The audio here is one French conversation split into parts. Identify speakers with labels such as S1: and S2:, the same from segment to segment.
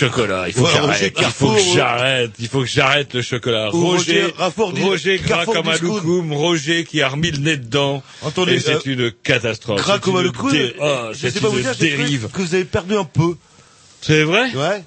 S1: Chocolat. Il faut que j'arrête. Il faut que j'arrette. Il faut que j'arrête le chocolat. Roger,
S2: Roger
S1: gras comme un loukoum. Roger qui a remis le nez dedans.
S2: Attendez,
S1: Et c'est
S2: euh,
S1: une catastrophe. C'est
S2: comme
S1: oh,
S2: je
S1: c'est
S2: sais pas vous
S1: une dérive.
S2: que vous avez perdu un peu.
S1: C'est vrai?
S2: Ouais.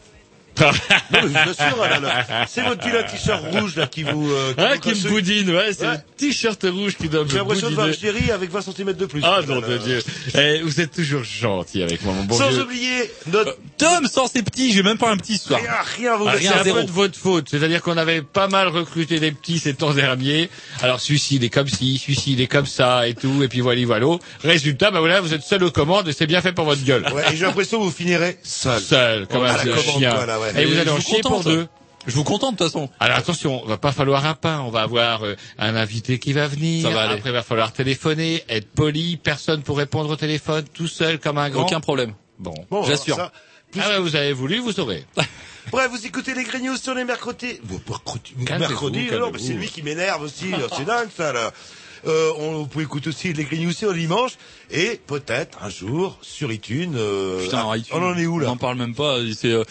S2: Non, mais je vous assure, là, là. C'est votre petit t-shirt rouge, là, qui vous, euh, qui vous
S1: qui me boudine, ouais, c'est
S2: Ouais.
S1: le t-shirt rouge qui doit me
S2: J'ai l'impression de voir un chéri avec 20 cm de plus.
S1: Ah,
S2: là,
S1: de. Dieu. Eh, vous êtes toujours gentil avec moi, mon bon
S2: Sans
S1: Dieu.
S2: oublier notre...
S3: Tom, sans ses petits, j'ai même pas un petit ce soir.
S2: Rien, rien, vous
S1: Ah,
S2: mettez
S1: c'est
S2: un
S1: peu de votre faute. C'est-à-dire qu'on avait pas mal recruté des petits ces temps derniers. Alors, celui-ci, il est comme ci, celui-ci, il est comme ça et tout. Et puis voilà, voilà. Résultat, bah voilà, vous êtes seul aux commandes et c'est bien fait pour votre gueule.
S2: Ouais, et j'ai l'impression que vous finirez seul.
S1: Seul, comme
S2: Oh,
S1: un chien.
S2: ouais.
S1: Et vous allez en
S3: vous
S1: chier pour deux.
S3: Je vous contente de toute façon.
S1: Alors attention, va pas falloir un pain, on va avoir euh, un invité qui va venir.
S3: Ça va aller.
S1: Après, il va falloir téléphoner, être poli, personne pour répondre au téléphone, tout seul comme un grand.
S3: Aucun problème.
S1: Bon.
S2: Bon,
S3: J'assure.
S2: Plus-
S1: Ah ouais, vous avez voulu, vous saurez.
S2: Bref, vous écoutez les Grignoux sur les mercredis. Vous, mercredi, mercredi, non, mais c'est lui qui m'énerve aussi. c'est dingue, ça, là. Euh, on, pouvez écouter aussi les Grignoux sur le dimanche. Et peut-être, un jour, sur iTunes, euh,
S3: Putain,
S2: ah,
S3: iTunes,
S2: on en est où,
S3: On
S2: là?
S3: n'en parle même pas. C'est euh,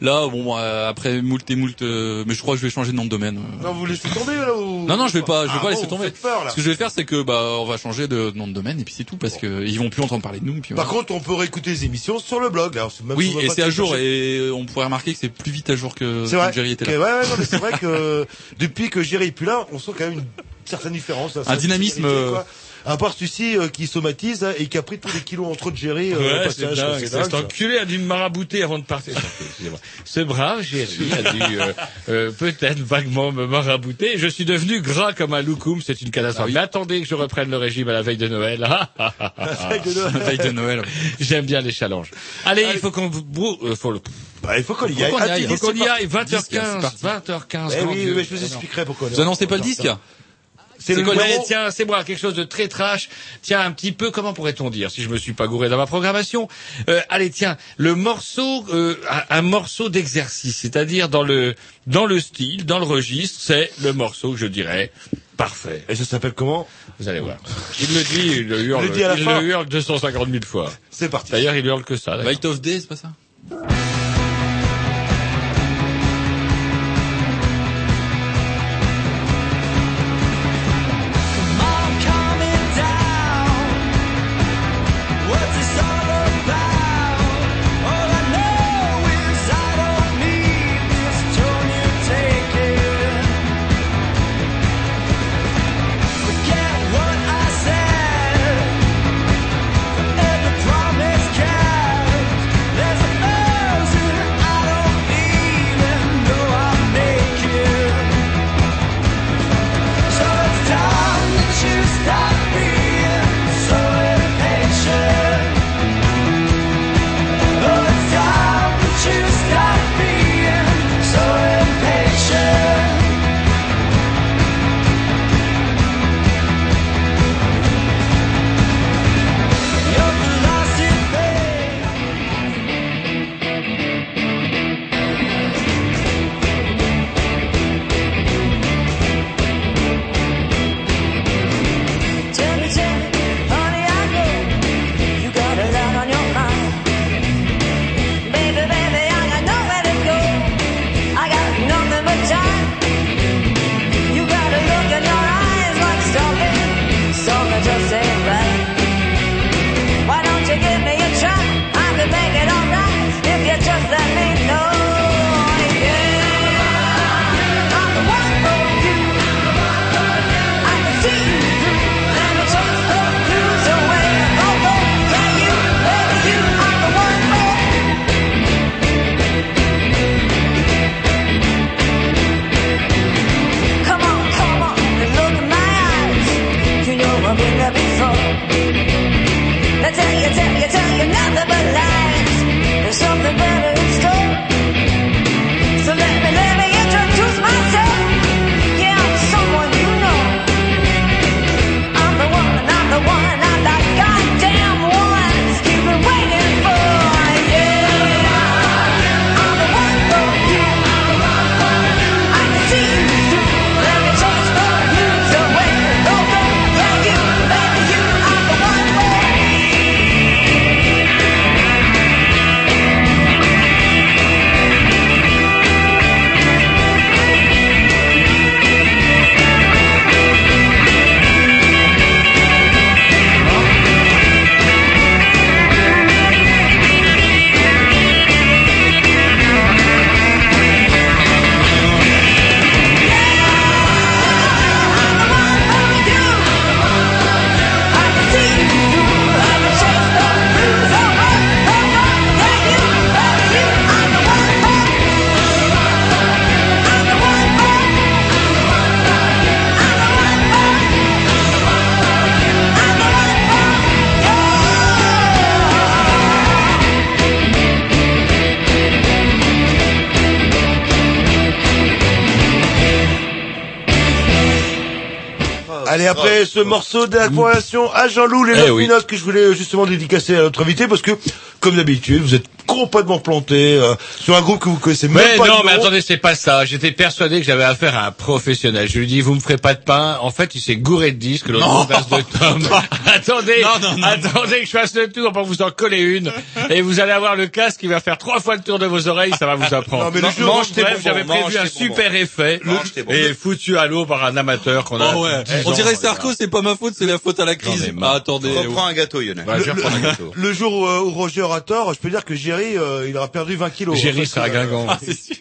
S3: là, bon, euh, après moult et moult, euh, mais je crois que je vais changer de nom de domaine. euh.
S2: Non, vous laissez tomber, là, ou...
S3: Non, non, je vais pas, je vais
S2: Ah,
S3: pas laisser
S2: bon,
S3: tomber.
S2: faites peur, là.
S3: Ce que je vais faire, c'est que bah, on va changer de nom de domaine et puis c'est tout, parce que ils vont plus entendre parler de nous. Puis
S2: Par contre, on peut réécouter les émissions sur le blog, là. Même
S3: oui,
S2: on
S3: et c'est à jour et on pourrait remarquer que c'est plus vite à jour que quand Jerry était là.
S2: ouais, ouais, non, mais c'est vrai que depuis que Jerry est plus là, on sent quand même une certaine différence. là.
S3: Un dynamisme, euh,
S2: quoi. À part celui-ci euh, qui somatise hein, et qui a pris tous les kilos entre de Jerry. euh,
S1: Ouais, c'est dingue. Cet enculé a dû me marabouter avant de partir. Ce brave Jerry a dû euh, peut-être vaguement me marabouter. Je suis devenu gras comme un loukoum. C'est une catastrophe.
S3: Ah oui.
S1: Mais attendez que je reprenne le régime à la veille de Noël.
S2: Avec de Noël.
S3: La veille de Noël.
S1: J'aime bien les challenges. Allez, il faut qu'on brou- faut le-
S2: Bah, il faut qu'on y aille. Ah, tu
S1: faut qu'on y
S2: pas-
S1: aille.
S3: Disque,
S1: 20h15.
S3: c'est parti.
S1: 20h15.
S2: Eh oui, mais je vous expliquerai pourquoi.
S3: Vous annoncez pas le disque
S2: C'est le
S1: quoi
S2: numéro-
S1: Allez, Tiens, c'est moi, quelque chose de très trash. Tiens, un petit peu, comment pourrait-on dire, si je me suis pas gouré dans ma programmation Euh, Allez, tiens, le morceau, euh, un, morceau d'exercice, c'est-à-dire dans le dans le style, dans le registre, c'est le morceau que je dirais parfait.
S2: Et ça s'appelle comment?
S1: Vous allez voir. Il le dit, il le hurle,
S2: le dit à la
S1: il
S2: fin.
S1: le hurle 250 000 fois.
S2: C'est parti.
S1: D'ailleurs, il hurle que ça.
S3: Light of Day, c'est pas ça?
S2: Ce morceau d'information à Jean-Loup, les
S1: Eh oui.
S2: Que je voulais justement dédicacer à notre invité parce que, comme d'habitude, vous êtes complètement planté euh, sur un groupe que vous connaissez même
S1: Mais
S2: pas.
S1: non, mais attendez, c'est pas ça. J'étais persuadé que j'avais affaire à un professionnel. Je lui dis, vous me ferez pas de pain. En fait, il s'est gouré de disques, l'autre face de Tom. attendez,
S3: Non, non, non,
S1: attendez que je fasse le tour pour vous en coller une. Et vous allez avoir le casque qui va faire trois fois le tour de vos oreilles, ça va vous apprendre.
S2: Non, mais le jour-
S1: mange tes j'avais prévu un super effet. Et foutu à l'eau par un amateur qu'on a.
S3: Oh ouais.
S1: depuis 10
S3: On dirait. Sarko, c'est pas ma faute, c'est la faute à la crise. Ah, attendez.
S4: Reprends un gâteau, Lionel.
S1: Gâteau.
S2: Le jour où, euh, où Roger a tort, je peux dire que Euh, il aura perdu 20 kilos. Que,
S1: sera Guingamp.
S3: Ah, c'est sûr.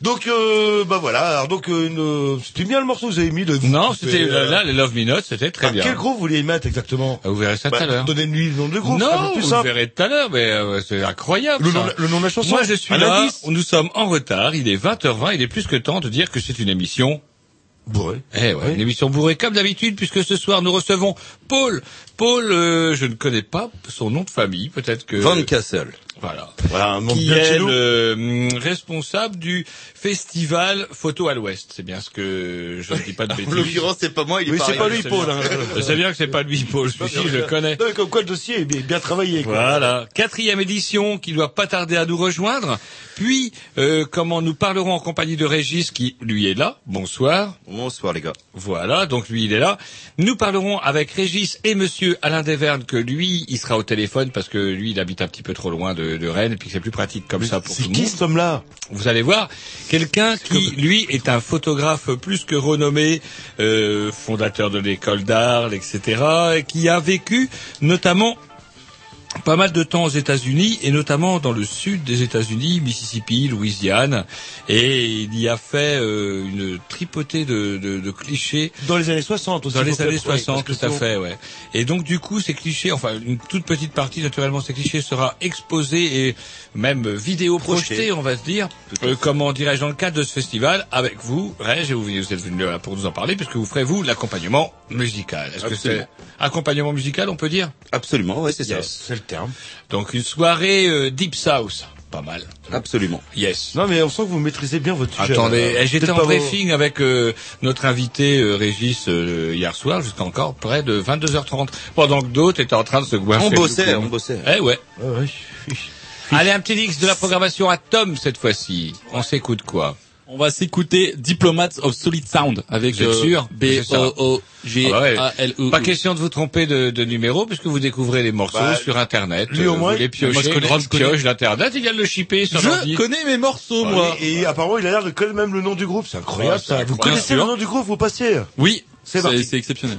S2: Donc, euh, bah voilà. Alors, donc, euh, une, c'était bien le morceau que vous avez mis de.
S1: Non, c'était
S2: euh,
S1: là, les Love Me Not, c'était très
S2: ah,
S1: bien.
S2: Quel groupe vous vouliez y mettre exactement
S1: Ah, Vous verrez ça tout
S2: Bah,
S1: à l'heure.
S2: Donnez-lui le nom de groupe.
S1: Non,
S2: plus
S1: vous
S2: simple.
S1: verrez tout à l'heure, mais c'est incroyable.
S2: Le
S1: ça.
S2: nom, le nom de la chanson.
S1: Moi, je suis là. Nous sommes en retard. Il est 20h20. Il est plus que temps de dire que c'est une émission.
S2: Bourré.
S1: Eh ouais,
S2: Oui.
S1: une émission bourrée comme d'habitude, puisque ce soir nous recevons Paul. Paul, euh, je ne connais pas son nom de famille. Peut-être que
S4: Van Castle.
S1: voilà.
S2: Voilà, un nom
S1: Qui est le hum, responsable du festival Photo à l'Ouest. C'est bien ce que je ne dis pas de
S4: En
S1: bêtises.
S4: l'occurrence, c'est pas moi, il est
S2: Oui,
S4: pas
S2: c'est pas lui, Paul. hein.
S1: Je sais bien que c'est pas lui, Paul. Celui-ci, je le connais.
S2: Non, mais comme quoi le dossier est bien, bien travaillé. quoi.
S1: Voilà, quatrième édition qui doit pas tarder à nous rejoindre. Puis, euh, comment nous parlerons en compagnie de Régis qui, lui, est là. Bonsoir.
S4: Bonsoir, les gars.
S1: Voilà, donc lui, il est là. Nous parlerons avec Régis et Monsieur Alain Desvernes que lui, il sera au téléphone parce que lui, il habite un petit peu trop loin de, de Rennes et puis que c'est plus pratique comme ça pour tout
S2: C'est
S1: le
S2: qui
S1: monde.
S2: cet homme-là?
S1: Vous allez voir, quelqu'un qui, lui, est un photographe plus que renommé, euh, fondateur de l'école d'art, etc., et qui a vécu notamment pas mal de temps aux États-Unis et notamment dans le sud des États-Unis, Mississippi, Louisiane, et il y a fait euh, une tripotée de, de, de clichés
S2: Dans les années 60 aussi.
S1: dans les années
S2: peut-être- oui,
S1: 60,
S2: parce
S1: tout
S2: que
S1: à fait, ouais. Et donc du coup, ces clichés, enfin une toute petite partie naturellement ces clichés sera exposée et même vidéo projetée,
S5: Projetée.
S1: on va se dire, euh, comment dirais-je dans le cadre de ce festival avec vous, Reg, et vous, vous êtes venu là pour nous en parler puisque vous ferez vous l'accompagnement musical. Est-ce que c'est accompagnement musical, on peut dire?
S5: Absolument, ouais, c'est ça.
S2: Yes, le terme.
S1: Donc une soirée euh, deep south, pas mal.
S5: Absolument.
S1: Yes.
S2: Non, mais on sent que vous maîtrisez bien votre sujet.
S1: Attendez, eh, j'étais en briefing avec euh, notre invité euh, Régis euh, hier soir jusqu'à encore près de 22h30 pendant que d'autres étaient en train de se goinfrer.
S5: On bossait, on bossait.
S1: Eh ouais.
S2: Ouais, ouais.
S1: Allez, un petit X de la programmation à Tom cette fois-ci. On s'écoute quoi?
S6: On va s'écouter Diplomats of Solid Sound avec
S1: êtes sûr
S6: B. O O G
S1: Ah ouais.
S6: A L E.
S1: Pas question de vous tromper de, de numéro puisque vous découvrez les morceaux
S2: Bah,
S1: sur internet.
S2: lui, au
S1: Euh,
S2: moins,
S1: vous les piochez,
S6: moi, je connais- je
S1: pioche l'internet, il vient de le shipper sur.
S6: Je connais mes morceaux, moi.
S2: Et, et apparemment, il a l'air de connaître même le nom du groupe. C'est incroyable,
S1: Ouais,
S2: ça. Vous connaissez le nom du groupe, vous passiez
S6: Oui,
S2: c'est
S6: exceptionnel.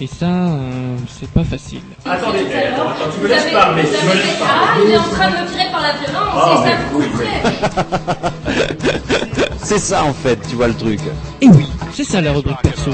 S7: Et ça, euh, c'est pas facile.
S8: Attendez, attends, attends, tu me laisses parler, tu me laisses
S9: Ah, il est en train de me tirer par la violence,
S8: Ah,
S9: et ça me.
S10: C'est ça en fait, tu vois le truc.
S7: Et oui, c'est ça la rubrique perso.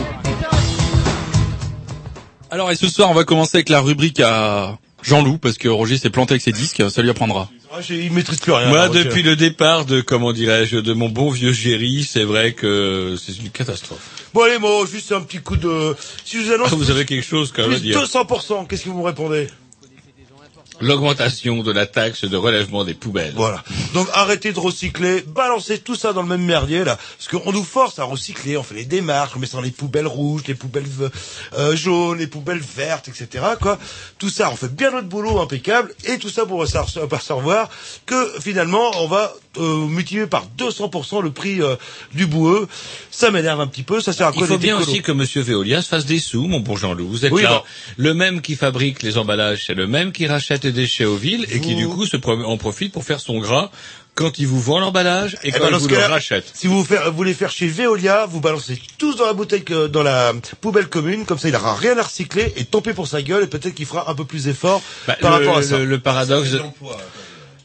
S6: Alors et ce soir on va commencer avec la rubrique à Jean-Loup parce que Roger s'est planté avec ses disques, ça lui apprendra.
S2: Ah, j'ai- il maîtrise plus rien.
S1: Moi, depuis le départ de, comment dirais-je, de mon bon vieux Géry, c'est vrai que c'est une catastrophe.
S2: Bon allez, moi, juste un petit coup de... Si je vous annonce...
S1: Ah, vous avez quelque chose quand même à
S2: plus
S1: dire.
S2: 200%, qu'est-ce que vous me répondez?
S1: L'augmentation de la taxe de relèvement des poubelles.
S2: Voilà. Donc arrêtez de recycler, balancez tout ça dans le même merdier là, parce qu'on nous force à recycler, on fait les démarches, on met ça dans les poubelles rouges, les poubelles euh, jaunes, les poubelles vertes, etc. Quoi. Tout ça, on fait bien notre boulot impeccable, et tout ça pour s'apercevoir que finalement on va euh, multiplier par 200% le prix euh, du boueux. Ça m'énerve un petit peu, ça sert à quoi
S1: Il faut bien
S2: écolo
S1: aussi que Monsieur Veolia se fasse des sous, mon bon Jean-Loup. Vous êtes
S2: Oui,
S1: là.
S2: bon.
S1: Le même qui fabrique les emballages, c'est le même qui rachète les déchets aux villes et qui du coup se pro- en profite pour faire son gras quand il vous vend l'emballage et
S2: Eh
S1: quand
S2: ben,
S1: vous le.
S2: Si vous faire- voulez faire chez Veolia, vous balancez tous dans la bouteille, que- dans la poubelle commune, comme ça il n'aura rien à recycler, et tant pis pour sa gueule, et peut-être qu'il fera un peu plus d'efforts
S1: Bah,
S2: par
S1: le,
S2: rapport à ça.
S1: le- le paradoxe.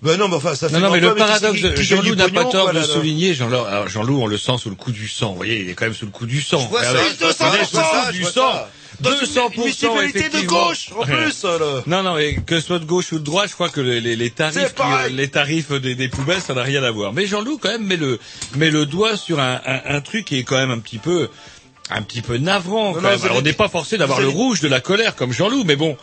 S2: Ben non, mais enfin, ça fait
S1: Non, non, mais le paradoxe,
S2: qui
S1: Jean-Loup n'a
S2: du
S1: pas tort de souligner, Jean-Loup, alors, Jean-Loup, on le sent sous le coup du sang, vous voyez, il est quand même sous le coup du sang.
S2: vois ça,
S1: Regardez,
S2: oui, 200%,
S1: il est sous le coup
S2: je
S1: du sang.
S2: ça. Dans une
S1: 200%,
S2: municipalité de gauche, en plus, là.
S1: Non, non, et que ce soit de gauche ou de droite, je crois que les, les- les tarifs, qui- les tarifs des, des poubelles, ça n'a rien à voir. Mais Jean-Loup, quand même, met le, met le doigt sur un, un, un truc qui est quand même un petit peu, un petit peu navrant. quand
S2: non,
S1: même. Alors, on n'est pas forcé d'avoir le rouge de la colère comme Jean-Loup, mais bon,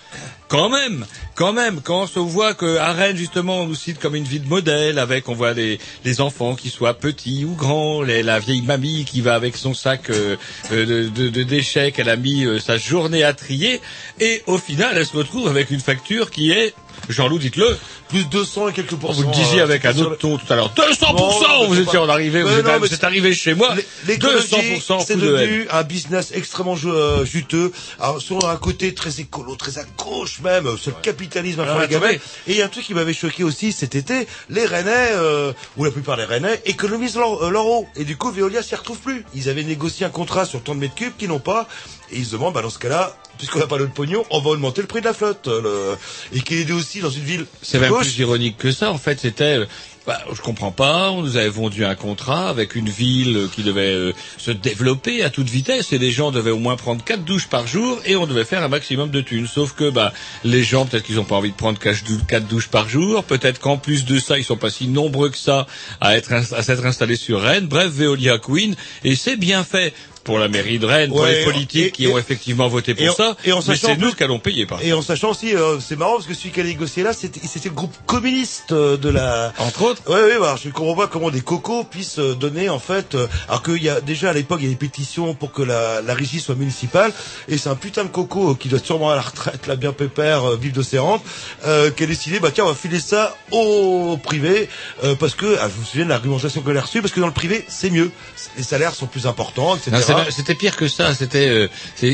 S1: quand même, quand même, quand on se voit que à Rennes, justement, on nous cite comme une ville modèle, avec, on voit les, les enfants qui soient petits ou grands, les- la vieille mamie qui va avec son sac euh, euh, de, de- de déchets qu'elle a mis euh, sa journée à trier, et au final, elle se retrouve avec une facture qui est, Jean-Loup, dites-le,
S2: Plus 200 et quelques pourcents.
S1: vous le disiez
S2: euh,
S1: avec un autre ton tout à l'heure, 200%,
S2: Non,
S1: vous étiez en arrivée, vous êtes, arrivé chez moi,
S2: L'écologie,
S1: 200%
S2: c'est
S1: de
S2: devenu un business extrêmement euh, juteux. Alors, sur un côté très écolo, très à gauche même, ce capitalisme à
S1: attendez.
S2: Et il y a un truc qui m'avait choqué aussi cet été, les Rennais, euh, ou la plupart des Rennais, économisent leur, euh, leur eau. Et du coup, Veolia s'y retrouve plus. Ils avaient négocié un contrat sur tant de mètres cubes qu'ils n'ont pas. Et ils se demandent, bah, dans ce cas-là, puisqu'on n'a pas le pognon, on va augmenter le prix de la flotte. euh, le- Et qu'il est aussi dans une ville
S1: C'est même plus ironique que ça. En fait, c'était, euh, bah, je comprends pas. On nous avait vendu un contrat avec une ville qui devait euh, se développer à toute vitesse et les gens devaient au moins prendre quatre douches par jour et on devait faire un maximum de thunes. Sauf que, bah, les gens peut-être qu'ils ont pas envie de prendre quatre dou- quatre douches par jour. Peut-être qu'en plus de ça, ils sont pas si nombreux que ça à être à s'être installés sur Rennes. Bref, Veolia Queen et c'est bien fait. Pour la mairie de Rennes, pour les politiques
S2: et-
S1: qui
S2: et-
S1: ont effectivement voté pour
S2: et
S1: ça,
S2: et en
S1: mais c'est nous qui allons payer par
S2: Et en sachant aussi, euh, c'est marrant parce que celui qui a négocié là, c'était c'était le groupe communiste euh, de la.
S1: Entre autres.
S2: Ouais, ouais, bah, je comprends pas comment des cocos puissent euh, donner en fait. euh, alors qu'il y a déjà à l'époque il y a des pétitions pour que la, la régie soit municipale et c'est un putain de coco euh, qui doit être sûrement à la retraite, là bien pépère, euh, vive de ses rentes, euh, qui a décidé bah tiens on va filer ça au privé euh, parce que ah, je me souviens de l'argumentation qu'elle a reçue parce que dans le privé c'est mieux, les salaires sont plus importants, etc.
S1: C'est- C'était pire que ça. C'était, euh,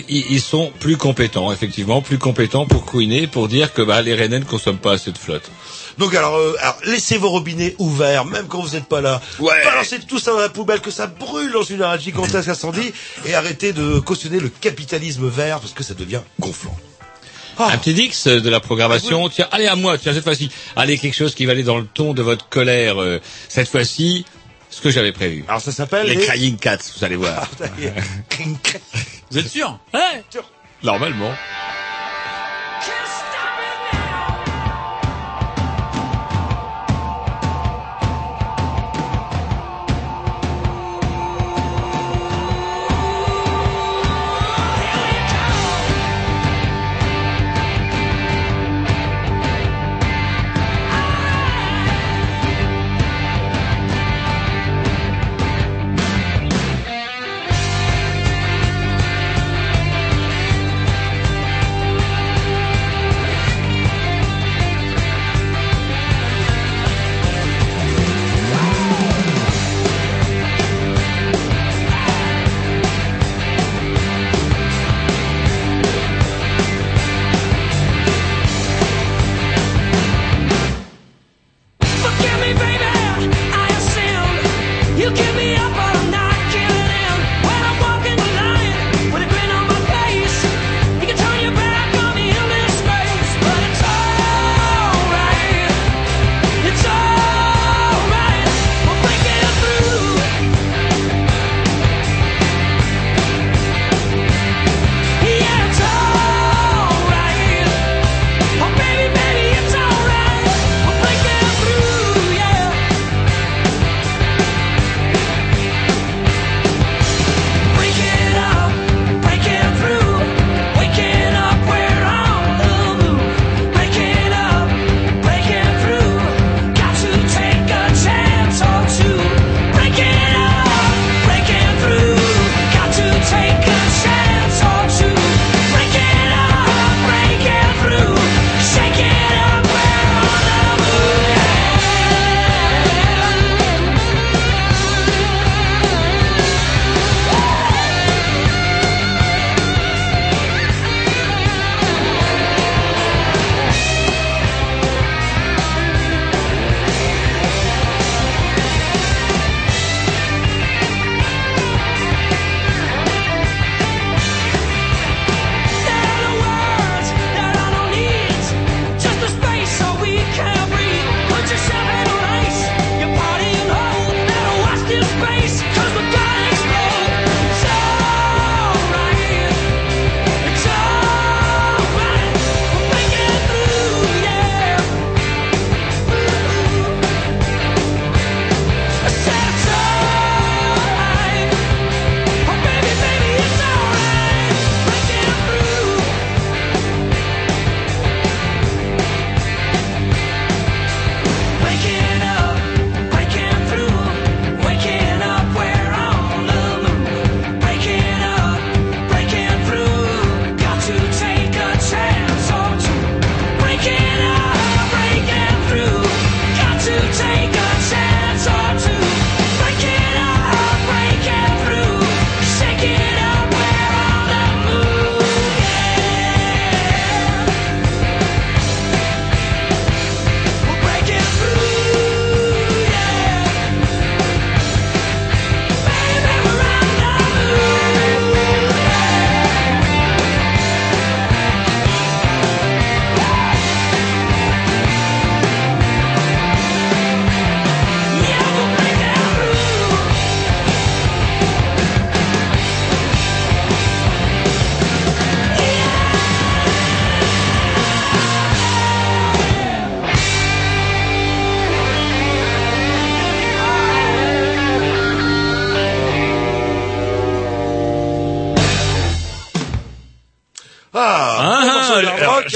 S1: ils, sont plus compétents, effectivement, plus compétents pour couiner, pour dire que bah, les Rennais ne consomment pas assez de flotte.
S2: Donc alors, euh, alors, laissez vos robinets ouverts, même quand vous n'êtes pas là. Balancez tout ça dans la poubelle, que ça brûle dans une un gigantesque incendie, et arrêtez de cautionner le capitalisme vert, parce que ça devient gonflant. Ah.
S1: Un petit Dix euh, de la programmation. Tiens, allez à moi, tiens, cette fois-ci. Allez, quelque chose qui va aller dans le ton de votre colère. euh, cette fois-ci, ce que j'avais prévu.
S2: Alors ça s'appelle
S1: Les
S2: les-
S1: Crying Cats, vous allez voir.
S3: Vous êtes sûr
S1: Ouais. Normalement.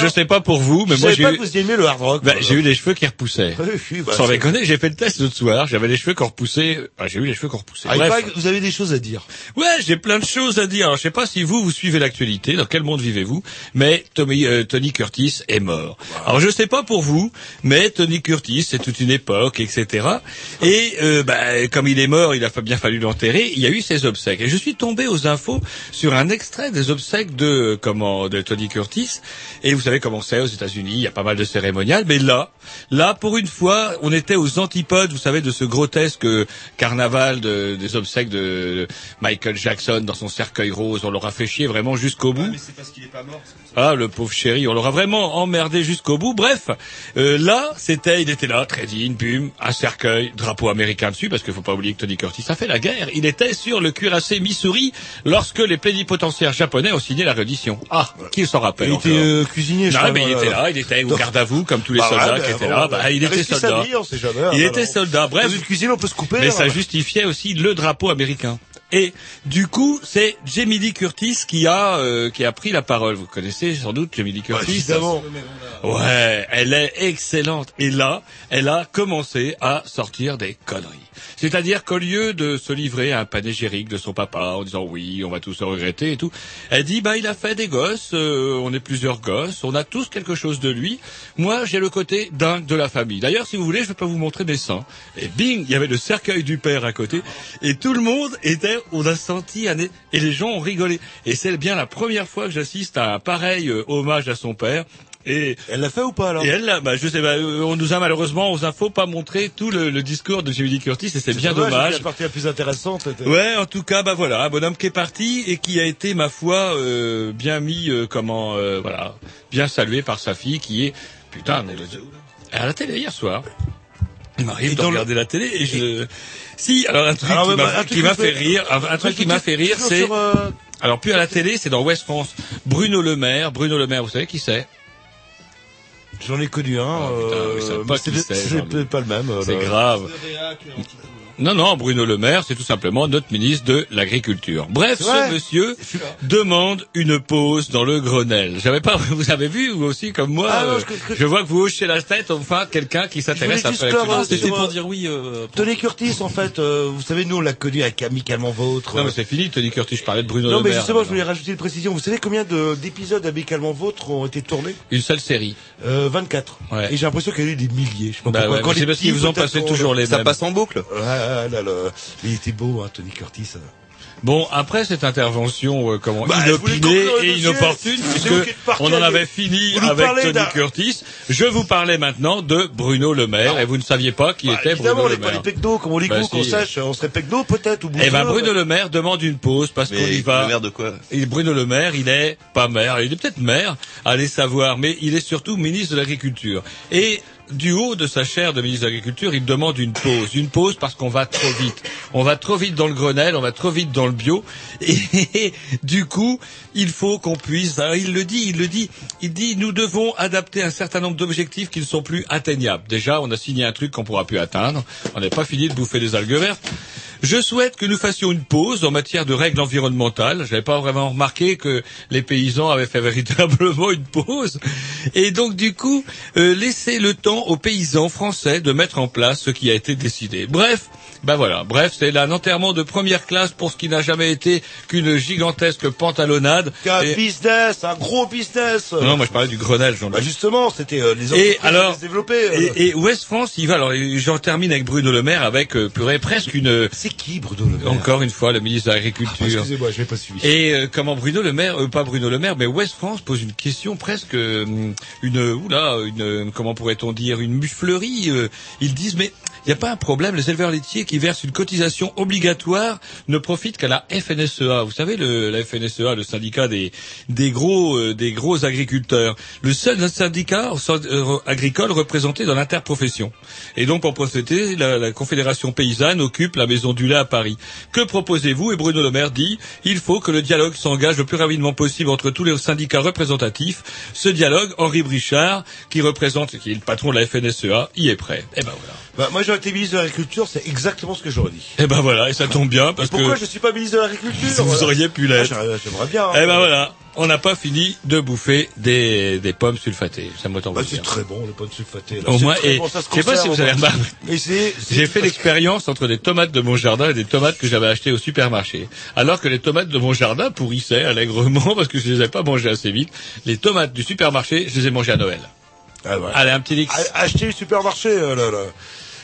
S1: Je sais pas pour vous, mais
S2: je
S1: moi j'ai eu,
S2: vous aimiez le hard rock.
S1: bah, j'ai eu les cheveux qui repoussaient.
S2: Oui, bah,
S1: Sans déconner, j'ai fait le test l'autre soir, j'avais les cheveux qui repoussaient, ah, j'ai eu les cheveux qui repoussaient.
S2: Ah,
S1: Bref.
S2: vous avez des choses à dire.
S1: Ouais, j'ai plein de choses à dire. Alors, je sais pas si vous, vous suivez l'actualité, dans quel monde vivez-vous, mais Tommy, euh, Tony Curtis est mort. Alors, je sais pas pour vous, mais Tony Curtis, c'est toute une époque, etc. Et euh, bah, comme il est mort, il a bien fallu l'enterrer. Il y a eu ses obsèques. Et je suis tombé aux infos sur un extrait des obsèques de comment de Tony Curtis. Et vous savez c'est aux États-Unis, il y a pas mal de cérémoniales. Mais là, là, pour une fois, on était aux antipodes, vous savez, de ce grotesque carnaval de- des obsèques de Michael Jackson dans son cercueil rose. On l'aura fait chier vraiment jusqu'au bout.
S4: c'est parce qu'il est pas mort.
S1: Ah, le pauvre chéri, on l'aura vraiment emmerdé jusqu'au bout. Bref, euh, là, c'était, il était là, très digne, bum, un cercueil, drapeau américain dessus, parce qu'il faut pas oublier que Tony Curtis a fait la guerre. Il était sur le cuirassé Missouri lorsque les plénipotentiaires japonais ont signé la reddition. Ah, qui s'en rappelle
S2: Il était euh, cuisinier, je
S1: non, mais il était là, il était au garde à vous, comme tous les
S2: Bah
S1: soldats
S2: ouais,
S1: qui
S2: bah,
S1: étaient là.
S2: bah,
S1: il était soldat.
S2: vie, on sait jamais,
S1: Il
S2: hein,
S1: était soldat. Bref,
S2: Dans une cuisine, on peut se couper.
S1: mais
S2: hein.
S1: ça justifiait aussi le drapeau américain. Et du coup, c'est Jamie Lee Curtis qui a euh, qui a pris la parole. Vous connaissez sans doute Jamie Lee Curtis.
S2: évidemment.
S1: Ouais, elle est excellente. Et là, elle a commencé à sortir des conneries. C'est-à-dire qu'au lieu de se livrer à un panégyrique de son papa en disant oui, on va tous se regretter et tout, elle dit bah il a fait des gosses, euh, on est plusieurs gosses, on a tous quelque chose de lui. Moi, j'ai le côté dingue de la famille. D'ailleurs, si vous voulez, je pas vous montrer mes seins. Et bing, il y avait le cercueil du père à côté, et tout le monde était, on a senti et les gens ont rigolé. Et c'est bien la première fois que j'assiste à un pareil euh, hommage à son père. Et
S2: Elle l'a fait ou pas alors
S1: et elle, là, bah, je sais, bah, euh, on nous a malheureusement aux infos pas montré tout le, le discours de Jamie Lee Curtis et c'est bien dommage.
S2: La partie la plus intéressante.
S1: Ouais, en tout cas, bah voilà, un bonhomme qui est parti et qui a été, ma foi, euh, bien mis, euh, comment, euh, voilà, bien salué par sa fille, qui est, putain, elle est à la télé hier soir. Il m'arrive de
S2: le-
S1: regarder la télé et je, si, alors un truc
S2: Alors,
S1: qui
S2: bah,
S1: m'a fait rire, un, un truc qui m'a fait rire, c'est,
S2: euh,
S1: alors plus à la télé, c'est dans West France, Bruno Le Maire, Bruno Le Maire, vous savez qui c'est?
S2: J'en ai connu un.
S1: Putain,
S2: euh, mais
S1: pas qui
S2: c'est-
S1: c'est,
S2: c'est
S1: Jean-Louis.
S2: peut-être pas le même. euh,
S1: C'est
S2: là.
S1: grave. Non, non, Bruno Le Maire, c'est tout simplement notre ministre de l'Agriculture. Bref, ce monsieur demande une pause dans le Grenelle. J'avais pas, vous avez vu, vous aussi, comme moi,
S2: Ah non,
S1: euh,
S2: je-
S1: je, vois que vous hochez la tête, enfin, quelqu'un qui s'intéresse à l'actualité.
S3: C'était pour dire oui. Euh, pour-
S2: Tony Curtis, en fait, euh, vous savez, nous on l'a connu avec Amicalement Vôtre.
S1: Non, mais c'est fini, Tony Curtis, je parlais de Bruno
S2: Non,
S1: Le
S2: mais
S1: Maire.
S2: justement, je voulais rajouter une précision. Vous savez combien de- d'épisodes Amicalement Vôtre ont été tournés?
S1: Une seule série.
S2: euh, 24.
S1: Ouais.
S2: Et j'ai l'impression qu'il y a eu des milliers. Je sais pas
S1: Bah
S2: pourquoi.
S1: ouais,
S2: Quand
S1: mais c'est
S2: les
S1: parce qu'ils vous passé
S2: qu'on-
S1: toujours les
S4: Ça
S1: mêmes.
S4: passe en boucle.
S2: Ouais, ouais, là, là. Mais il était beau, hein, Tony Curtis.
S1: Bon, après cette intervention, euh, comment,
S2: Bah,
S1: inopinée et inopportune, puisque on en avait fini avec Tony Curtis, je vous parlais maintenant de Bruno Le Maire, et vous ne saviez pas qui
S2: Bah,
S1: était
S2: évidemment,
S1: Bruno
S2: on
S1: Le
S2: n'est pas
S1: Maire.
S2: les pecnos, comme on les
S1: Bah,
S2: qu'on
S1: si.
S2: sache, on serait pecnos peut-être, ou
S1: Eh ben, Bruno Le Maire demande une pause parce qu'on y va.
S4: le maire de quoi?
S1: Et Bruno Le Maire, il est pas maire, il est peut-être maire, allez savoir, mais il est surtout ministre de l'Agriculture. Et du haut de sa chaire de ministre de l'Agriculture, il demande une pause. Une pause parce qu'on va trop vite. On va trop vite dans le Grenelle, on va trop vite dans le bio. Et du coup, il faut qu'on puisse, alors il le dit, il le dit, il dit, nous devons adapter un certain nombre d'objectifs qui ne sont plus atteignables. Déjà, on a signé un truc qu'on pourra plus atteindre. On n'est pas fini de bouffer des algues vertes. Je souhaite que nous fassions une pause en matière de règles environnementales. Je n'avais pas vraiment remarqué que les paysans avaient fait véritablement une pause. Et donc, du coup, euh, laisser le temps aux paysans français de mettre en place ce qui a été décidé. Bref, ben voilà. Bref, c'est un enterrement de première classe pour ce qui n'a jamais été qu'une gigantesque pantalonnade.
S2: Un
S1: Et-
S2: business, un gros business.
S1: Non, moi je parlais du Grenelle, jean
S2: Bah justement, c'était euh, les
S1: Et
S2: entreprises
S1: alors,
S2: qui se développaient. euh.
S1: et, et Ouest France, il va. Alors, j'en termine avec Bruno Le Maire, avec euh, purée, presque une.
S2: C'est qui Bruno Le Maire
S1: Encore une fois, le ministre de l'Agriculture.
S2: Ah, Excusez-moi, je n'ai pas suivi.
S1: Et euh, comment Bruno Le Maire, euh, pas Bruno Le Maire, mais Ouest France pose une question presque euh, une oula, une comment pourrait-on dire une muflerie. euh, ils disent mais il n'y a pas un problème, les éleveurs laitiers qui versent une cotisation obligatoire ne profitent qu'à la FNSEA. Vous savez le la FNSEA, le syndicat des des gros euh, des gros agriculteurs, le seul syndicat euh, agricole représenté dans l'interprofession. Et donc pour procéder, la, Confédération paysanne occupe la maison du lait à Paris. Que proposez-vous? Et Bruno Le Maire dit il faut que le dialogue s'engage le plus rapidement possible entre tous les syndicats représentatifs. Ce dialogue, Henri Brichard, qui représente, qui est le patron de la FNSEA, y est prêt. Et ben voilà.
S2: Bah, moi, j'aurais été ministre de l'Agriculture, c'est exactement ce que j'aurais dit.
S1: Eh ben voilà, et ça tombe bien parce
S2: Pourquoi
S1: que
S2: je suis pas ministre de l'Agriculture
S1: vous
S2: voilà.
S1: auriez pu
S2: Ah,
S1: l'être.
S2: j'aimerais j'aimerais bien.
S1: Eh ben voilà, on n'a pas fini de bouffer des, des pommes sulfatées. Ça me tombe
S2: Bah,
S1: bien.
S2: c'est très bon, les pommes sulfatées. Là.
S1: Au moins, et
S2: bon, ça se
S1: je sais pas si vous avez remarqué. J'ai fait l'expérience entre des tomates de mon jardin et des tomates que j'avais achetées au supermarché. Alors que les tomates de mon jardin pourrissaient allègrement parce que je les ai pas mangées assez vite. Les tomates du supermarché, je les ai mangées à Noël.
S2: Ah, ouais.
S1: Allez, un petit Lix.
S2: A- Acheter le supermarché, euh, là, là.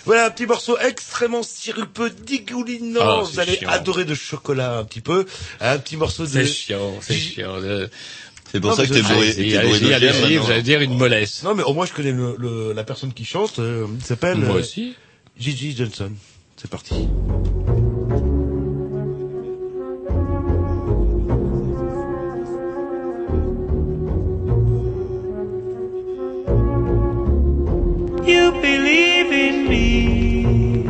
S2: Voilà, un petit morceau extrêmement sirupeux, dégoulinant.
S1: Ah,
S2: Vous allez
S1: chiant.
S2: adorer de chocolat un petit peu. Un petit morceau de...
S1: C'est chiant, c'est chiant.
S4: C'est pour
S2: Non,
S4: ça que t'es bourré,
S1: Allez-y, vous allez dire une mollesse.
S2: Non, mais au moins, je connais le, le- la personne qui chante. euh, il s'appelle...
S1: Moi
S2: euh,
S1: aussi.
S2: Gigi Johnson. C'est parti.
S11: You believe in me,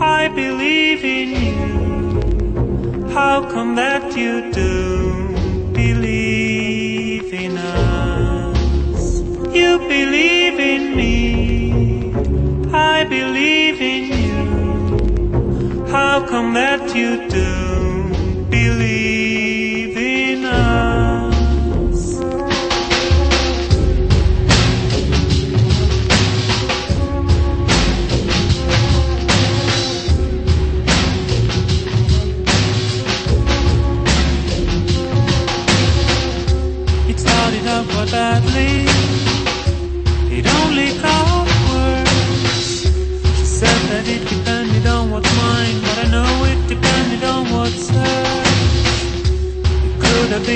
S11: I believe in you. How come that you do believe in us? You believe in me, I believe in you. How come that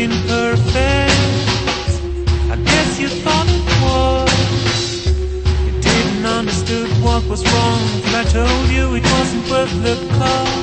S11: been perfect. I guess you thought it was. You didn't understood what was wrong till I told you it wasn't worth the cost.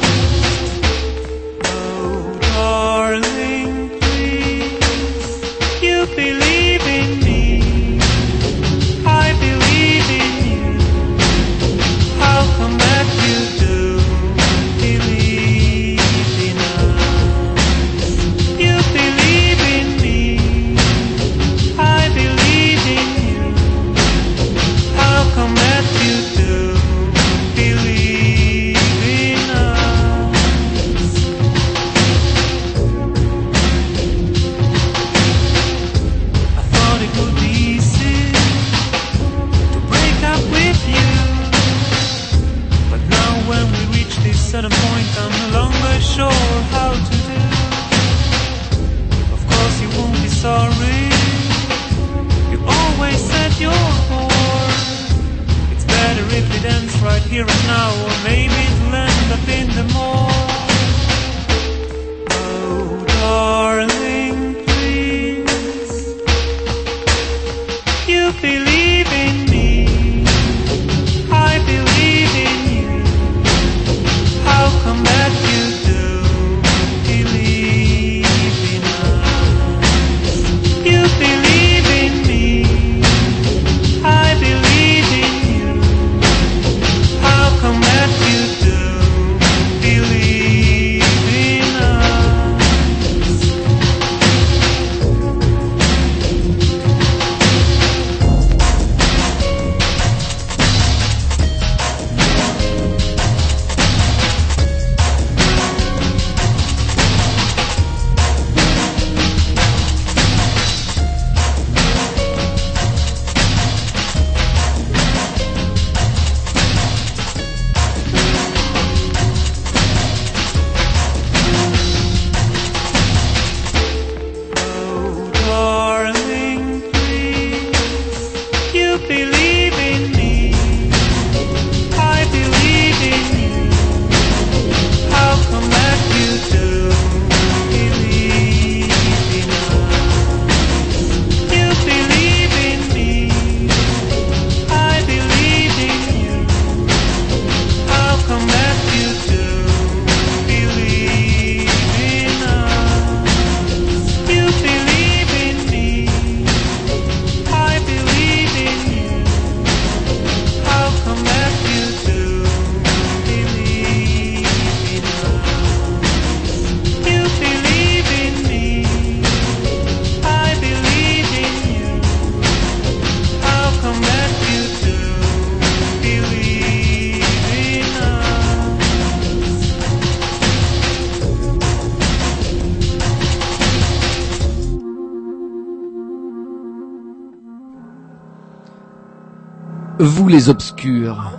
S10: Les obscurs.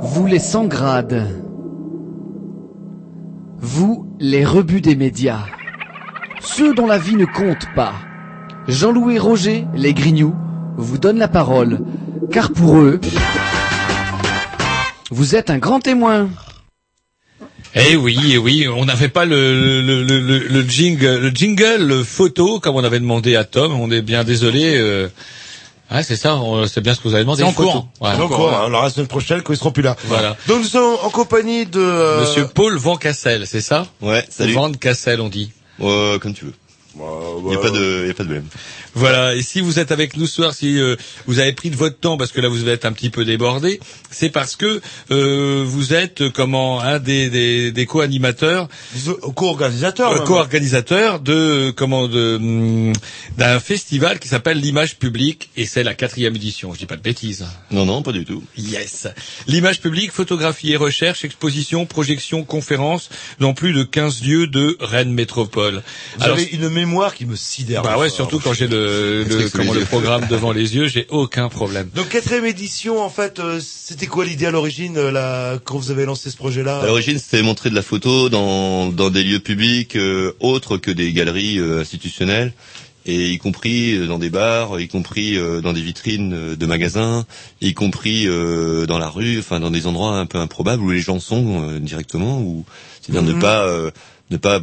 S10: Vous les sans grades. Vous les rebuts des médias. Ceux dont la vie ne compte pas. Jean-Louis Roger, les Grignoux, vous donne la parole, car pour eux, vous êtes un grand témoin.
S1: Eh oui, eh oui, on n'avait pas le, le, le, le, le jingle, le photo comme on avait demandé à Tom. On est bien désolé. Euh... Ah, c'est ça, on- c'est bien ce que vous avez demandé.
S2: C'est en cours.
S1: Ouais.
S2: En cours. Alors la semaine prochaine, quand ils seront plus là.
S1: Voilà.
S2: Donc nous sommes en compagnie de. euh,
S1: Monsieur Paul Van Cassel, c'est ça?
S4: Ouais, salut.
S1: Van Cassel, on dit.
S4: Euh, comme tu veux.
S2: bah,
S4: Y a pas de, y a pas de problème.
S1: Voilà, et si vous êtes avec nous ce soir, si euh, vous avez pris de votre temps parce que là vous êtes un petit peu débordé, c'est parce que euh, vous êtes euh, comment un des, des, des co-animateurs,
S2: co-organisateurs,
S1: euh,
S2: même.
S1: co-organisateurs de comment de hum, d'un festival qui s'appelle l'image publique et c'est la quatrième édition. Je dis pas de bêtises.
S4: Non, non, pas du tout.
S1: Yes. L'image publique, photographie et recherche, exposition, projection, conférence dans plus de 15 lieux de Rennes Métropole.
S2: Vous avez une mémoire qui me sidère.
S1: Bah ouais, surtout quand j'ai le, le,
S2: truc sous
S1: comment, le programme devant les yeux, j'ai aucun problème.
S2: Donc quatrième édition, en fait, euh, c'était quoi l'idée à l'origine, euh, là, quand vous avez lancé ce projet-là
S4: À l'origine, c'était montrer de la photo dans, dans des lieux publics euh, autres que des galeries euh, institutionnelles, et y compris euh, dans des bars, y compris euh, dans des vitrines euh, de magasins, y compris euh, dans la rue, enfin dans des endroits un peu improbables où les gens sont euh, directement, ou c'est-à-dire
S2: Mhm.
S4: ne pas euh, ne pas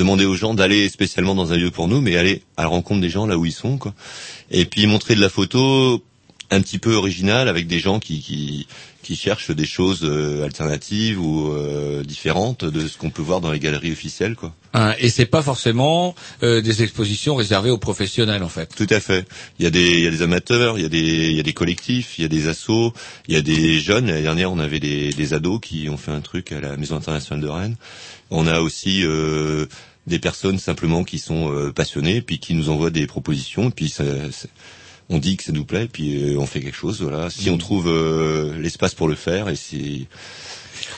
S4: demander aux gens d'aller spécialement dans un lieu pour nous, mais aller à la rencontre des gens là où ils sont, quoi. Et puis montrer de la photo un petit peu originale avec des gens qui qui, qui cherchent des choses euh, alternatives ou euh, différentes de ce qu'on peut voir dans les galeries officielles, quoi.
S1: Hein, et c'est pas forcément euh, des expositions réservées aux professionnels en fait.
S4: Tout à fait. Il y a des, il y a des amateurs, il y a des, il y a des collectifs, il y a des assos, il y a des jeunes. L'année dernière, on avait des, des ados qui ont fait un truc à la Maison internationale de Rennes. On a aussi euh, des personnes simplement qui sont euh, passionnées, puis qui nous envoient des propositions, puis ça, ça- on dit que ça nous plaît, puis euh, on fait quelque chose. Voilà. Si on trouve euh, l'espace pour le faire, et si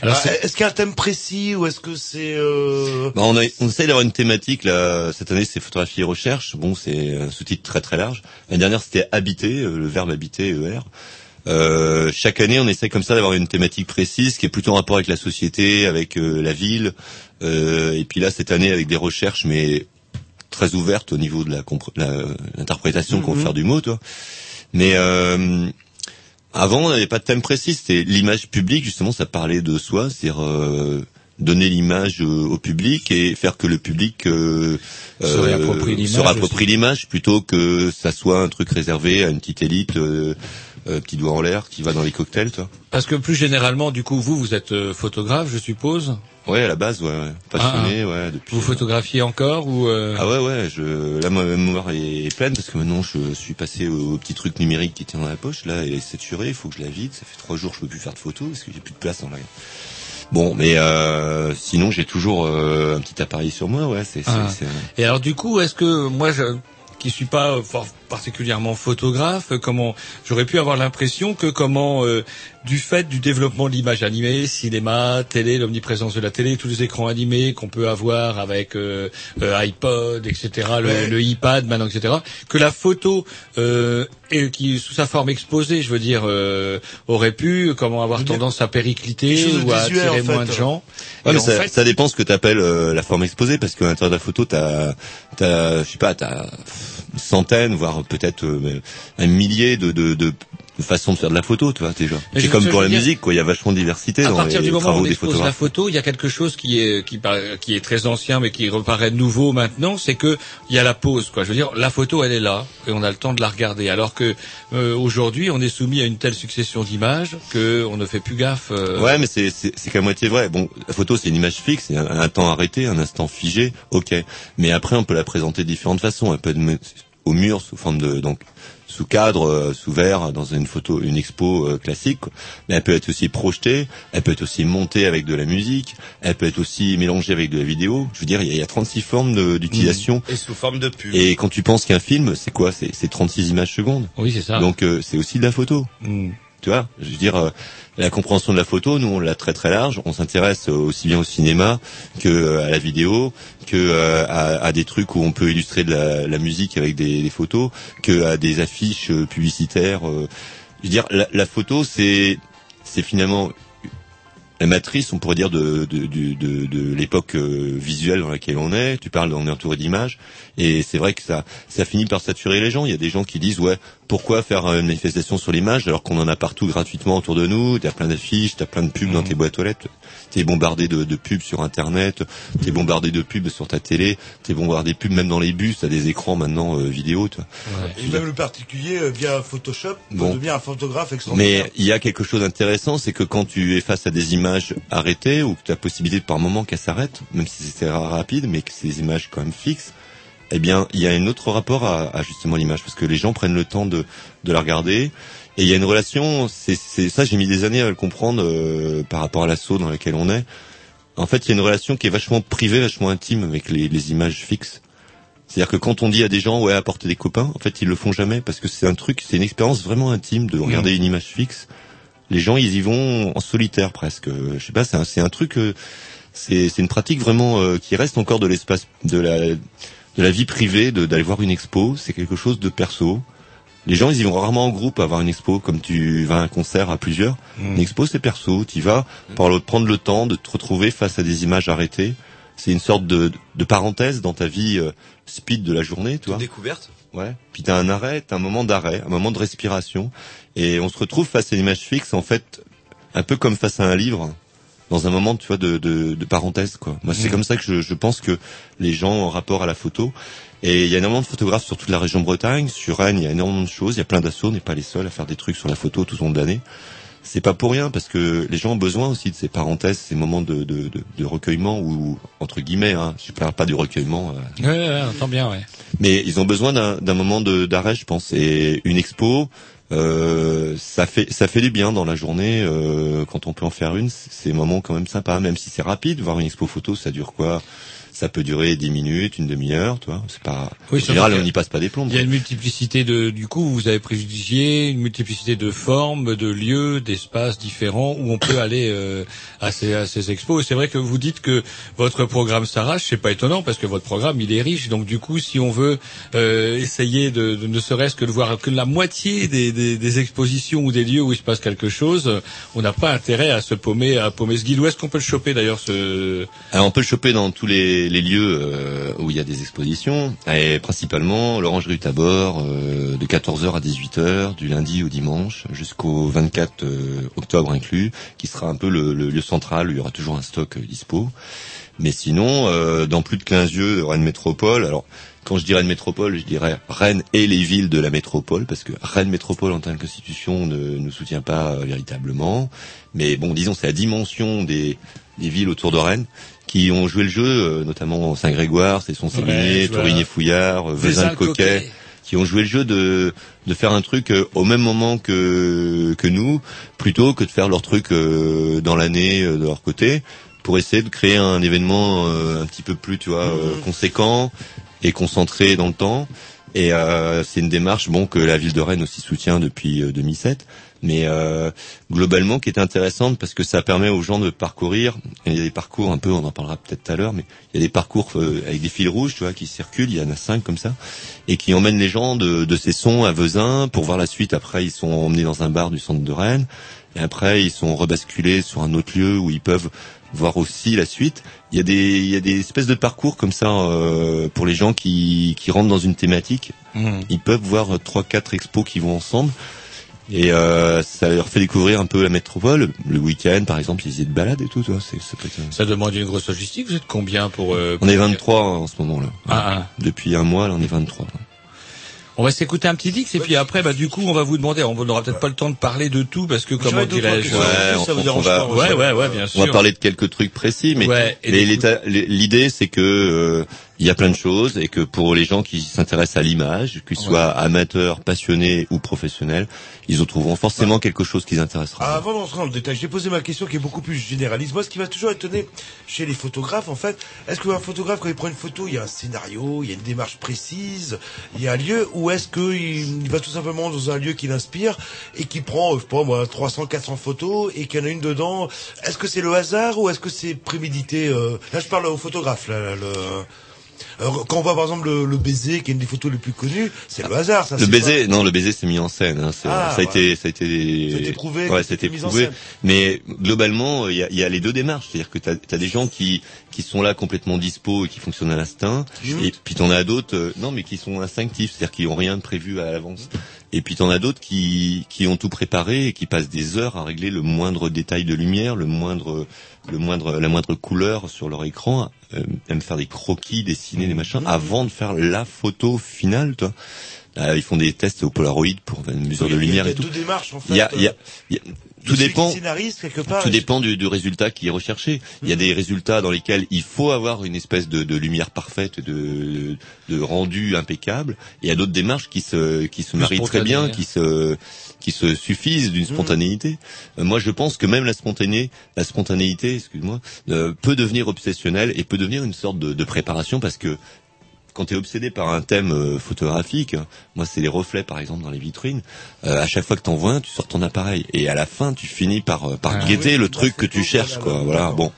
S2: Alors, Ah, est-ce qu'il y a un thème précis ou est-ce que c'est euh...
S4: Bah, on, a, on essaye d'avoir une thématique là. Cette année, c'est photographie et recherche. Bon, c'est un sous-titre très très large. L'année dernière, c'était habiter, euh, le verbe habiter, ER. Euh, chaque année, on essaie comme ça d'avoir une thématique précise qui est plutôt en rapport avec la société, avec euh, la ville. Euh, et puis là, cette année, avec des recherches, mais très ouvertes au niveau de la compr- la- l'interprétation qu'on
S2: Mhm.
S4: va faire du mot, toi. Mais euh, avant, on n'avait pas de thème précis. C'était l'image publique, justement, ça parlait de soi, c'est-à-dire euh, donner l'image au public et faire que le public euh,
S1: Se réapproprie l'image
S4: se réapproprie l'image plutôt que ça soit un truc réservé à une petite élite, euh, euh, petit doigt en l'air, qui va dans les cocktails, toi.
S1: Parce que plus généralement, du coup, vous, vous êtes euh, photographe, je suppose.
S4: Ouais, à la base, ouais, ouais. passionné,
S1: Ah,
S4: ouais. Depuis,
S1: Vous photographiez encore ou euh,
S4: Ah ouais ouais, je là ma mémoire est pleine parce que maintenant je suis passé au, petit truc numérique qui tient dans la poche là, elle est saturée, il faut que je la vide, ça fait trois jours que je peux plus faire de photos parce que j'ai plus de place dans la. Bon, mais euh, sinon j'ai toujours euh, un petit appareil sur moi, ouais, c'est c'est-
S1: Ah.
S4: c'est-
S1: Et alors du coup, est-ce que moi, je, qui suis pas euh, particulièrement photographe, euh, comment j'aurais pu avoir l'impression que comment euh, du fait du développement de l'image animée, cinéma, télé, l'omniprésence de la télé, tous les écrans animés qu'on peut avoir avec euh, euh, iPod, etc., le,
S2: Ouais.
S1: le iPad maintenant, etc., que la photo euh, et qui sous sa forme exposée, je veux dire, euh, aurait pu comment avoir tendance à péricliter ou à attirer
S2: en fait.
S1: moins de gens.
S4: Ouais, mais ça,
S1: fait-
S4: ça dépend ce que tu appelles la forme exposée, parce qu'à l'intérieur de la photo, t'as, t'as, je sais pas, t'as une centaine, voire peut-être euh, un millier de, de, de façons de faire de la photo, tu vois, déjà. C'est comme pour la
S1: dire-
S4: musique, quoi. Il y a vachement de diversité
S1: à
S4: dans
S1: partir
S4: les
S1: du moment où on
S4: des
S1: la photo, il y a quelque chose qui est qui, qui est très ancien mais qui reparaît nouveau maintenant, c'est que il y a la pause quoi. Je veux dire, la photo elle est là et on a le temps de la regarder. Alors que euh, aujourd'hui, on est soumis à une telle succession d'images que on ne fait plus gaffe. euh,
S4: Ouais, mais c'est c'est qu'à moitié vrai. Bon, la photo c'est une image fixe, c'est un, un temps arrêté, un instant figé, ok. Mais après on peut la présenter de différentes façons. Elle peut être au mur sous forme de donc sous cadre, euh, sous verre, dans une photo, une expo euh, classique. quoi. Mais elle peut être aussi projetée, elle peut être aussi montée avec de la musique, elle peut être aussi mélangée avec de la vidéo. Je veux dire, il y a, il y a 36 formes de- d'utilisation.
S2: Et sous forme de pub.
S4: Et quand tu penses qu'un film, c'est quoi? C'est c'est 36 images secondes.
S1: Oui, c'est ça.
S4: Donc euh, c'est aussi de la photo.
S1: Mm.
S4: Tu vois, je veux dire, euh, la compréhension de la photo, nous on l'a très très large. On s'intéresse aussi bien au cinéma que euh, à la vidéo, que euh, à, à des trucs où on peut illustrer de la, la musique avec des, des photos, que à des affiches publicitaires. je veux dire, la, la photo, c'est c'est finalement la matrice, on pourrait dire, de, de, de, de, de l'époque visuelle dans laquelle on est. Tu parles, on est entouré d'images, et c'est vrai que ça, ça finit par saturer les gens. Il y a des gens qui disent, ouais, pourquoi faire une manifestation sur l'image alors qu'on en a partout gratuitement autour de nous. T'as plein d'affiches, t'as plein de pubs dans tes boîtes aux lettres. T'es bombardé de, de pubs sur Internet, t'es bombardé de pubs sur ta télé, t'es bombardé de pubs même dans les bus. T'as des écrans maintenant euh, vidéo. Tu vois.
S2: Et même le particulier, euh, via Photoshop,
S4: Bon.
S2: devenir un photographe extraordinaire.
S4: Mais il y a quelque chose d'intéressant, c'est que quand tu es face à des images arrêtées ou que tu as possibilité de par moment qu'elles s'arrêtent, même si c'est rapide, mais que c'est des images quand même fixes, eh bien, il y a un autre rapport à, à justement l'image, parce que les gens prennent le temps de, de la regarder. Et il y a une relation, c'est ça j'ai mis des années à le comprendre euh, par rapport à l'assaut dans lequel on est. En fait, il y a une relation qui est vachement privée, vachement intime avec les, les images fixes. C'est-à-dire que quand on dit à des gens ouais apportez des copains, en fait ils le font jamais parce que c'est un truc, c'est une expérience vraiment intime de regarder une image fixe. Les gens ils y vont en solitaire presque. Euh, Je sais pas, c'est un, c'est un truc, euh, c'est c'est une pratique vraiment euh, qui reste encore de l'espace de la de la vie privée, d'aller voir une expo. C'est quelque chose de perso. Les gens ils y vont rarement en groupe à voir une expo comme tu vas à un concert à plusieurs. Une expo c'est perso. Tu vas pour le- prendre le temps de te retrouver face à des images arrêtées. C'est une sorte de, de parenthèse dans ta vie euh, speed de la journée, tu vois.
S12: Découverte.
S4: Ouais. Puis t'as un arrêt, t'as un moment d'arrêt, un moment de respiration, et on se retrouve face à une image fixe, en fait, un peu comme face à un livre, dans un moment, tu vois, de, de, de parenthèse, quoi. Moi, c'est
S1: Mhm.
S4: comme ça que je, je pense que les gens en rapport à la photo. Et il y a énormément de photographes sur toute la région Bretagne, sur Rennes, il y a énormément de choses, il y a plein d'assauts, on n'est pas les seuls à faire des trucs sur la photo tout au long de l'année. C'est pas pour rien parce que les gens ont besoin aussi de ces parenthèses, ces moments de, de, de, de recueillement ou entre guillemets, hein, je parle pas du recueillement, euh,
S1: Ouais, ouais, on entend bien, ouais.
S4: mais ils ont besoin d'un moment d'arrêt, je pense. Et une expo, euh, ça fait ça fait du bien dans la journée euh, quand on peut en faire une. C'est un moment quand même sympa, même si c'est rapide. Voir une expo photo, ça dure quoi? Ça peut durer 10 minutes, une demi-heure, tu vois. C'est pas.
S1: Oui,
S4: en général, on n'y passe pas des plombs.
S1: Il y a une multiplicité de, du coup, vous avez privilégié une multiplicité de formes, de lieux, d'espaces différents où on peut aller euh, à, ces, à ces expos. C'est vrai que vous dites que votre programme s'arrache, c'est pas étonnant parce que votre programme il est riche. Donc du coup, si on veut euh, essayer de, de ne serait-ce que de voir que la moitié des, des, des expositions ou des lieux où il se passe quelque chose, on n'a pas intérêt à se paumer, à paumer ce guide. Où est-ce qu'on peut le choper d'ailleurs ce
S4: Alors on peut le choper dans tous les, les lieux euh, où il y a des expositions, et principalement l'Orangerie Tabor euh, de 14h à 18h du lundi au dimanche jusqu'au 24 euh, octobre inclus, qui sera un peu le, le lieu central où il y aura toujours un stock euh, dispo. Mais sinon, euh, dans plus de 15 lieux de Rennes Métropole, alors quand je dis Rennes Métropole, je dirais Rennes et les villes de la métropole, parce que Rennes Métropole en tant qu'institution ne nous soutient pas véritablement. Mais bon, disons, c'est la dimension des, des villes autour de Rennes qui ont joué le jeu, euh, notamment Saint-Grégoire, c'est son
S1: je vois.
S4: Tourigné-Fouillard, euh, Vezin-le-Coquet,
S1: Vezin-le-Coquet.
S4: qui ont joué le jeu de, de faire un truc euh, au même moment que, que nous, plutôt que de faire leur truc euh, dans l'année de leur côté, pour essayer de créer un événement un petit peu plus, tu vois, euh, conséquent et concentré dans le temps. Et euh, c'est une démarche bon que la ville de Rennes aussi soutient depuis euh, 2007, mais euh, globalement qui est intéressante parce que ça permet aux gens de parcourir. Il y a des parcours un peu, on en parlera peut-être tout à l'heure, mais il y a des parcours euh, avec des fils rouges, tu vois, qui circulent. Il y en a cinq comme ça et qui emmènent les gens de, de Cesson à Vezin pour voir la suite. Après, ils sont emmenés dans un bar du centre de Rennes et après ils sont rebasculés sur un autre lieu où ils peuvent voir aussi la suite. Il y a des, il y a des espèces de parcours comme ça euh, pour les gens qui, qui rentrent dans une thématique.
S1: Mhm.
S4: Ils peuvent voir trois, quatre expos qui vont ensemble. Et euh, ça leur fait découvrir un peu la métropole. Le week-end, par exemple, ils y de balade et tout. tu vois, c'est- ça peut être-
S1: Ça demande une grosse logistique. Vous êtes combien pour euh,
S4: On est 23 en ce moment là.
S1: Ah, ah.
S4: Depuis un mois, là, on est 23.
S1: On va s'écouter un petit dix et puis après, bah du coup, on va vous demander. On n'aura peut-être pas le temps de parler de tout parce que comment dirais-je.
S4: Ouais,
S2: ça vous
S4: on-
S2: dérange
S4: on va-
S2: pas, moi,
S1: Ouais, ouais, ouais, bien sûr.
S4: On va parler de quelques trucs précis, mais,
S1: Ouais, et
S4: mais l'idée c'est que euh, il y a plein de choses et que pour les gens qui s'intéressent à l'image, qu'ils soient amateurs, passionnés ou professionnels, ils en trouveront forcément quelque chose qui les intéressera.
S2: Ah, Avant d'entrer dans le détail, j'ai posé ma question qui est beaucoup plus généraliste. Moi, ce qui m'a toujours étonné chez les photographes, en fait, est-ce qu'un photographe, quand il prend une photo, il y a un scénario, il y a une démarche précise, il y a un lieu, ou est-ce qu'il va tout simplement dans un lieu qui l'inspire et qui prend, je sais pas moi, 300, 400 photos et qu'il y en a une dedans? Est-ce que c'est le hasard ou est-ce que c'est prémédité euh, Là, je parle au photographe, là, là, le... Alors, quand on voit par exemple le, le baiser, qui est une des photos les plus connues, c'est le hasard. Ça,
S4: le baiser, non, le baiser c'est mis en scène. Hein,
S2: Ah,
S4: ça a
S2: ouais.
S4: été, ça a été,
S2: Ça a été prouvé que
S4: Ouais, ça a
S2: c'était
S4: été
S2: mis en
S4: prouvé.
S2: scène.
S4: Mais globalement, il y a, y a les deux démarches. C'est-à-dire que tu as, des gens qui qui sont là complètement dispo et qui fonctionnent à l'instinct, et puis t'en as d'autres, euh, non, mais qui sont instinctifs, c'est-à-dire qui ont rien de prévu à l'avance. Et puis t'en as d'autres qui qui ont tout préparé et qui passent des heures à régler le moindre détail de lumière, le moindre le moindre la moindre couleur sur leur écran, euh, même faire des croquis, dessiner des machins avant de faire la photo finale, toi. Euh, ils font des tests au Polaroid pour une mesure de lumière
S2: il y a
S4: et tout.
S2: deux démarches, en fait,
S4: Il y a, il y a- tout dépend.
S2: quelque part,
S4: Tout dépend du, du résultat qui est recherché. Il y a des résultats dans lesquels il faut avoir une espèce de, de lumière parfaite, de, de rendu impeccable. Et il y a d'autres démarches qui se qui se marient très bien, qui se qui se suffisent d'une spontanéité. Euh, moi, je pense que même la spontanéité, la spontanéité, excuse-moi, euh, peut devenir obsessionnelle et peut devenir une sorte de, de préparation parce que quand tu es obsédé par un thème euh, photographique, moi c'est les reflets par exemple dans les vitrines, euh, à chaque fois que t'en vois un, tu sors ton appareil et à la fin tu finis par euh, par
S1: Ah
S4: guetter
S2: oui,
S4: le
S2: bah,
S4: truc que tu cherches
S2: voilà,
S4: quoi.
S2: voilà.
S4: Bon.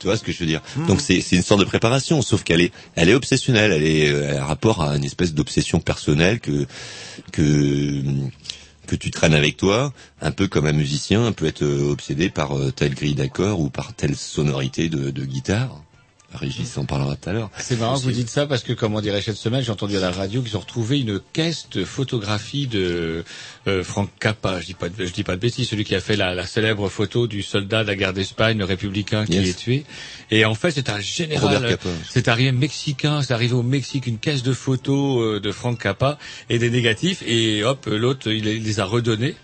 S4: Tu vois ce que je veux dire?
S2: Mhm.
S4: Donc c'est c'est une sorte de préparation, sauf qu'elle est elle est obsessionnelle, elle est euh, elle a rapport à une espèce d'obsession personnelle que que que tu traînes avec toi, un peu comme un musicien peut être obsédé par telle grille d'accords ou par telle sonorité de, de guitare. Régis en parlera tout à l'heure.
S1: C'est marrant que vous dites ça parce que, comme on dirait cette semaine, j'ai entendu à la radio qu'ils ont retrouvé une caisse de photographie de euh, Frank Cappa. Je dis pas de, je dis pas de bêtises, celui qui a fait la, la célèbre photo du soldat de la guerre d'Espagne, le républicain qui
S4: Yes.
S1: est tué. Et en fait, c'est un général,
S4: Capa.
S1: c'est un rien mexicain, c'est arrivé au Mexique, une caisse de photos euh, de Frank Cappa et des négatifs. Et hop, l'autre, il, il les a redonnés.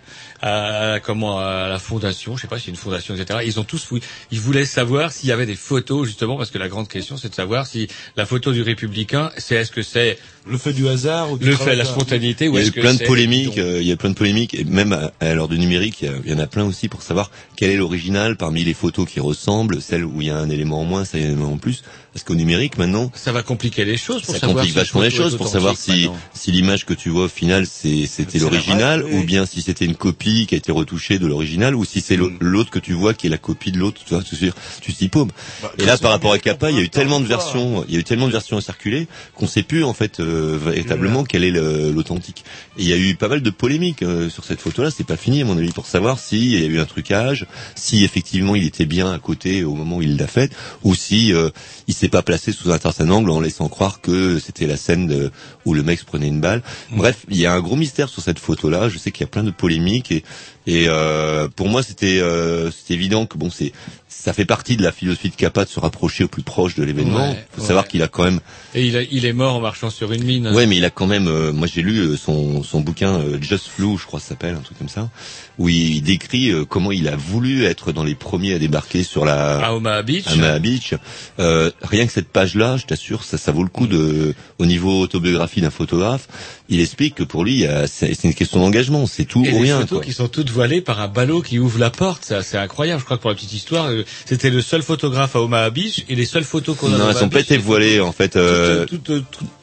S1: À, à- comment à la fondation, je sais pas si c'est une fondation, etc. Ils ont tous fouillé. Ils voulaient savoir s'il y avait des photos justement parce que la grande question c'est de savoir si la photo du républicain, c'est est-ce que c'est
S2: le fait du hasard ou du
S1: le fait la
S2: d'un-
S1: spontanéité ou
S4: Il y a
S1: est-ce
S4: eu
S1: que
S4: plein de polémiques, euh, il y a plein de polémiques, et même à, à l'heure du numérique, il y, en a plein aussi pour savoir quel est l'original parmi les photos qui ressemblent, celles où il y a un élément en moins, ça il y a un élément en plus. Parce qu'au numérique maintenant,
S1: Ça va compliquer les choses pour
S4: ça
S1: savoir
S4: complique
S1: si
S4: vachement les choses pour savoir si,
S1: maintenant.
S4: si l'image que tu vois au final c'est c'était l'original ou bien si c'était une copie qui a été retouchée de l'original ou si c'est l'au- l'autre que tu vois qui est la copie de l'autre. Tu vois, tu, sais- tu t'y paumes.
S2: Bah,
S4: Et là, par rapport à Kappa, il y a eu tellement de versions, il y a eu tellement de versions à circuler qu'on sait plus en fait euh, véritablement quel est l'authentique. Il y a eu pas mal de polémiques euh, sur cette photo-là. C'est pas fini à mon avis pour savoir s'il y a eu un trucage, si effectivement il était bien à côté au moment où il l'a faite, ou si euh, il s'est pas placé sous un certain angle en laissant croire que c'était la scène de- où le mec se prenait une balle. Bref, il y a un gros mystère sur cette photo-là. Je sais qu'il y a plein de polémiques et, et euh, pour moi c'était euh, c'était évident que bon c'est ça fait partie de la philosophie de Kappa de se rapprocher au plus proche de l'événement.
S1: Ouais,
S4: faut
S1: ouais.
S4: savoir qu'il a quand même
S1: Et il, a- il est mort en marchant sur une mine.
S4: Ouais, mais il a quand même. euh, moi, j'ai lu euh, son son bouquin euh, Just Flew, je crois, que ça s'appelle un truc comme ça, où il décrit euh, comment il a voulu être dans les premiers à débarquer sur la
S1: À Omaha Beach.
S4: à Omaha Beach. Euh, rien que cette page-là, je t'assure, ça, ça vaut le coup de, au niveau autobiographie d'un photographe. Il explique que pour lui, c'est une question d'engagement, c'est tout
S1: Et
S4: ou
S1: les
S4: rien.
S1: photos
S4: quoi.
S1: qui sont toutes voilées par un ballot qui ouvre la porte, c'est incroyable. Je crois que pour la petite histoire, euh, c'était le seul photographe à Omaha Beach et les seules photos qu'on a.
S4: Non, elles sont pas été voilées en fait. euh,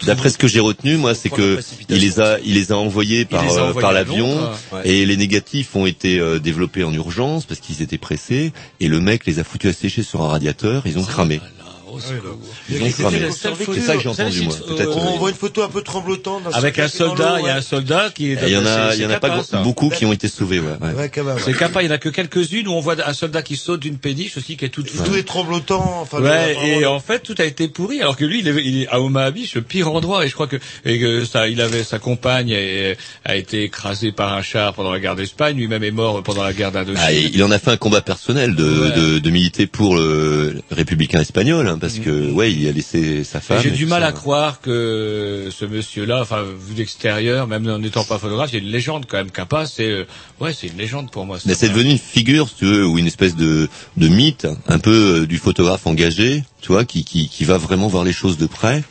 S4: D'après ce que j'ai retenu, moi, c'est que il les a, il les a envoyés par
S1: a
S4: euh,
S1: envoyés
S4: par
S1: à
S4: l'avion, et les négatifs ont été développés en urgence parce qu'ils étaient pressés, et le mec les a foutus à sécher sur un radiateur, ils ont cramé.
S1: Au secours.
S4: C'est ça que j'ai entendu moi.
S1: euh.
S2: On
S4: euh,
S2: voit une photo un peu tremblotante. d'un
S1: Avec un
S2: soldat
S1: il y a un soldat qui est.
S4: Il y en a, il y en a pas beaucoup qui ont été sauvés. Ouais.
S1: C'est Kappa, il y en a que quelques-unes où on voit un soldat qui saute d'une péniche aussi qui est toute
S2: Tout est tremblotant. Enfin,
S1: Ouais, et en fait tout a été pourri alors que lui il est, il est à Omaha Beach, le pire endroit et je crois que et que ça il avait sa compagne et, a été écrasée par un char pendant la guerre d'Espagne, lui-même est mort pendant la guerre d'Indochine.
S4: Ah, et il en a fait un combat personnel de,
S1: Ouais.
S4: de, de militer pour le républicain espagnol, hein, parce que ouais, il a laissé sa femme.
S1: J'ai du mal
S4: ça.
S1: à croire que ce monsieur-là, enfin vu d'extérieur, même en n'étant pas photographe, il y a une légende quand même. Kappa, c'est euh, ouais, c'est une légende pour moi.
S4: Mais c'est devenu une figure, si tu veux, ou une espèce de, de mythe, un peu euh, du photographe engagé, tu vois, qui, qui, qui va vraiment voir les choses de près.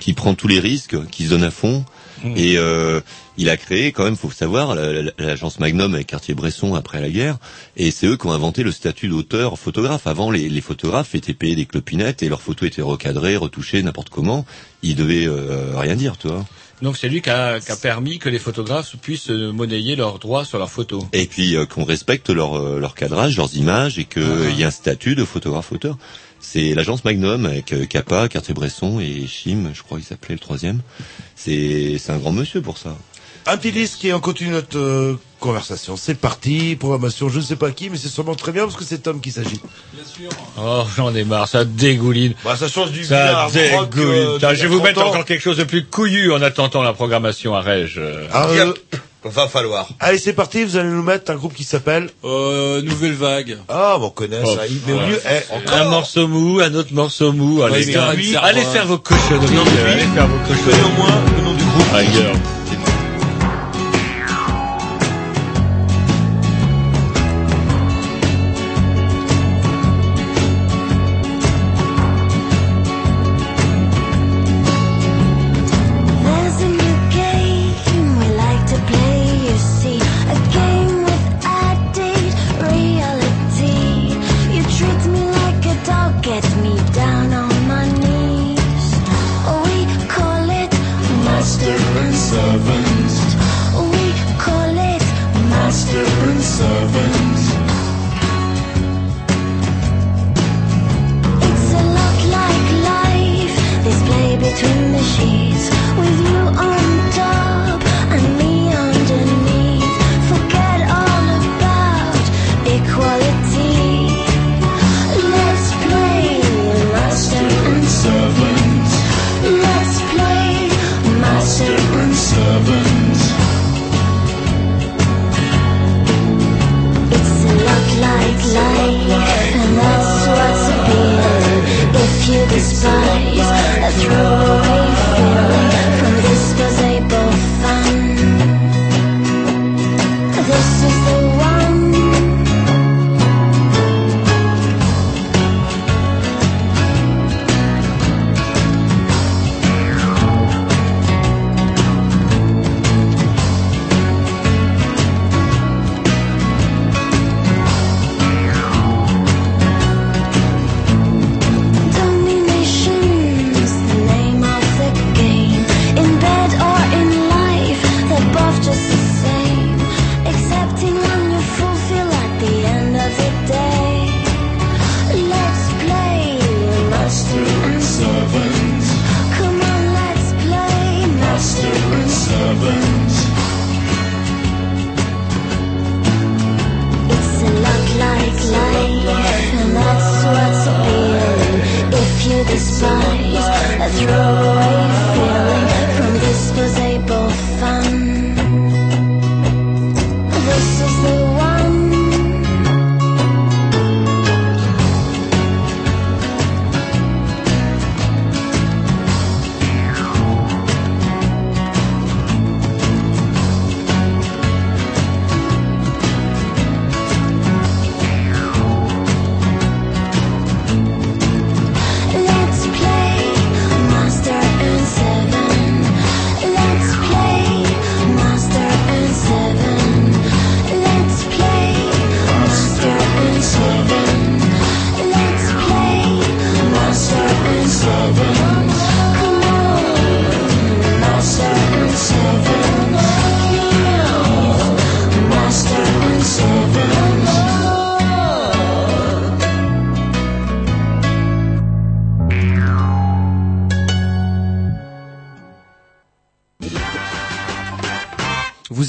S4: qui prend tous les risques, qui se donne à fond.
S13: Mm.
S4: Et euh, il a créé, quand même, faut le savoir, la- la- l'agence Magnum avec Cartier-Bresson après la guerre. Et c'est eux qui ont inventé le statut d'auteur photographe. Avant, les, les photographes étaient payés des clopinettes et leurs photos étaient recadrées, retouchées, n'importe comment. Ils devaient euh, rien dire, tu vois.
S13: Donc c'est lui qui a, qui a permis que les photographes puissent euh, monnayer leurs droits sur leurs photos.
S4: Et puis euh, qu'on respecte leur, euh, leur cadrage, leurs images et qu'il
S13: Ah.
S4: y a un statut de photographe-auteur. C'est l'agence Magnum avec euh, Kappa, Cartier-Bresson et Chim, je crois qu'il s'appelait le troisième. C'est c'est un grand monsieur pour ça.
S2: Un petit disque et on continue notre euh, conversation. C'est parti, programmation, je ne sais pas qui, mais c'est sûrement très bien parce que c'est Tom qui s'agit.
S13: Oh, j'en ai marre, ça dégouline.
S2: Bah, ça change du
S13: Ça dégouline.
S2: euh,
S13: je vais vous
S2: 30
S13: mettre encore quelque chose de plus couillu en attendant la programmation à Rège.
S2: Ah, euh,
S4: Va falloir.
S2: allez, c'est parti, vous allez nous mettre un groupe qui s'appelle
S3: Euh, nouvelle vague.
S2: Ah, bon, on connaît
S13: Oh,
S2: ça. Mais au lieu, eh,
S13: un morceau mou, un autre morceau mou. Allez,
S3: serpent,
S13: allez faire vos cochonneries.
S2: Non, mais lui,
S13: allez faire vos cochonneries.
S2: néanmoins, le nom du groupe.
S13: Ailleurs.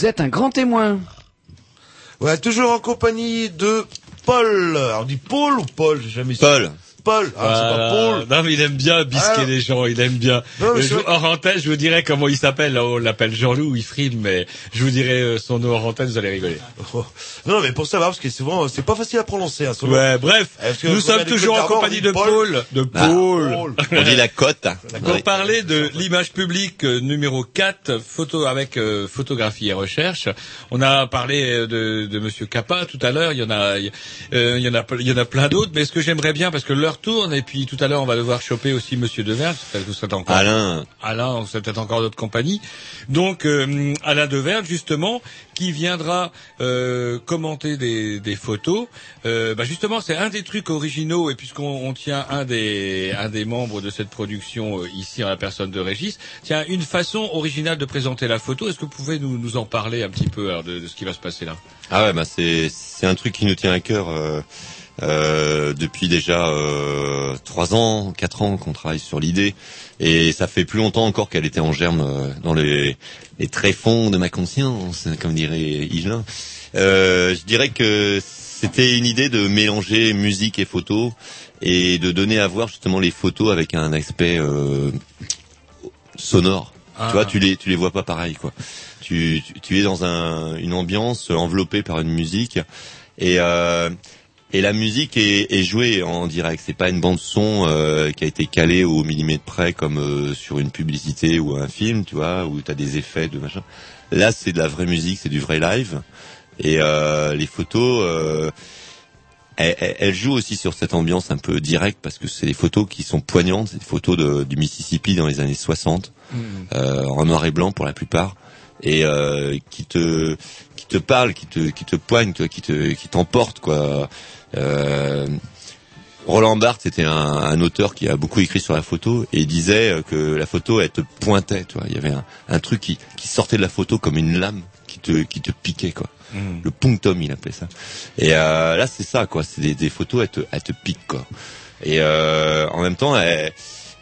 S10: Vous êtes un grand témoin.
S2: Ouais, toujours en compagnie de Paul. Alors, on dit Paul ou Paul J'ai jamais su.
S4: Paul.
S2: Paul. Ah, c'est pas. Paul.
S13: Non, mais il aime bien bisquer
S2: Ah.
S13: les gens, il aime bien.
S2: Non, mais
S13: Euh, je-
S2: vrai
S13: hors antenne, je vous dirai comment il s'appelle. Là, on l'appelle Jean-Loup, il frime, mais je vous dirai euh, son nom hors antenne, vous allez rigoler.
S2: Oh. Non, mais pour savoir, parce que souvent, c'est pas facile à prononcer. Hein, souvent.
S13: Ouais, bref,
S2: Est-ce que
S13: nous
S2: vous
S13: sommes toujours en compagnie
S2: on
S13: de Paul. De
S4: Ah.
S13: Paul.
S4: On dit la cote.
S13: Pour parler de l'image publique euh, numéro 4, photo avec euh, photographie et recherche, on a parlé euh, de, de Monsieur Kappa tout à l'heure. Il y en a, il y- euh, en a, il y en a plein d'autres. Mais ce que j'aimerais bien, parce que l'heure
S1: tourne et puis tout à l'heure on va devoir choper aussi Monsieur que vous serez encore.
S4: Alain.
S1: Alain, on sera peut-être encore d'autres compagnies. Donc euh, Alain Deverne justement qui viendra euh, commenter des, des photos. Euh, bah, justement, c'est un des trucs originaux et puisqu'on on tient un des un des membres de cette production euh, ici en la personne de Régis, tiens une façon originale de présenter la photo. Est-ce que vous pouvez nous, nous en parler un petit peu alors, de, de ce qui va se passer là?
S4: Ah ouais, bah c'est c'est un truc qui nous tient à cœur euh, depuis déjà euh, trois ans, quatre ans qu'on travaille sur l'idée, et ça fait plus longtemps encore qu'elle était en germe euh, dans les les tréfonds de ma conscience, comme dirait Higelin. Euh, je dirais que c'était une idée de mélanger musique et photo et de donner à voir justement les photos avec un aspect euh, sonore.
S1: Ah.
S4: Tu vois, tu les tu les vois pas pareil quoi. Tu tu, tu es dans un une ambiance enveloppée par une musique et euh, et la musique est, est jouée en direct. C'est pas une bande son euh, qui a été calée au millimètre près comme euh, sur une publicité ou un film, tu vois, où t'as des effets de machin. Là, c'est de la vraie musique, c'est du vrai live. Et euh, les photos, euh, elles, elles- elles jouent aussi sur cette ambiance un peu directe parce que c'est des photos qui sont poignantes. C'est des photos de- du Mississippi dans les années 60, euh, en noir et blanc pour la plupart, et euh, qui te qui te parlent, qui te qui te vois, qui te qui t'emportent quoi. Euh, Roland Barthes, c'était un, un auteur qui a beaucoup écrit sur la photo et il disait que la photo, elle te pointait, tu vois. Il y avait un, un truc qui, qui sortait de la photo comme une lame qui te, qui te piquait, quoi.
S1: Mhm.
S4: Le punctum, il appelait ça. Et euh, là, c'est ça, quoi. C'est des, des photos, elles te, elles te piquent, quoi. Et euh, en même temps, elles-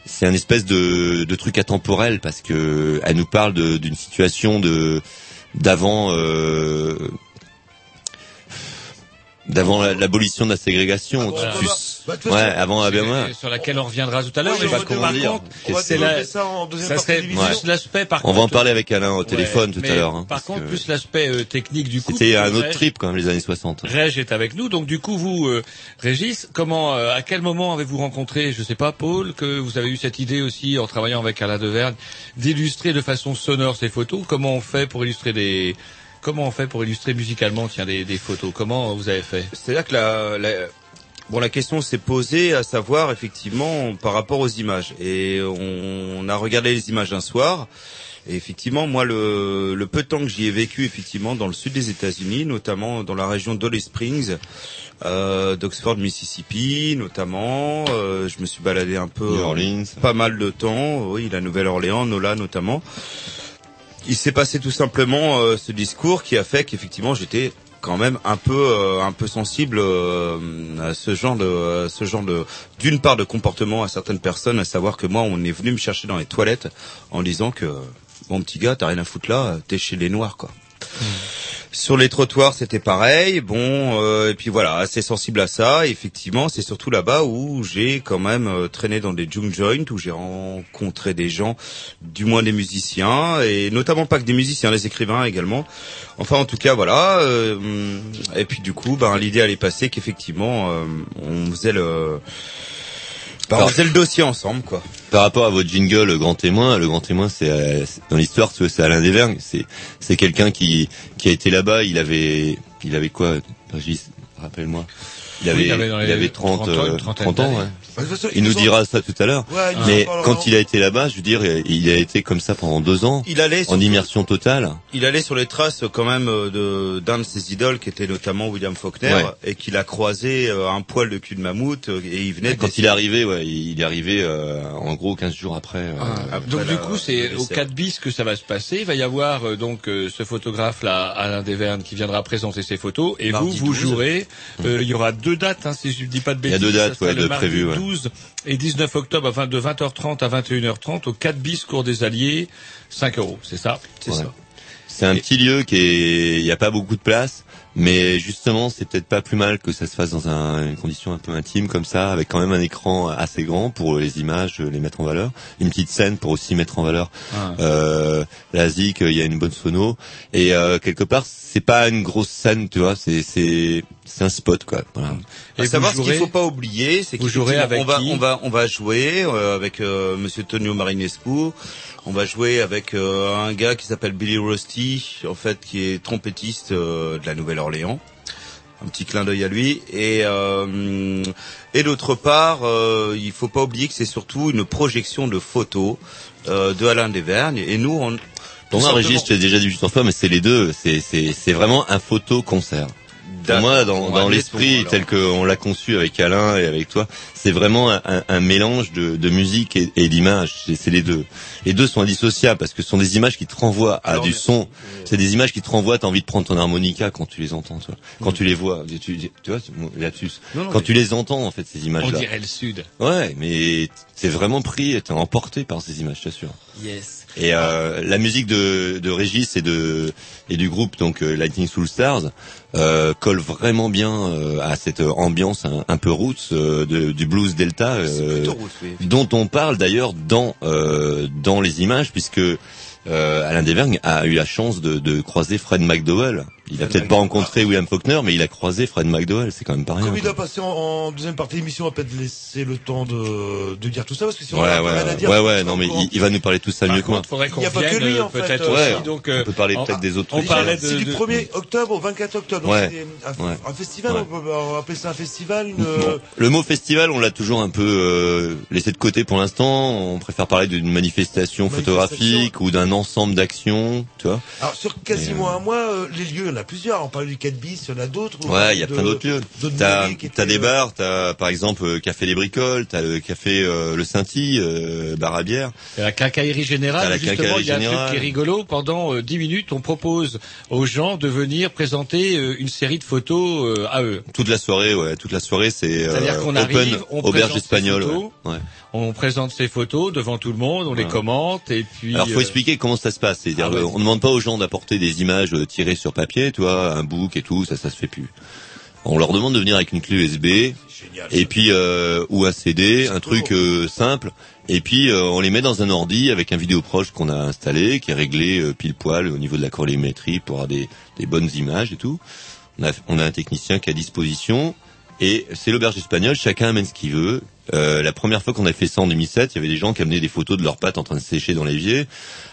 S4: c'est un espèce de, de truc atemporel parce que elle nous parle d'une situation de d'avant euh, d'avant la- l'abolition de la ségrégation.
S1: Voilà.
S4: Tu-
S2: Bah,
S4: ouais,
S2: façon,
S4: avant Abema.
S1: sur laquelle on reviendra tout à l'heure.
S2: Va
S1: je-
S2: développer-
S1: par
S4: dire.
S1: contre,
S2: on va
S1: c'est
S2: développer
S1: la-
S2: ça en deuxième
S1: ça serait l'aspect par
S4: On va en parler avec Alain au
S1: Ouais,
S4: téléphone tout à l'heure. hein,
S1: par contre,
S4: que
S1: plus l'aspect euh, technique du coup.
S4: C'était un autre trip quand même les années 60.
S1: Reg est avec nous, donc du coup vous, euh, Régis, comment, euh, à quel moment avez-vous rencontré, je sais pas, Paul, que vous avez eu cette idée aussi en travaillant avec Alain Deverne d'illustrer de façon sonore ces photos? Comment on fait pour illustrer des, comment on fait pour illustrer musicalement, tiens, des, des photos? Comment vous avez fait?
S5: C'est-à-dire que la, la- bon, la question s'est posée à savoir effectivement par rapport aux images. Et on, on a regardé les images un soir. Et effectivement, moi, le, le peu de temps que j'y ai vécu, effectivement, dans le sud des États-Unis, notamment dans la région d'Holly Springs, euh, d'Oxford, Mississippi, notamment, euh, je me suis baladé un peu,
S4: Orleans.
S5: pas mal de temps, oui, la Nouvelle-Orléans, Nola notamment. Il s'est passé tout simplement euh, ce discours qui a fait qu'effectivement j'étais quand même un peu euh, un peu sensible euh, à ce genre de ce genre de d'une part de comportement à certaines personnes à savoir que moi on est venu me chercher dans les toilettes en disant que mon petit gars t'as rien à foutre là t'es chez les noirs quoi sur les trottoirs, c'était pareil. Bon, euh, et puis voilà, assez sensible à ça. Effectivement, c'est surtout là-bas où j'ai quand même euh, traîné dans des junk joints, où j'ai rencontré des gens, du moins des musiciens, et notamment pas que des musiciens, des écrivains également. Enfin, en tout cas, voilà. euh, et puis du coup, ben l'idée allait passer qu'effectivement, on faisait le, on
S4: Alors-
S5: faisait le dossier ensemble, quoi.
S4: Par rapport à votre jingle, le grand témoin, le grand témoin, c'est euh, dans l'histoire, tu vois, c'est Alain Desvergnes. C'est c'est quelqu'un qui qui a été là-bas. Il avait il avait quoi? Régis, rappelle-moi. Il avait
S1: Oui, il avait dans les
S4: il avait 30
S1: 30 ans,
S4: euh,
S1: trentaine
S4: 30 ans.
S1: d'années.
S4: ouais.
S2: Bah, façon,
S4: Il nous dira ça tout à l'heure.
S2: Ouais,
S4: Mais quand il a été là-bas, je veux dire, il a été comme ça pendant deux ans,
S5: Il allait
S4: en immersion totale.
S5: Il allait sur les traces quand même de d'un de ses idoles qui était notamment William Faulkner
S4: Ouais.
S5: et qu'il a croisé euh, un poil de cul de mammouth euh, et il venait de
S4: Quand il est arrivé, ouais, il est arrivé euh, en gros 15 jours après. euh,
S5: après
S1: Donc
S5: la-
S1: du coup, c'est au
S5: décès.
S1: 4 bis que ça va se passer. Il va y avoir euh, donc euh, ce photographe là, Alain Desvernes, qui viendra présenter ses photos. Et
S5: Mardi
S1: vous, vous
S5: 12.
S1: jouerez. euh, il y aura deux dates, hein, si je ne dis pas de
S4: Il y a
S1: bêtises.
S4: deux dates, ouais,
S1: le
S4: de
S1: mardi
S4: prévues, ouais.
S1: 12 et 19 octobre à 20 de 20h30 à 21h30 au 4 bis cours des Alliés. 5 euros, c'est ça?
S5: C'est
S4: Ouais.
S5: ça.
S4: C'est un petit lieu qui est, il n'y a pas beaucoup de place, mais justement, c'est peut-être pas plus mal que ça se fasse dans un, une condition un peu intime comme ça, avec quand même un écran assez grand pour les images, les mettre en valeur, une petite scène pour aussi mettre en valeur
S1: Ah.
S4: euh, la zik, il y a une bonne sono, et euh, quelque part, c'est pas une grosse scène, tu vois, c'est c'est un spot quoi. Voilà.
S5: À
S1: Et
S5: savoir
S1: vous
S5: ce qu'il faut pas oublier, c'est
S1: vous jouerez
S5: qu'effectivement, on
S1: avec
S5: va
S1: qui
S5: on va on va jouer euh, avec euh, Monsieur Tonio Marinescu. On va jouer avec euh, un gars qui s'appelle Billy Rusty, en fait, qui est trompettiste euh, de la Nouvelle-Orléans. un petit clin d'œil à lui. Et euh, et d'autre part, euh, il faut pas oublier que c'est surtout une projection de photos euh, de Alain Desvergnes. Et nous, on
S4: Pour moi, Régis, je t'ai déjà dit juste fois, mais c'est les deux. C'est, c'est, c'est vraiment un photo-concert. Pour moi, dans,
S5: On
S4: dans l'esprit tel qu'on l'a conçu avec Alain et avec toi, c'est vraiment un, un- mélange de, de musique et, et d'image. C'est, c'est les deux. Les deux sont indissociables parce que ce sont des images qui te renvoient à du son. C'est des images qui te renvoient. T'as envie de prendre ton harmonica quand tu les entends. Tu vois. Quand tu les vois, tu, tu, tu vois, c'est
S1: non,
S4: quand
S1: mais-
S4: tu les entends en fait ces
S1: On
S4: images-là.
S1: dirait le Sud.
S4: Ouais, mais t'es vraiment pris, t'es emporté par ces images, je t'assure.
S1: Yes.
S4: Et euh, la musique de, de Régis et de et du groupe donc euh, Lightning Soul Stars euh, colle vraiment bien euh, à cette ambiance un, un peu roots euh, de, du blues delta euh,
S5: oui,
S4: dont on parle d'ailleurs dans euh, dans les images puisque euh, Alain Desvergnes a eu la chance de, de croiser Fred McDowell. Il a peut-être pas rencontré William Faulkner, mais il a croisé Fred McDowell. C'est quand même pas rien.
S2: Comme il
S4: quoi.
S2: doit passer en, en deuxième partie de l'émission, on va peut-être laisser le temps de, de dire tout ça, parce que si on
S4: Ouais,
S2: a
S4: ouais,
S2: rien à dire,
S4: ouais, ouais, non, mais il, il va nous parler tout ça
S1: Par
S4: mieux que moi.
S1: contre, faudrait qu'on
S2: Il y a pas que lui,
S1: euh,
S2: en fait,
S1: peut-être
S2: euh,
S1: aussi. Donc, euh,
S4: on peut parler peut-être des autres
S1: On parlait de,
S2: du
S1: de-
S2: 1er octobre au 24 octobre. Donc
S4: Ouais.
S2: c'est un,
S4: Ouais.
S2: un festival,
S4: Ouais.
S2: on peut on va appeler ça un festival, une, euh,
S4: Le mot festival, on l'a toujours un peu euh, laissé de côté pour l'instant. On préfère parler d'une manifestation photographique ou d'un ensemble d'actions, tu vois.
S2: Alors sur quasiment un mois, euh, les lieux, en a plusieurs. On parle du 4 bis, il y en a d'autres.
S4: Ouais, il y a
S2: de-
S4: plein d'autres lieux. T'as
S2: étaient,
S4: des
S2: euh,
S4: bars, t'as par exemple euh, Café des Bricoles, t'as le café euh, Le Sainty, euh, bar à bière.
S1: La quincaillerie générale,
S4: la
S1: justement,
S4: quincaillerie
S1: il y a un truc qui est rigolo. Pendant euh, 10 minutes, on propose aux gens de venir présenter euh, une série de photos euh, à eux.
S4: Toute la soirée, ouais, toute la soirée, c'est euh,
S1: C'est-à-dire qu'on
S4: open
S1: arrive, on
S4: auberge espagnole.
S1: photos,
S4: ouais. Ouais.
S1: On présente ces photos devant tout le monde, on les commente et puis.
S4: Alors faut
S1: euh,
S4: expliquer comment ça se passe. C'est-à-dire,
S1: Ah,
S4: euh, on ne demande pas aux gens d'apporter des images euh, tirées sur papier, tu vois, un book et tout, ça, ça se fait plus. On leur demande de venir avec une clé USB et puis euh, ou un CD, un truc euh, simple. Et puis euh, on les met dans un ordi avec un vidéo proche qu'on a installé, qui est réglé euh, pile poil au niveau de la colorimétrie pour avoir des, des bonnes images et tout. On a, on a un technicien qui est à disposition et c'est l'auberge espagnole, chacun amène ce qu'il veut. Euh, la première fois qu'on a fait ça en 2007, il y avait des gens qui amenaient des photos de leurs pattes en train de sécher dans l'évier.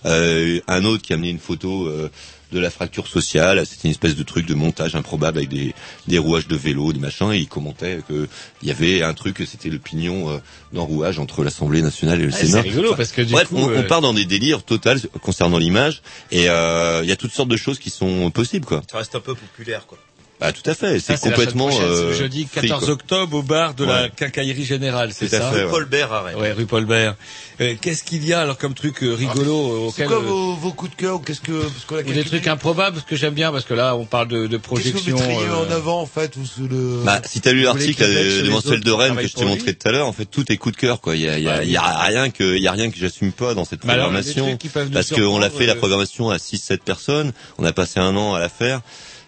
S4: Euh, un autre qui amenait une photo euh, de la fracture sociale. C'était une espèce de truc de montage improbable avec des, des rouages de vélo, des machins. Et il commentait que il y avait un truc, c'était le pignon euh, d'enrouage entre l'Assemblée nationale et le
S1: Ah, c'est
S4: Sénat.
S1: rigolo, parce que du
S4: Bref,
S1: coup,
S4: on,
S1: euh,
S4: on part dans des délires totales concernant l'image. Et euh, il y a toutes sortes de choses qui sont possibles, quoi.
S5: Ça reste un peu populaire, quoi.
S4: Bah tout à fait. C'est
S1: la
S4: complètement. euh,
S1: jeudi
S4: free,
S1: 14
S4: quoi.
S1: octobre au bar de la quincaillerie générale, c'est
S4: à
S1: ça
S4: fait, ouais.
S5: Paul Bert arrête.
S1: Ouais, rue Paul Bert. Euh, Qu'est-ce qu'il y a alors comme truc euh, rigolo
S2: C'est
S1: auquel
S2: quoi
S1: euh,
S2: vos, vos coups de cœur ou qu'est-ce que parce qu'on a
S1: ou des trucs
S2: minutes.
S1: improbables parce que j'aime bien parce que là on parle de, de
S2: Qu'est-ce que vous
S1: projection.
S2: mettriez
S1: euh,
S2: en avant en fait ou sous le
S4: Bah, si t'as lu l'article Mensuel de Rennes que je t'ai montré tout à l'heure, en fait, tout est coup de cœur, quoi. Il y a, y a, y a rien que, il y a rien que j'assume pas dans cette
S1: des
S4: programmation. parce qu'on l'a fait la programmation à 6-7 personnes. On a passé un an à la faire.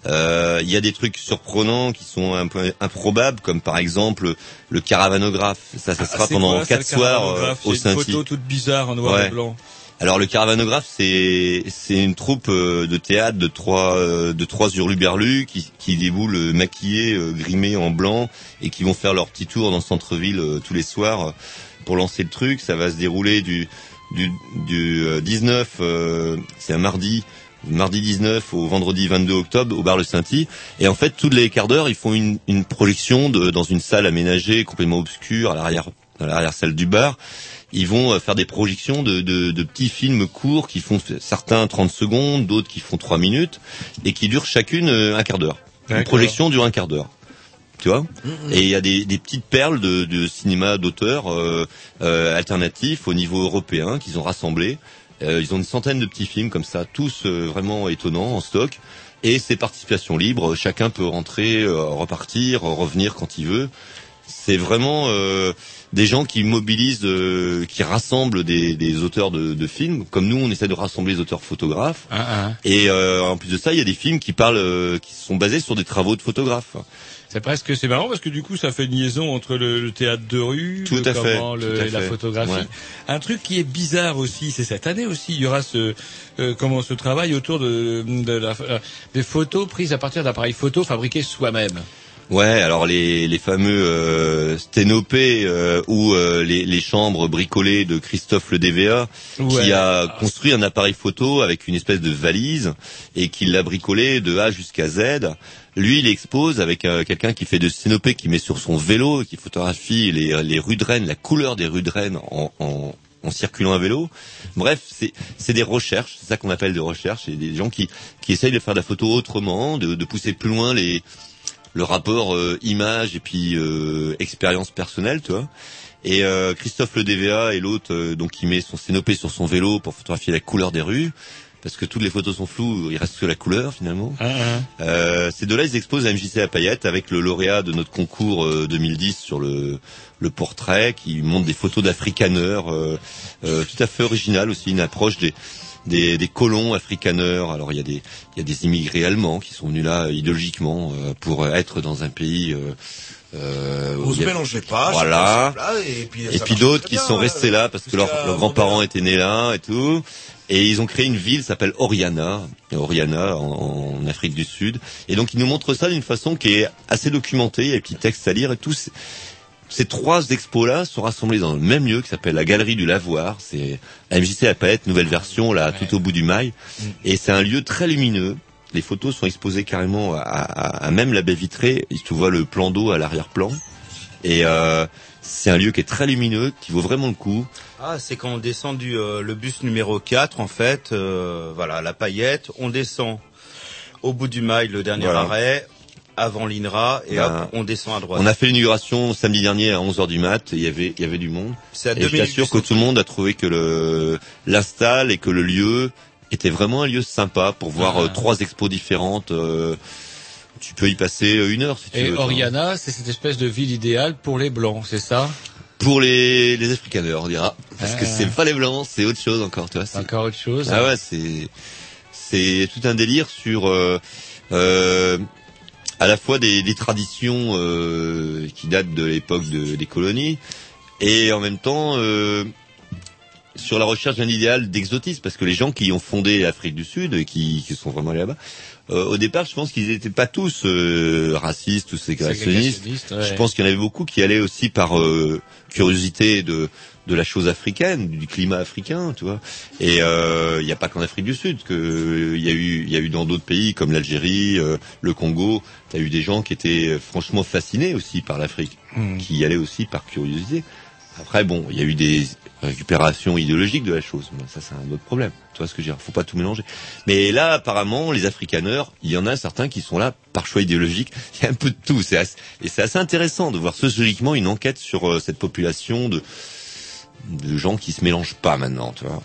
S4: Euh, Il y a des trucs surprenants qui sont un peu improbables, comme par exemple le caravanographe. Ça, ça
S1: ah,
S4: sera pendant
S1: quoi,
S4: quatre soirs euh, au
S1: C'est une photo toute bizarre en noir
S4: Ouais.
S1: et blanc.
S4: Alors le caravanographe, c'est c'est une troupe euh, de théâtre de trois de trois hurluberlus qui qui déboulent maquillés, grimés en blanc et qui vont faire leur petit tour dans le centre-ville tous les soirs pour lancer le truc. Ça va se dérouler du du du euh, 19, euh, c'est un mardi. Mardi 19 au vendredi 22 octobre au bar Le Sainty et en fait tous les quarts d'heure ils font une, une projection de, dans une salle aménagée complètement obscure à l'arrière dans l'arrière salle du bar ils vont euh, faire des projections de, de, de petits films courts qui font certains 30 secondes, d'autres qui font 3 minutes, et qui durent chacune euh, un quart d'heure. Une projection dure un quart d'heure. Tu vois? Et il y a des, des petites perles de, de cinéma d'auteurs euh, euh, alternatifs au niveau européen qu'ils ont rassemblés. Euh, ils ont une centaine de petits films comme ça, tous euh, vraiment étonnants en stock. Et c'est participation libre, chacun peut rentrer, euh, repartir, revenir quand il veut. C'est vraiment euh, des gens qui mobilisent, euh, qui rassemblent des, des auteurs de, de films, comme nous on essaie de rassembler les auteurs photographes.
S1: Hein, hein.
S4: Et euh, en plus de ça, il y a des films qui parlent, euh, qui sont basés sur des travaux de photographes.
S1: C'est presque c'est marrant parce que du coup ça fait une liaison entre le, le théâtre de rue,
S4: Tout
S1: le
S4: à fait,
S1: comment, le-
S4: tout à
S1: et la photographie.
S4: Ouais.
S1: Un truc qui est bizarre aussi, c'est cette année aussi, il y aura ce euh, comment ce travail autour de, de la, euh, des photos prises à partir d'appareils photo fabriqués soi-même.
S4: Ouais, alors les, les fameux euh, sténopés euh, ou euh, les, les chambres bricolées de Christophe le DVA
S1: Ouais.
S4: qui a construit un appareil photo avec une espèce de valise et qui l'a bricolé de A jusqu'à Z. Lui, il expose avec euh, quelqu'un qui fait de sténopé, qui met sur son vélo, qui photographie les, les rues de Rennes, la couleur des rues de Rennes en, en, en circulant à vélo. Bref, c'est c'est des recherches, c'est ça qu'on appelle des recherches, c'est des gens qui, qui essayent de faire de la photo autrement, de, de pousser plus loin les le rapport euh, image et puis euh, expérience personnelle, tu vois. Et euh, Christophe le DVA et l'autre euh, donc qui met son sténopé sur son vélo pour photographier la couleur des rues parce que toutes les photos sont floues, il reste que la couleur finalement. Euh, ces deux-là, ils exposent à MJC à Payette avec le lauréat de notre concours euh, 2010 sur le, le portrait qui montre des photos d'africaneurs euh, euh, tout à fait originales aussi, une approche des, des, des colons africaneurs. Alors il y a des il y a des immigrés allemands qui sont venus là euh, idéologiquement euh, pour être dans un pays. Euh, euh,
S2: On se
S4: a-
S2: mélangeait pas.
S4: Voilà.
S2: Et puis,
S4: d'autres qui
S2: bien,
S4: sont
S2: euh,
S4: restés là parce que leurs grands-parents étaient nés là et tout. Et ils ont créé une ville qui s'appelle Oriana, Oriana en, en Afrique du Sud. Et donc ils nous montrent ça d'une façon qui est assez documentée, il y a des petits textes à lire et tout. Ces- trois expos-là sont rassemblés dans le même lieu qui s'appelle la Galerie du Lavoir. C'est MJC à Palette, nouvelle version, là, tout au bout du mail. Et c'est un lieu très lumineux. Les photos sont exposées carrément à, à- à même la baie vitrée. Tu vois le plan d'eau à l'arrière-plan. Et euh, c'est un lieu qui est très lumineux, qui vaut vraiment le coup.
S5: Ah, c'est quand on descend du euh, le bus numéro 4 en fait, euh, voilà, la paillette, on descend au bout du mail le dernier
S4: Voilà.
S5: arrêt avant l'INRA et
S4: Ben,
S5: hop, on descend à droite.
S4: On a fait l'inauguration samedi dernier à 11h du mat, et il y avait, il y avait du monde.
S5: C'est à
S4: et je t'assure que tout le monde a trouvé que le l'install et que le lieu était vraiment un lieu sympa pour voir
S1: Ah.
S4: euh, trois expos différentes. euh, tu peux y passer euh, une heure si tu
S1: Et
S4: veux. toi.
S1: Oriana, c'est cette espèce de ville idéale pour les blancs, c'est ça?
S4: Pour les, les africaneurs, on dira. Parce que
S1: Ah.
S4: c'est pas les blancs, c'est autre chose encore, tu vois. c'est-
S1: Encore autre chose.
S4: Ah ouais, c'est c'est tout un délire sur euh, euh, à la fois des, traditions euh, qui datent de l'époque de- des colonies et en même temps euh, sur la recherche d'un idéal d'exotisme parce que les gens qui ont fondé l'Afrique du Sud et qui, qui sont vraiment allés là-bas euh, au départ je pense qu'ils n'étaient pas tous euh, racistes ou ségrégationnistes
S1: ouais.
S4: je pense qu'il y en avait beaucoup qui allaient aussi par euh, curiosité de de la chose africaine, du climat africain, tu vois. Et euh, il n'y a pas qu'en Afrique du Sud que il y a eu il y a eu dans d'autres pays comme l'Algérie, euh, le Congo, tu as eu des gens qui étaient euh, franchement fascinés aussi par l'Afrique,
S1: Mm.
S4: qui y allaient aussi par curiosité. Après bon, il y a eu des récupérations idéologiques de la chose. Ça c'est un autre problème. Tu vois ce que je veux dire? Faut pas tout mélanger. Mais là apparemment les africaneurs, il y en a certains qui sont là par choix idéologique. Il y a un peu de tout. Assez- et c'est assez intéressant de voir sociologiquement une enquête sur euh, cette population de de gens qui se mélangent pas maintenant, tu vois.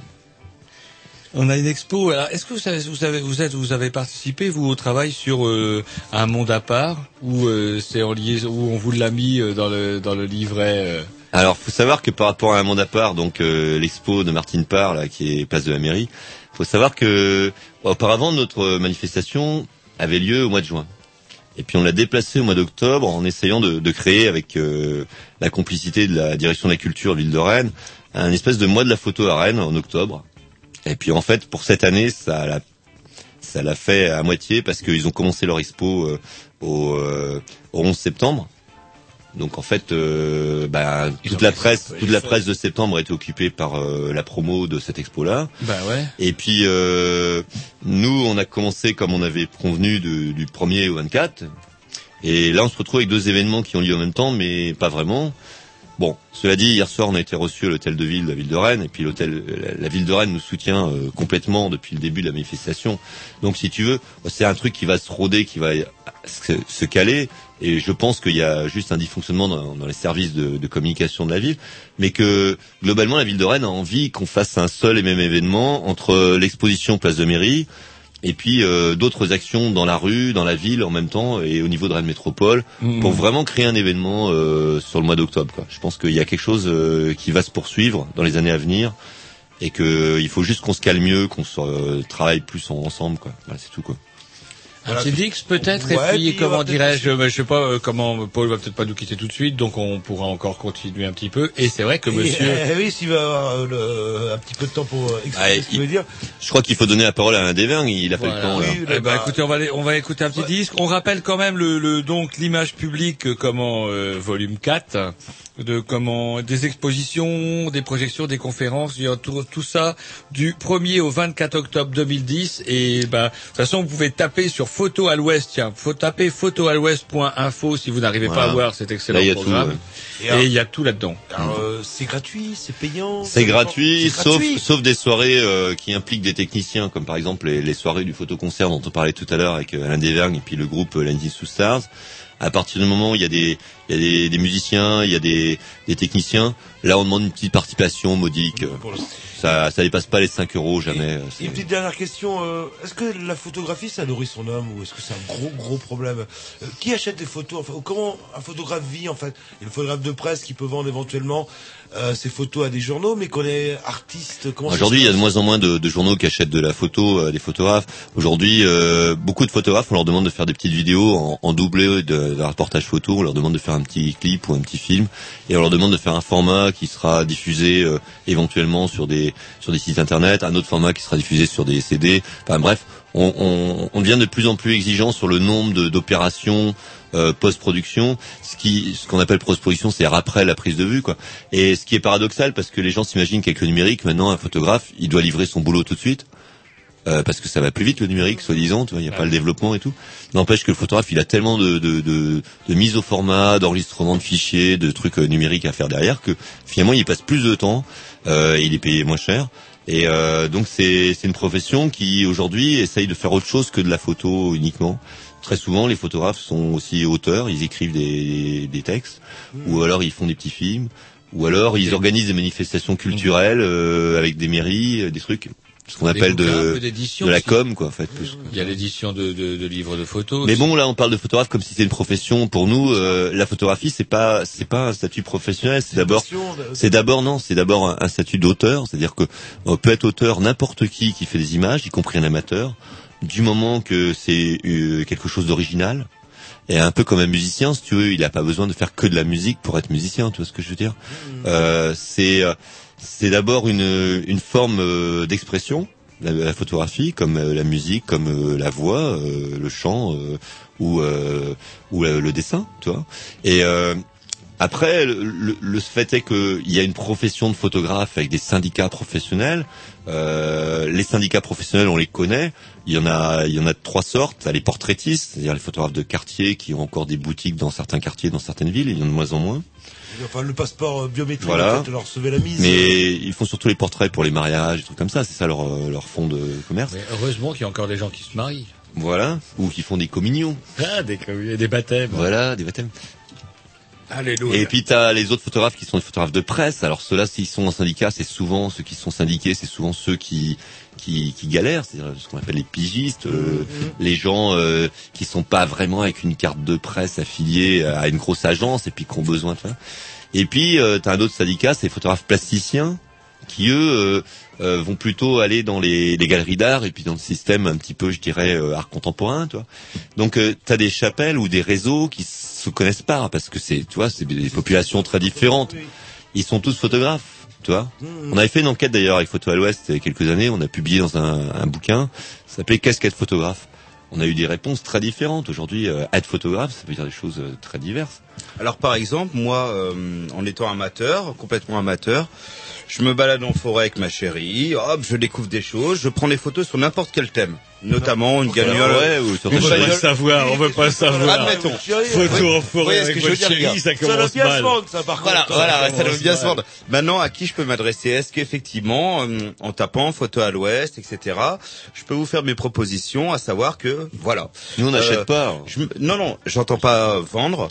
S1: On a une expo. Alors, est-ce que vous savez, vous êtes, vous avez participé vous au travail sur euh, un monde à part ou euh, c'est en liaison où on vous l'a mis euh, dans le dans le livret
S4: Alors, faut savoir que par rapport à un monde à part, donc euh, l'expo de Martine Parr, là, qui est place de la mairie, faut savoir que auparavant notre manifestation avait lieu au mois de juin. Et puis on l'a déplacé au mois d'octobre en essayant de, de créer avec euh, la complicité de la direction de la culture ville de Rennes un espèce de mois de la photo à Rennes en octobre. Et puis en fait pour cette année ça l'a ça l'a fait à moitié parce qu'ils ont commencé leur expo euh, au, euh, au 11 septembre. Donc en fait, euh, bah, toute la presse, toute la presse de septembre a été occupée par euh, la promo de cette expo-là.
S1: Bah ouais.
S4: Et puis euh, nous, on a commencé comme on avait convenu de- du 1er au 24. Et là, on se retrouve avec deux événements qui ont lieu en même temps, mais pas vraiment. Bon, cela dit, hier soir, on a été reçu à l'hôtel de ville de la ville de Rennes, et puis l'hôtel, la, la ville de Rennes nous soutient euh, complètement depuis le début de la manifestation. Donc, si tu veux, c'est un truc qui va se rôder, qui va se, se caler, et je pense qu'il y a juste un dysfonctionnement dans, dans les services de, de communication de la ville, mais que globalement, la ville de Rennes a envie qu'on fasse un seul et même événement entre l'exposition place de mairie, et puis euh, d'autres actions dans la rue, dans la ville en même temps et au niveau de Rennes Métropole
S1: Mhm.
S4: pour vraiment créer un événement euh, sur le mois d'octobre. quoi. Je pense qu'il y a quelque chose euh, qui va se poursuivre dans les années à venir et que il faut juste qu'on se calme mieux, qu'on se travaille plus en- ensemble. Quoi. Voilà, c'est tout quoi.
S1: Un
S2: Voilà.
S1: petit Dix peut-être,
S2: Ouais,
S1: et puis comment dirais-je, je sais pas euh, comment Paul va peut-être pas nous quitter tout de suite, donc on pourra encore continuer un petit peu. Et c'est vrai que
S2: Et,
S1: Monsieur,
S2: eh oui, s'il va avoir euh, le- un petit peu de temps pour euh, expliquer
S4: Ah,
S2: ce qu'il veut dire.
S4: Je crois qu'il faut donner la parole à un des vingt, il a pas eu le
S1: Voilà.
S4: temps là.
S2: Oui,
S1: Eh ben,
S2: bah,
S1: écoutez, on va aller- on va écouter un petit disque. On rappelle quand même le, le donc l'image publique euh, comment euh, volume 4 de comment des expositions, des projections, des conférences, il y a tout, tout ça du 1er au 24 octobre 2010 et bah de toute façon vous pouvez taper sur photo à l'ouest tiens, faut taper photoalouest.info si vous n'arrivez pas à voir cet excellent
S4: Là, tout,
S1: programme
S4: ouais.
S2: Et
S1: il y a tout là-dedans.
S2: euh, c'est gratuit, c'est payant.
S4: C'est gratuit, sauf
S2: gratuit.
S4: sauf des soirées euh, qui impliquent des techniciens, comme par exemple les, les soirées du photoconcert dont on parlait tout à l'heure avec euh, Alain Desvergnes et puis le groupe Landis sous Stars. À partir du moment où il y a des il y a des, des musiciens, il y a des, des techniciens, là on demande une petite participation modique. Ça ça dépasse pas les 5 euros jamais.
S2: Et une petite dernière question, euh, est-ce que la photographie ça nourrit son homme ou est-ce que c'est un gros gros problème Euh, Qui achète des photos enfin, Comment un photographe vit en fait? Il y a le photographe de presse qui peut vendre éventuellement euh, ses photos à des journaux, mais qu'on est artiste.
S4: Aujourd'hui, il y a de moins en moins de, de journaux qui achètent de la photo, euh, des photographes. Aujourd'hui, euh, beaucoup de photographes, on leur demande de faire des petites vidéos en, en doublé de, de reportage photo. On leur demande de faire un petit clip ou un petit film, et on leur demande de faire un format qui sera diffusé euh, éventuellement sur des sur des sites internet, un autre format qui sera diffusé sur des CD. Enfin bref, on, on, on devient de plus en plus exigeant sur le nombre de- d'opérations euh, post-production. Ce qui, ce qu'on appelle post-production, c'est après la prise de vue, quoi. Et ce qui est paradoxal, parce que les gens s'imaginent qu'avec le numérique, maintenant, un photographe, il doit livrer son boulot tout de suite. euh, parce que ça va plus vite le numérique, soi-disant, il n'y a pas le développement et tout. N'empêche que le photographe, il a tellement de, de, de, de mise au format, d'enregistrement de fichiers, de trucs euh, numériques à faire derrière, que finalement, il passe plus de temps, euh, il est payé moins cher. Et euh, donc c'est une profession qui aujourd'hui essaye de faire autre chose que de la photo uniquement. Très souvent, les photographes sont aussi auteurs, ils écrivent des, des textes, ou alors ils font des petits films, ou alors ils organisent des manifestations culturelles euh, avec des mairies, euh, des trucs, ce qu'on appelle de, la com, quoi, en fait. Plus.
S1: Il y a l'édition de, de, de livres de photos.
S4: Mais
S1: aussi.
S4: bon, là, on parle de photographe comme si c'était une profession. Pour nous, euh, la photographie, c'est pas, c'est pas un statut professionnel. C'est d'abord, c'est d'abord non, c'est d'abord un, un statut d'auteur. C'est-à-dire que on peut être auteur n'importe qui qui fait des images, y compris un amateur, du moment que c'est euh, quelque chose d'original. Et un peu comme un musicien, si tu veux, il n'a pas besoin de faire que de la musique pour être musicien. Tu vois ce que je veux dire? Euh, C'est, euh, c'est d'abord une une forme euh, d'expression. La, la photographie, comme la musique, comme la voix, le chant ou ou le dessin, tu vois? Et euh, après, le, le, le fait est qu'il y a une profession de photographe avec des syndicats professionnels. Euh, les syndicats professionnels, on les connaît. Il y en a, il y en a de trois sortes. T'as les portraitistes, c'est-à-dire les photographes de quartier qui ont encore des boutiques dans certains quartiers, dans certaines villes. Il y en a de moins en moins.
S2: Enfin, le passeport euh, biométrique,
S4: Voilà.
S2: en fait, leur recevez la mise.
S4: Mais ils font surtout les portraits pour les mariages, des trucs comme ça. C'est ça leur euh, leur fond de commerce.
S1: Mais heureusement qu'il y a encore des gens qui se marient.
S4: Voilà, ou qui font des communions.
S1: Ah, des, des baptêmes.
S4: Voilà, des baptêmes.
S1: Alléluia.
S4: Et puis t'as les autres photographes qui sont des photographes de presse. Alors ceux-là, s'ils sont en syndicat, c'est souvent ceux qui sont syndiqués, c'est souvent ceux qui qui, qui galèrent, c'est-à-dire ce qu'on appelle les pigistes, euh, les gens euh, qui sont pas vraiment avec une carte de presse affiliée à une grosse agence et puis qui ont besoin de ça. Et puis euh, t'as un autre syndicat, c'est les photographes plasticiens qui eux euh, euh, vont plutôt aller dans les, les galeries d'art et puis dans le système un petit peu, je dirais, euh, art contemporain, tu. Donc euh, t'as des chapelles ou des réseaux qui se connaissent pas parce que c'est, tu vois, c'est des populations très différentes. Ils sont tous photographes, tu vois. On avait fait une enquête d'ailleurs avec Photo à l'Ouest il y a quelques années. On a publié dans un, un bouquin, ça s'appelait Qu'est-ce qu'être photographe On a eu des réponses très différentes. Aujourd'hui, euh, être photographe, ça veut dire des choses euh, très diverses.
S5: Alors par exemple, moi, euh, en étant amateur, complètement amateur, je me balade en forêt avec ma chérie, hop, je découvre des choses, je prends des photos sur n'importe quel thème, notamment une gagnole,
S4: Ouais, ou sur
S5: une
S1: On veut pas savoir, on veut pas le savoir.
S5: Admettons.
S1: Photo en forêt avec
S5: que je veux
S1: votre
S5: dire, les
S1: chérie,
S5: gars
S1: ça
S2: Ça doit
S1: commence
S2: bien se
S1: mal.
S2: vendre, ça, par
S5: Voilà,
S2: contre.
S5: voilà, ça doit
S1: commence
S5: bien se
S1: mal.
S5: vendre. Maintenant, à qui je peux m'adresser? Est-ce qu'effectivement, euh, en tapant photo à l'ouest, etc., je peux vous faire mes propositions, à savoir que, voilà.
S4: Nous, on n'achète
S5: Euh,
S4: pas.
S5: Non, non, j'entends pas vendre.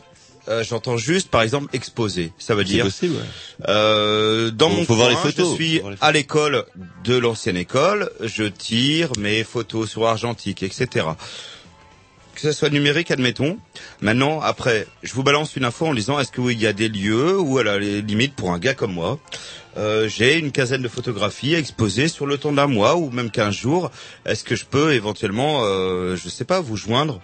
S5: Euh, j'entends juste, par exemple, exposer. Ça veut dire,
S4: possible. ouais.
S5: euh, dans mon
S4: faut voir
S5: coin,
S4: les photos,
S5: je suis à l'école de l'ancienne école, je tire mes photos sur argentique, etc. que ça soit numérique, admettons. Maintenant, après, je vous balance une info en disant est-ce qu'il y a des lieux où, à la limite, pour un gars comme moi, euh, j'ai une quinzaine de photographies exposées sur le temps d'un mois ou même quinze jours. Est-ce que je peux éventuellement, euh, je sais pas, vous joindre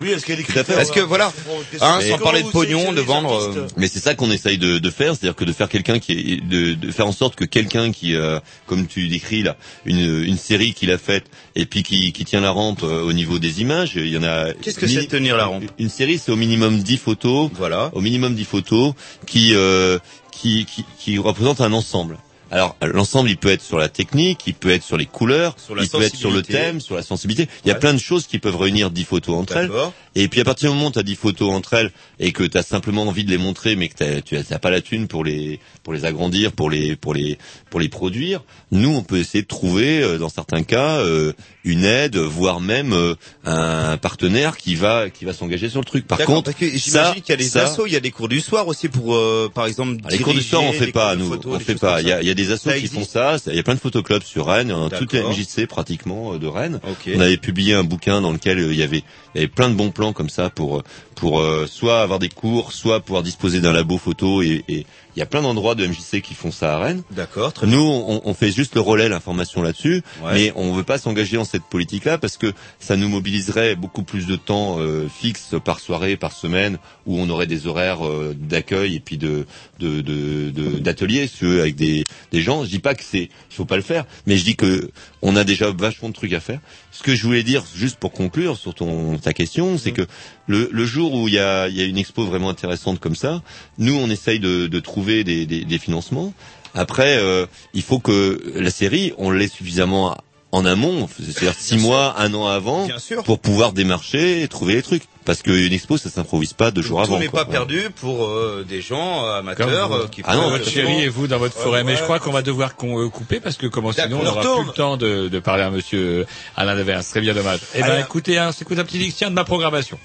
S2: Oui, est-ce qu'il y a des
S5: Tout à fait.
S2: critères
S5: Est-ce que, voilà, hein, sans parler de pognon, de vendre... euh,
S4: Mais c'est ça qu'on essaye de, de faire, c'est-à-dire que de faire quelqu'un qui est, de, de faire en sorte que quelqu'un qui, euh, comme tu décris là, une, une série qu'il a faite et puis qui, qui tient la rampe euh, au niveau des images, il y en a.
S5: Qu'est-ce que c'est de tenir la rampe
S4: Une série, c'est au minimum 10 photos.
S5: Voilà.
S4: Au minimum 10 photos qui, euh, qui, qui, qui représentent un ensemble. Alors l'ensemble, il peut être sur la technique, il peut être sur les couleurs,
S5: Sur la
S4: il peut être sur le thème, sur la sensibilité. Il y a
S5: Ouais.
S4: plein de choses qui peuvent réunir 10 photos entre elles. Et puis à partir du moment où tu as 10 photos entre elles et que tu as simplement envie de les montrer mais que t'as- tu n'as pas la thune pour les pour les agrandir, pour les pour les pour les produire, nous on peut essayer de trouver euh, dans certains cas euh, une aide, voire même euh, un partenaire qui va qui va s'engager sur le truc. Par contre,
S5: j'imagine qu'il y a des
S4: ça-
S5: assos, il y a des cours du soir aussi pour, euh, par exemple,
S4: ah, les cours du soir, on fait pas, nous, on fait pas. Il y a, y a des assos
S5: Ça
S4: qui font ça. Il y a plein de photoclubs sur Rennes, toute la
S5: D'accord.
S4: MJC pratiquement euh, de Rennes. On avait publié un bouquin dans lequel euh, il y avait, il y avait plein de bons plans comme ça pour euh, pour euh, soit avoir des cours, soit pouvoir disposer d'un labo photo. Et, et il y a plein d'endroits de MJC qui font ça à Rennes.
S5: D'accord,
S4: Nous, on, on fait juste le relais, l'information là-dessus,
S5: Ouais.
S4: mais on veut pas s'engager dans cette politique-là parce que ça nous mobiliserait beaucoup plus de temps euh, fixe par soirée, par semaine, où on aurait des horaires euh, d'accueil et puis de de de- de- d'ateliers, si avec des des gens. Je dis pas que c'est, faut pas le faire, mais je dis que on a déjà vachement de trucs à faire. Ce que je voulais dire, juste pour conclure sur ton ta question, c'est que le, le jour où il y a, y a une expo vraiment intéressante comme ça, nous on essaye de, de trouver des, des, des financements. Après, euh, il faut que la série, on l'ait suffisamment en amont, c'est-à-dire six mois, un an avant,
S5: Bien sûr.
S4: pour pouvoir démarcher et trouver les trucs. Parce qu'une expo, ça s'improvise pas deux jours
S5: Tout
S4: avant.
S5: n'est
S4: quoi.
S5: pas perdu pour euh, des gens euh, amateurs euh, qui
S4: Ah non,
S1: votre chérie et vous dans votre forêt. Mais je crois qu'on va devoir con- euh, couper parce que comment sinon on n'aura plus le temps de, de parler à monsieur Alain Devers. Ce serait bien dommage. Eh ben
S2: Allez.
S1: écoutez, hein, c'est écoute un petit dictionnaire de ma programmation.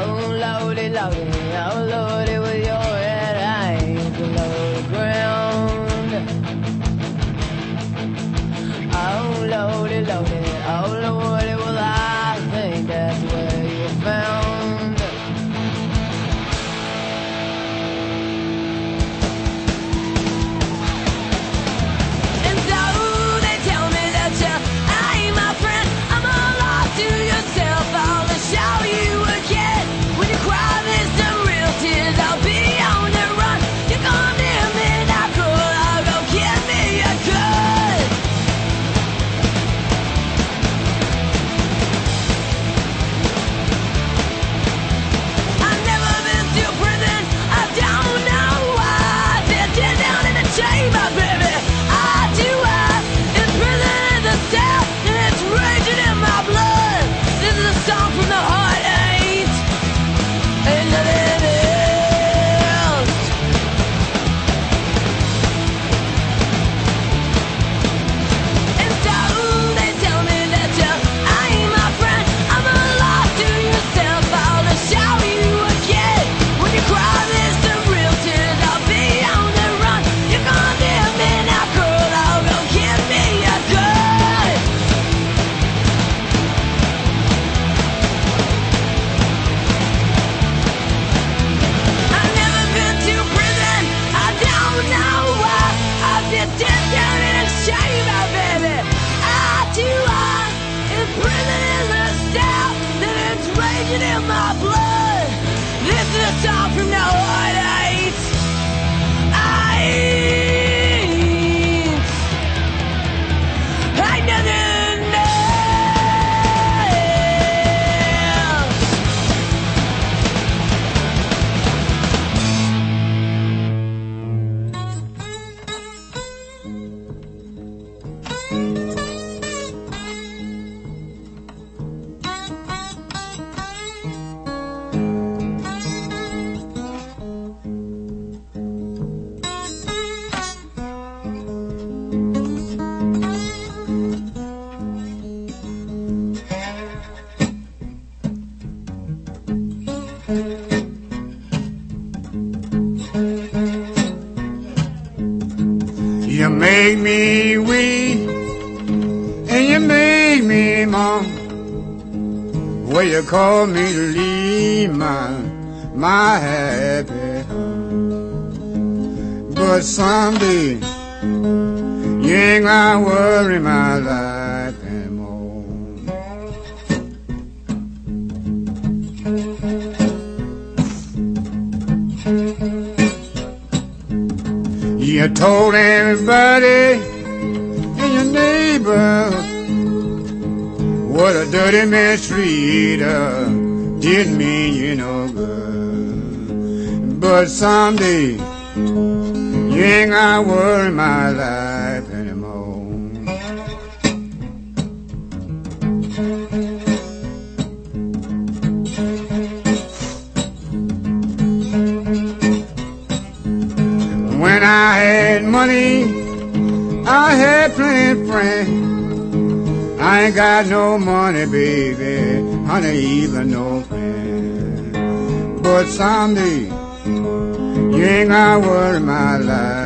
S6: Oh lordy, lordy, oh with your head below the ground. Oh oh You
S14: call me to leave my my happy home. But someday you ain't gonna worry my life dirty mistreater did me you no good. But someday you ain't gonna worry my life got no money, baby, honey, even no friend. But someday, you ain't gonna worry my life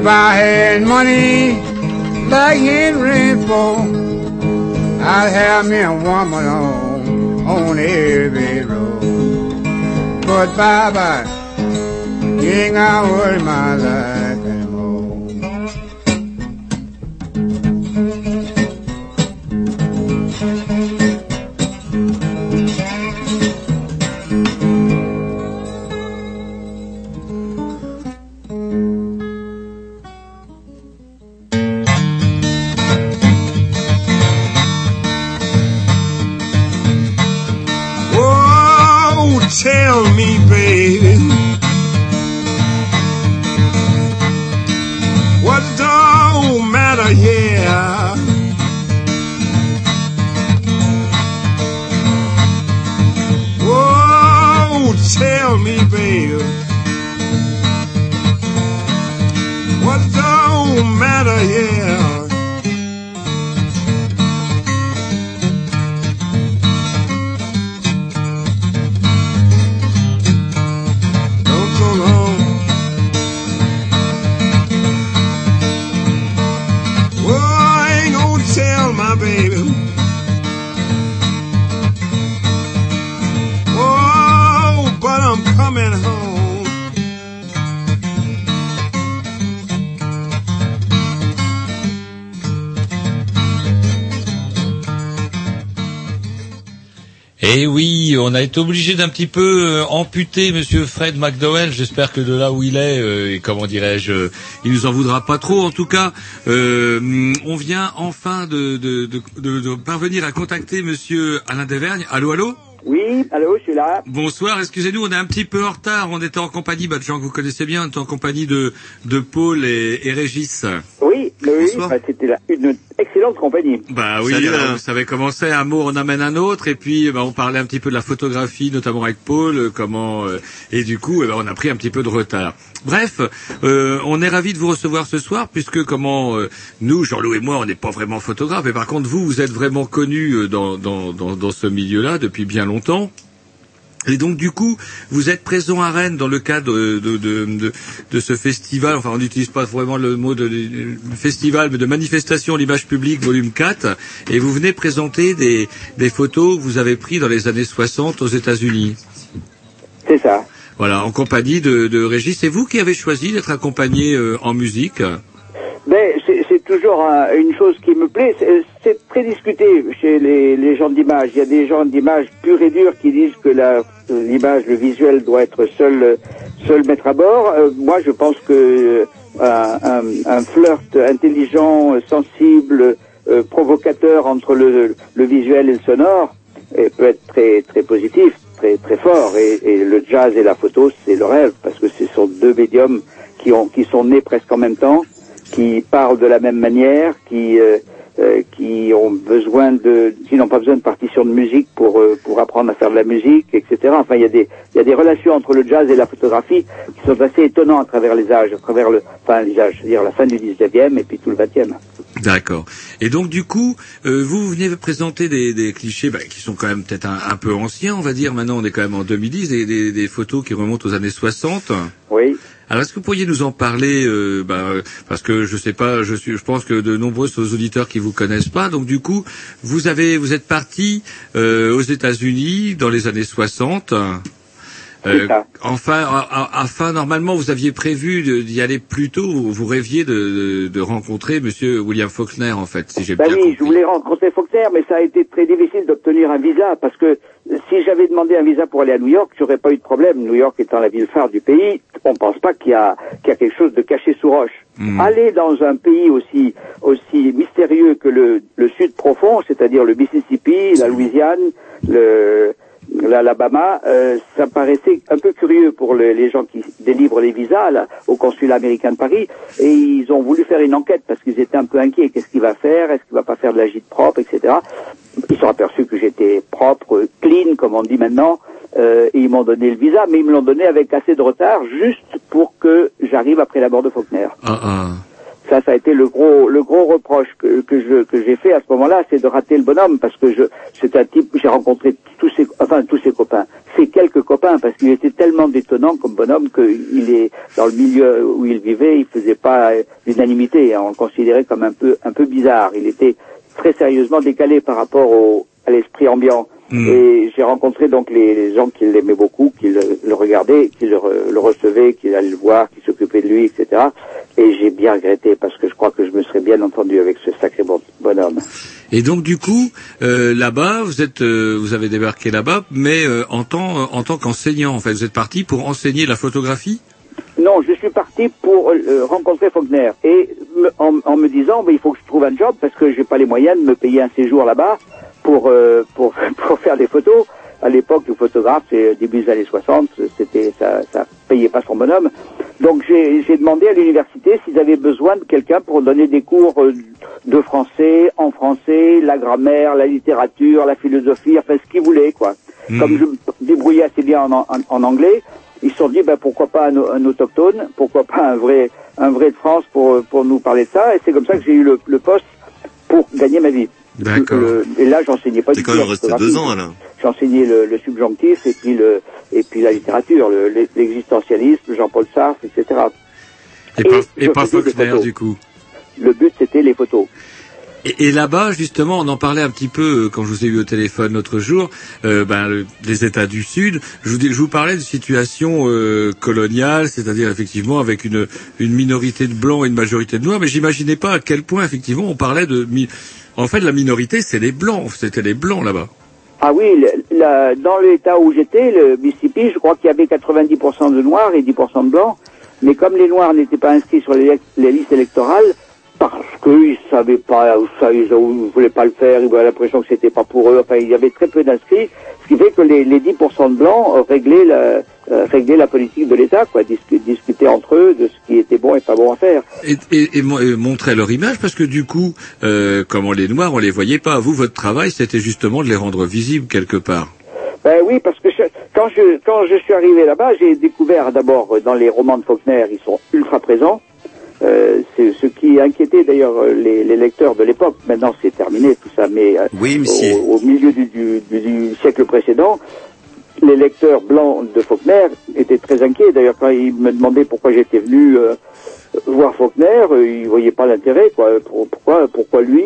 S14: If I had money like Henry Ford, I'd have me a woman on, on every road. But bye bye, you ain't gonna worry my life
S1: a été obligé d'un petit peu euh, amputer Monsieur Fred McDowell. J'espère que de là où il est, euh, et comment dirais-je, euh, il nous en voudra pas trop. En tout cas, euh, on vient enfin de, de, de, de- de parvenir à contacter Monsieur Alain Devergne. Allô, allô
S15: Oui, allô, je suis là.
S1: Bonsoir, excusez-nous, on est un petit peu en retard. On était en compagnie, bah, de gens que vous connaissez bien, on était en compagnie de, de Paul et, et Régis.
S15: Oui, oui, bah, c'était là une excellente compagnie.
S1: Bah oui,
S15: Alain.
S1: vous savez comment c'est, un mot on amène un autre, et puis bah, on parlait un petit peu de la photographie, notamment avec Paul, euh, comment euh, et du coup, eh ben, on a pris un petit peu de retard. Bref, euh, on est ravis de vous recevoir ce soir, puisque comment euh, nous, Jean-Loup et moi, on n'est pas vraiment photographes, et par contre vous, vous êtes vraiment connus euh, dans, dans, dans, dans ce milieu-là depuis bien longtemps. Et donc du coup, vous êtes présent à Rennes dans le cadre de, de, de, de, ce festival, enfin on n'utilise pas vraiment le mot de, festival, mais de manifestation l'image publique volume 4, et vous venez présenter des, des photos que vous avez prises dans les années 60 aux États-Unis.
S15: C'est ça.
S1: Voilà, en compagnie de, de Régis. C'est vous qui avez choisi d'être accompagné euh, en musique
S15: c'est toujours un- une chose qui me plaît. C'est- très discuté chez les, gens d'image. Il y a des gens d'image pure et dure qui disent que l'image, le visuel doit être seul, seul maître à bord. Euh, moi, je pense que euh, un, flirt intelligent, sensible, euh, provocateur entre le, visuel et le sonore euh, peut être très très positif, très très fort. Et, et le jazz et la photo, c'est le rêve parce que ce sont deux médiums qui ont qui sont nés presque en même temps, qui parlent de la même manière, qui euh, euh, qui ont besoin de, qui n'ont pas besoin de partition de musique pour euh, pour apprendre à faire de la musique, etc. Enfin, il y a des il y a des relations entre le jazz et la photographie qui sont assez étonnantes à travers les âges, à travers le, enfin les âges, c'est-à-dire la fin du 19e et puis tout le 20e.
S1: D'accord. Et donc du coup, euh, vous venez de présenter des, des clichés bah, qui sont quand même peut-être un, un peu anciens, on va dire. Maintenant, on est quand même en 2010, des, des, des photos qui remontent aux années 60.
S15: Oui.
S1: Alors, est-ce que vous pourriez nous en parler euh, bah, Parce que je sais pas, je suis, je pense que de nombreux auditeurs qui vous connaissent pas. Donc, du coup, vous avez, vous êtes parti euh, aux États-Unis dans les années 60. Euh, enfin, a- normalement, vous aviez prévu d'y aller plus tôt. Vous, rêviez de, de, de rencontrer Monsieur William Faulkner, en fait, si j'ai
S15: Ben
S1: bien
S15: oui,
S1: compris.
S15: je voulais rencontrer Faulkner, mais ça a été très difficile d'obtenir un visa parce que si j'avais demandé un visa pour aller à New York, j'aurais pas eu de problème. New York étant la ville phare du pays, on pense pas qu'il y a qu'il y a quelque chose de caché sous roche. Aller dans un pays aussi aussi mystérieux que le, le sud profond, c'est-à-dire le Mississippi, la Louisiane, le l'Alabama, euh, ça paraissait un peu curieux pour le- les gens qui délivrent les visas là, au consulat américain de Paris, et ils ont voulu faire une enquête parce qu'ils étaient un peu inquiets. Qu'est-ce qu'il va faire? Est-ce qu'il va pas faire de la gîte propre, etc. Ils sont aperçus que j'étais propre, clean, comme on dit maintenant, euh, et ils m'ont donné le visa, mais ils me l'ont donné avec assez de retard, juste pour que j'arrive après la mort de Faulkner. Ça, ça a été le gros, le gros reproche que, que j'ai fait à ce moment-là, c'est de rater le bonhomme parce que je, c'est un type, j'ai rencontré tous ses, enfin tous ses copains, ses quelques copains parce qu'il était tellement détonnant comme bonhomme qu'il est dans le milieu où il vivait, il faisait pas l'unanimité, hein. on le considérait comme un peu, un peu bizarre. Il était très sérieusement décalé par rapport au, à l'esprit ambiant. Et j'ai rencontré donc les, les gens qui l'aimaient beaucoup, qui le, le regardaient, qui le, re- le recevaient, qui allaient le voir, qui s'occupaient de lui, etc. Et j'ai bien regretté parce que je crois que je me serais bien entendu avec ce sacré bon- bonhomme.
S1: Et donc du coup, euh, là-bas, vous êtes, euh, vous avez débarqué là-bas, mais euh, en tant, en tant qu'enseignant, en fait, vous êtes parti pour enseigner la photographie?
S15: Non, je suis parti pour euh, rencontrer Faulkner et me- en, en me disant, ben, il faut que je trouve un job parce que j'ai pas les moyens de me payer un séjour là-bas pour euh, pour pour faire des photos. À l'époque, le photographe, c'est début des années 60, c'était ça ça payait pas son bonhomme. Donc j'ai j'ai demandé à l'université s'ils avaient besoin de quelqu'un pour donner des cours euh, de français, en français, la grammaire, la littérature, la philosophie, enfin ce qu'ils voulaient quoi. Comme je me débrouillais assez bien en, en, en anglais, ils se sont dit ben pourquoi pas un, un autochtone, pourquoi pas un vrai un vrai de France pour pour nous parler de ça et c'est comme ça que j'ai eu le, le poste pour gagner ma vie.
S1: D'accord.
S15: Et là j'enseignais pas du
S4: quand
S15: tout
S4: même
S15: la
S4: resté deux ans, Alain.
S15: J'enseignais le, le subjonctif et puis le et puis la littérature, le- l'existentialisme, Jean-Paul Sartre, etc.
S1: Et, et pas Faulkner,
S15: photos.
S1: du coup?
S15: Le but c'était les photos.
S1: Et, et là-bas, justement, on en parlait un petit peu euh, quand je vous ai eu au téléphone l'autre jour, euh, ben, le- les États du Sud. Je vous, je vous parlais de situation euh, coloniale, c'est-à-dire effectivement avec une, une minorité de blancs et une majorité de noirs, mais j'imaginais pas à quel point effectivement on parlait de... En fait, la minorité, c'est les blancs, c'était les blancs là-bas.
S15: Ah oui, le- la- dans l'état où j'étais, le Mississippi, je crois qu'il y avait 90% de noirs et 10% de blancs. Mais comme les noirs n'étaient pas inscrits sur les, les listes électorales, parce qu'ils savaient pas, ça, ils ne voulaient pas le faire, ils avaient l'impression que c'était pas pour eux. Enfin, il y avait très peu d'inscrits, ce qui fait que les, les 10% de blancs euh, réglaient la, euh, réglaient la politique de l'État, quoi, discu- discutaient entre eux de ce qui était bon et pas bon à faire.
S1: Et, et, et mo- et montrer leur image, parce que du coup, euh, comme on les noirs, on les voyait pas. Vous, votre travail, c'était justement de les rendre visibles quelque part.
S15: Ben oui, parce que je- quand je quand je suis arrivé là-bas, j'ai découvert d'abord euh, dans les romans de Faulkner, ils sont ultra présents. Euh, c'est ce qui inquiétait d'ailleurs euh, les, les lecteurs de l'époque. Maintenant, c'est terminé tout ça, mais euh,
S5: Oui, monsieur.
S15: au, au milieu du, du, siècle précédent, les lecteurs blancs de Faulkner étaient très inquiets. D'ailleurs, quand ils me demandaient pourquoi j'étais venu euh, voir Faulkner, ils voyaient pas l'intérêt. Quoi. Pour- Pourquoi, pourquoi lui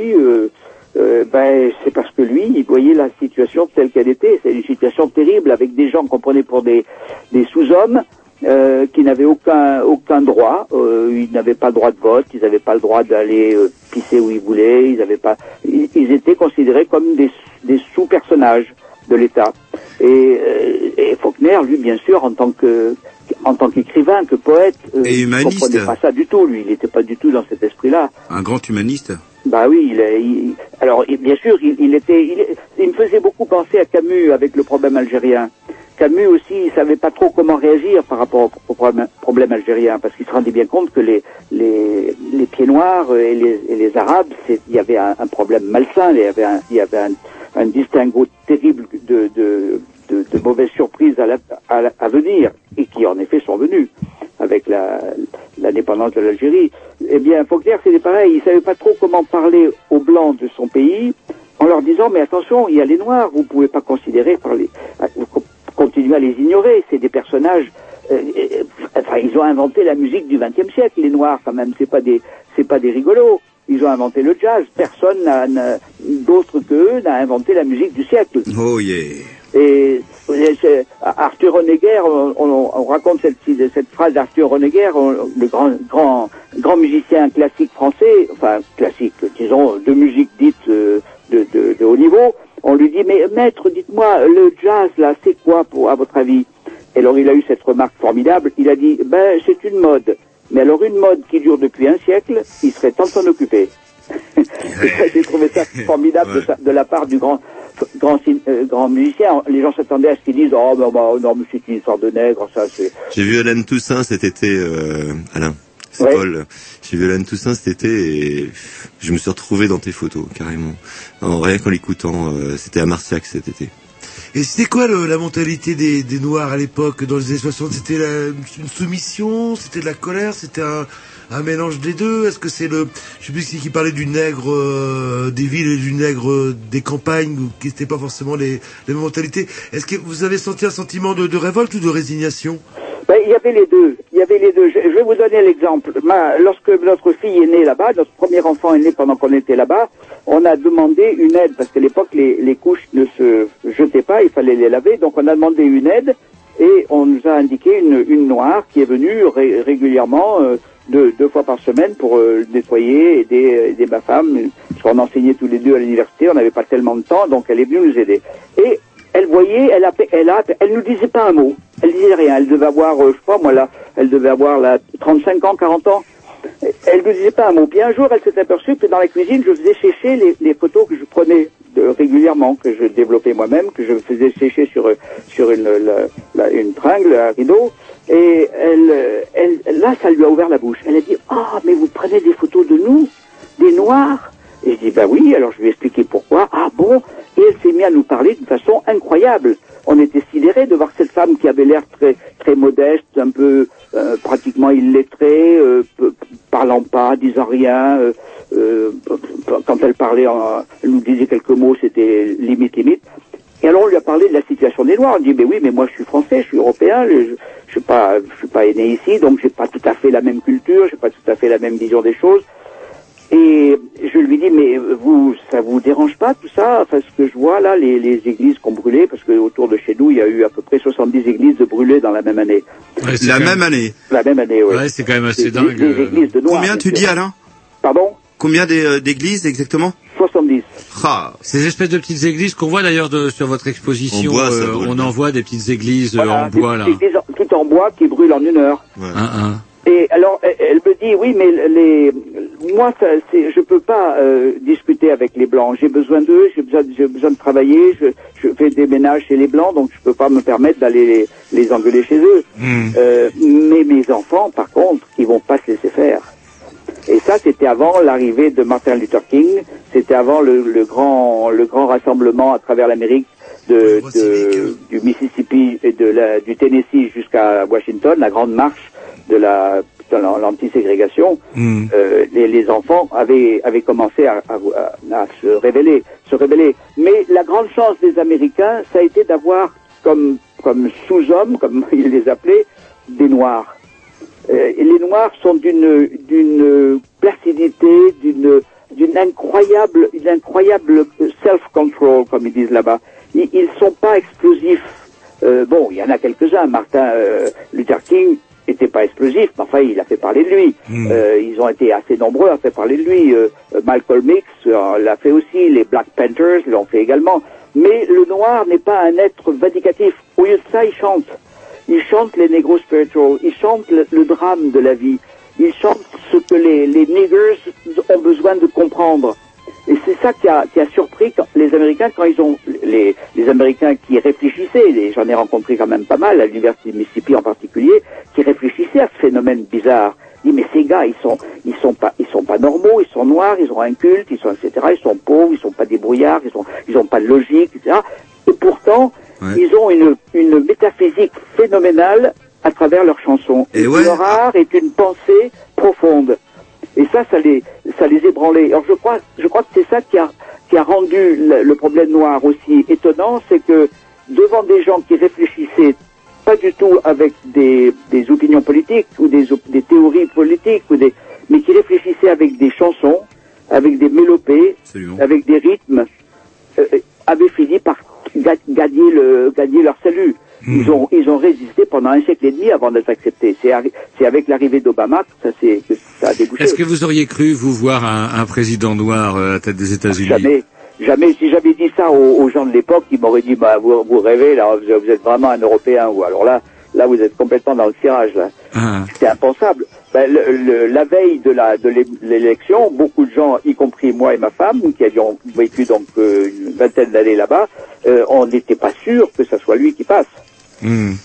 S15: euh, Ben, c'est parce que lui, il voyait la situation telle qu'elle était. C'est une situation terrible avec des gens qu'on prenait pour des, des sous-hommes. Euh, qui n'avaient aucun aucun droit, euh, ils n'avaient pas le droit de vote, ils n'avaient pas le droit d'aller euh, pisser où ils voulaient, ils n'avaient pas, ils, ils étaient considérés comme des, des sous-personnages de l'État. Et, euh, et Faulkner, lui, bien sûr, en tant que en tant qu'écrivain, que poète, euh,
S5: Et
S15: il
S5: humaniste.
S15: comprenait pas ça du tout. Lui, il n'était pas du tout dans cet esprit-là.
S5: Un grand humaniste.
S15: Bah oui, il, il- alors bien sûr, il, il était, il, il me faisait beaucoup penser à Camus avec le problème algérien. Camus aussi, il savait pas trop comment réagir par rapport au, problème, algérien, parce qu'il se rendait bien compte que les, les, les pieds noirs et les, et les arabes, il y avait un, problème malsain, il y avait un, y avait un, distinguo terrible de, de, de, mauvaises surprises à, la- à, la- venir, et qui en effet sont venues avec la, l'indépendance de l'Algérie. Eh bien, Faulkner, c'était pareil, il savait pas trop comment parler aux blancs de son pays, en leur disant, mais attention, il y a les noirs, vous pouvez pas considérer par les, vous co- continuez à les ignorer, c'est des personnages, euh, euh, enfin, ils ont inventé la musique du XXe siècle, les noirs, quand même, c'est pas des, c'est pas des rigolos. Ils ont inventé le jazz. Personne n'a, n'a- d'autre qu'eux n'a inventé la musique du siècle.
S5: Oh yeah.
S15: Et Arthur Honegger, on, on- on raconte cette, cette phrase d'Arthur Honegger, on- le grand, grand, grand musicien classique français, enfin classique, disons, de musique dite euh, de, de, de haut niveau. On lui dit, mais maître, dites-moi, le jazz, là, c'est quoi, pour, à votre avis? Et alors il a eu cette remarque formidable, il a dit, ben, c'est une mode. Mais alors une mode qui dure depuis un siècle, il serait temps de s'en occuper. J'ai trouvé ça formidable de, sa- de la part du grand grand, euh, grand musicien. Les gens s'attendaient à ce qu'ils disent oh ben, bah, non mais c'est une histoire de nègre ça c'est
S4: J'ai vu Alan Toussaint cet été, euh, Alain. C'est
S15: Ouais.
S4: Paul. J'ai vu Alan Toussaint cet été et je me suis retrouvé dans tes photos, carrément. En rien qu'en l'écoutant, euh, c'était à Marciac cet été.
S2: Et c'était quoi le- la mentalité des, des Noirs à l'époque, dans les années 60 C'était la- une soumission? C'était de la colère? C'était un, un mélange des deux? Est-ce que c'est le... Je sais plus qui, qui parlait du nègre euh, des villes et du nègre euh, des campagnes, ou qui n'étaient pas forcément les, les mêmes mentalités? Est-ce que vous avez senti un sentiment de, de révolte ou de résignation?
S15: Ben, il y avait les deux. Il y avait les deux. Je, je vais vous donner l'exemple. Lorsque notre fille est née là-bas, notre premier enfant est né pendant qu'on était là-bas, on a demandé une aide parce qu'à l'époque les, les couches ne se jetaient pas, il fallait les laver. Donc on a demandé une aide et on nous a indiqué une, une noire qui est venue ré- régulièrement euh, deux, deux fois par semaine pour euh, nettoyer, aider, aider ma femme. Parce qu'on enseignait tous les deux à l'université, on n'avait pas tellement de temps, donc elle est venue nous aider. Et elle voyait, elle a, elle a, elle nous disait pas un mot. Elle disait rien. Elle devait avoir, euh, je pas moi là, elle devait avoir là 35 ans, 40 ans. Elle ne disait pas un mot. Puis un jour, elle s'est aperçue que dans la cuisine, je faisais sécher les, les photos que je prenais de- régulièrement, que je développais moi-même, que je faisais sécher sur sur une une tringle, un rideau. Et elle, elle, là, ça lui a ouvert la bouche. Elle a dit, ah, mais vous prenez des photos de nous, des noirs. Et je dis, bah oui. Alors je lui ai expliqué pourquoi. Ah bon. Et elle s'est mise à nous parler d'une façon incroyable. On était sidérés de voir cette femme qui avait l'air très très modeste, un peu euh, pratiquement illettrée, euh, parlant pas, disant rien. euh, euh, quand elle parlait, en- elle nous disait quelques mots, c'était limite limite. Et alors on lui a parlé de la situation des Noirs. On dit mais oui, mais moi je suis français, je suis européen, je, je suis pas, je suis pas né ici, donc j'ai pas tout à fait la même culture, j'ai pas tout à fait la même vision des choses. Et je lui dis mais vous, ça vous dérange pas tout ça? Enfin ce que je vois là, les, les églises qu'on brûlait, parce que autour de chez nous il y a eu à peu près 70 églises de brûlées dans la même année.
S1: c'est
S5: La même
S1: même-
S5: année.
S15: La même année, oui.
S1: Ouais, c'est quand même assez
S15: Des-
S1: dingue.
S15: des églises de Noirs,
S5: Combien tu dis. Alain?
S15: Pardon?
S5: Combien des, euh, d'églises exactement?
S15: 70.
S5: Ah.
S1: Ces espèces de petites églises qu'on voit d'ailleurs de- sur votre exposition,
S4: En bois, ça
S1: euh, on en voit des petites églises euh,
S15: Voilà,
S1: en bois là.
S15: églises en- tout en bois qui brûlent en une heure.
S1: Un, un.
S15: Et alors, elle, me dit, oui, mais les, moi, ça, c'est, je peux pas euh, discuter avec les blancs. J'ai besoin d'eux, j'ai besoin, j'ai besoin de travailler. Je, je fais des ménages chez les blancs, donc je peux pas me permettre d'aller les, les engueuler chez eux. Euh, mais mes enfants, par contre, ils vont pas se laisser faire. Et ça, c'était avant l'arrivée de Martin Luther King. C'était avant le, le grand, le grand rassemblement à travers l'Amérique de, de- du Mississippi et de la, du Tennessee jusqu'à Washington, la grande marche de la l'antiségrégation. Euh, les, les enfants avaient, avaient commencé à, à- à- se révéler, se révéler. Mais la grande chance des Américains, ça a été d'avoir comme, comme sous-hommes, comme ils les appelaient, des Noirs. Euh, et les Noirs sont d'une d'une placidité, d'une d'une incroyable une incroyable self-control, comme ils disent là-bas. Ils, ils sont pas explosifs. Euh, bon, il y en a quelques-uns. Martin euh, Luther King était pas explosif, mais enfin, il a fait parler de lui. Euh, ils ont été assez nombreux à faire parler de lui. Euh, Malcolm X euh, l'a fait aussi, les Black Panthers l'ont fait également. Mais le noir n'est pas un être vindicatif. Au lieu de ça, il chante. Il chante les négros spirituals. Il chante le, le drame de la vie. Il chante ce que les, les niggers ont besoin de comprendre. Et c'est ça qui a, qui a surpris quand- les Américains quand ils ont les, les Américains qui réfléchissaient, et j'en ai rencontré quand même pas mal à l'université de Mississippi en particulier, qui réfléchissaient à ce phénomène bizarre. Ils mais ces gars, ils sont ils sont pas ils sont pas normaux, ils sont noirs, ils ont un culte, ils sont etc. Ils sont pauvres, ils sont pas débrouillards, ils sont ils ont pas de logique, etc. Et pourtant, ils ont une une métaphysique phénoménale à travers leurs chansons. Et leur art est une pensée profonde. Et ça, ça les, ça les ébranlait. Alors je crois, je crois que c'est ça qui a, qui a rendu le, le problème noir aussi étonnant, c'est que devant des gens qui réfléchissaient pas du tout avec des, des opinions politiques ou des, des théories politiques ou des, mais qui réfléchissaient avec des chansons, avec des mélopées, avec des rythmes, euh, euh, avaient fini par ga- gagner le, gagner leur salut. Ils ont, ils ont résisté pendant un siècle et demi avant d'être acceptés. C'est, avec l'arrivée d'Obama que ça, s'est- que ça a débouché.
S1: Est-ce que vous auriez cru vous voir un, un président noir euh, à la tête des États-Unis?
S15: Jamais, jamais. Si j'avais dit ça aux, aux gens de l'époque, ils m'auraient dit, bah, vous, vous rêvez, là, vous, vous êtes vraiment un Européen, ou alors là, là, vous êtes complètement dans le cirage, là.
S1: Ah.
S15: C'était impensable. Ben, le- le- la veille de la de l'é- l'élection, beaucoup de gens, y compris moi et ma femme, qui avions vécu donc euh, une vingtaine d'années là-bas, euh, on n'était pas sûr que ce soit lui qui passe.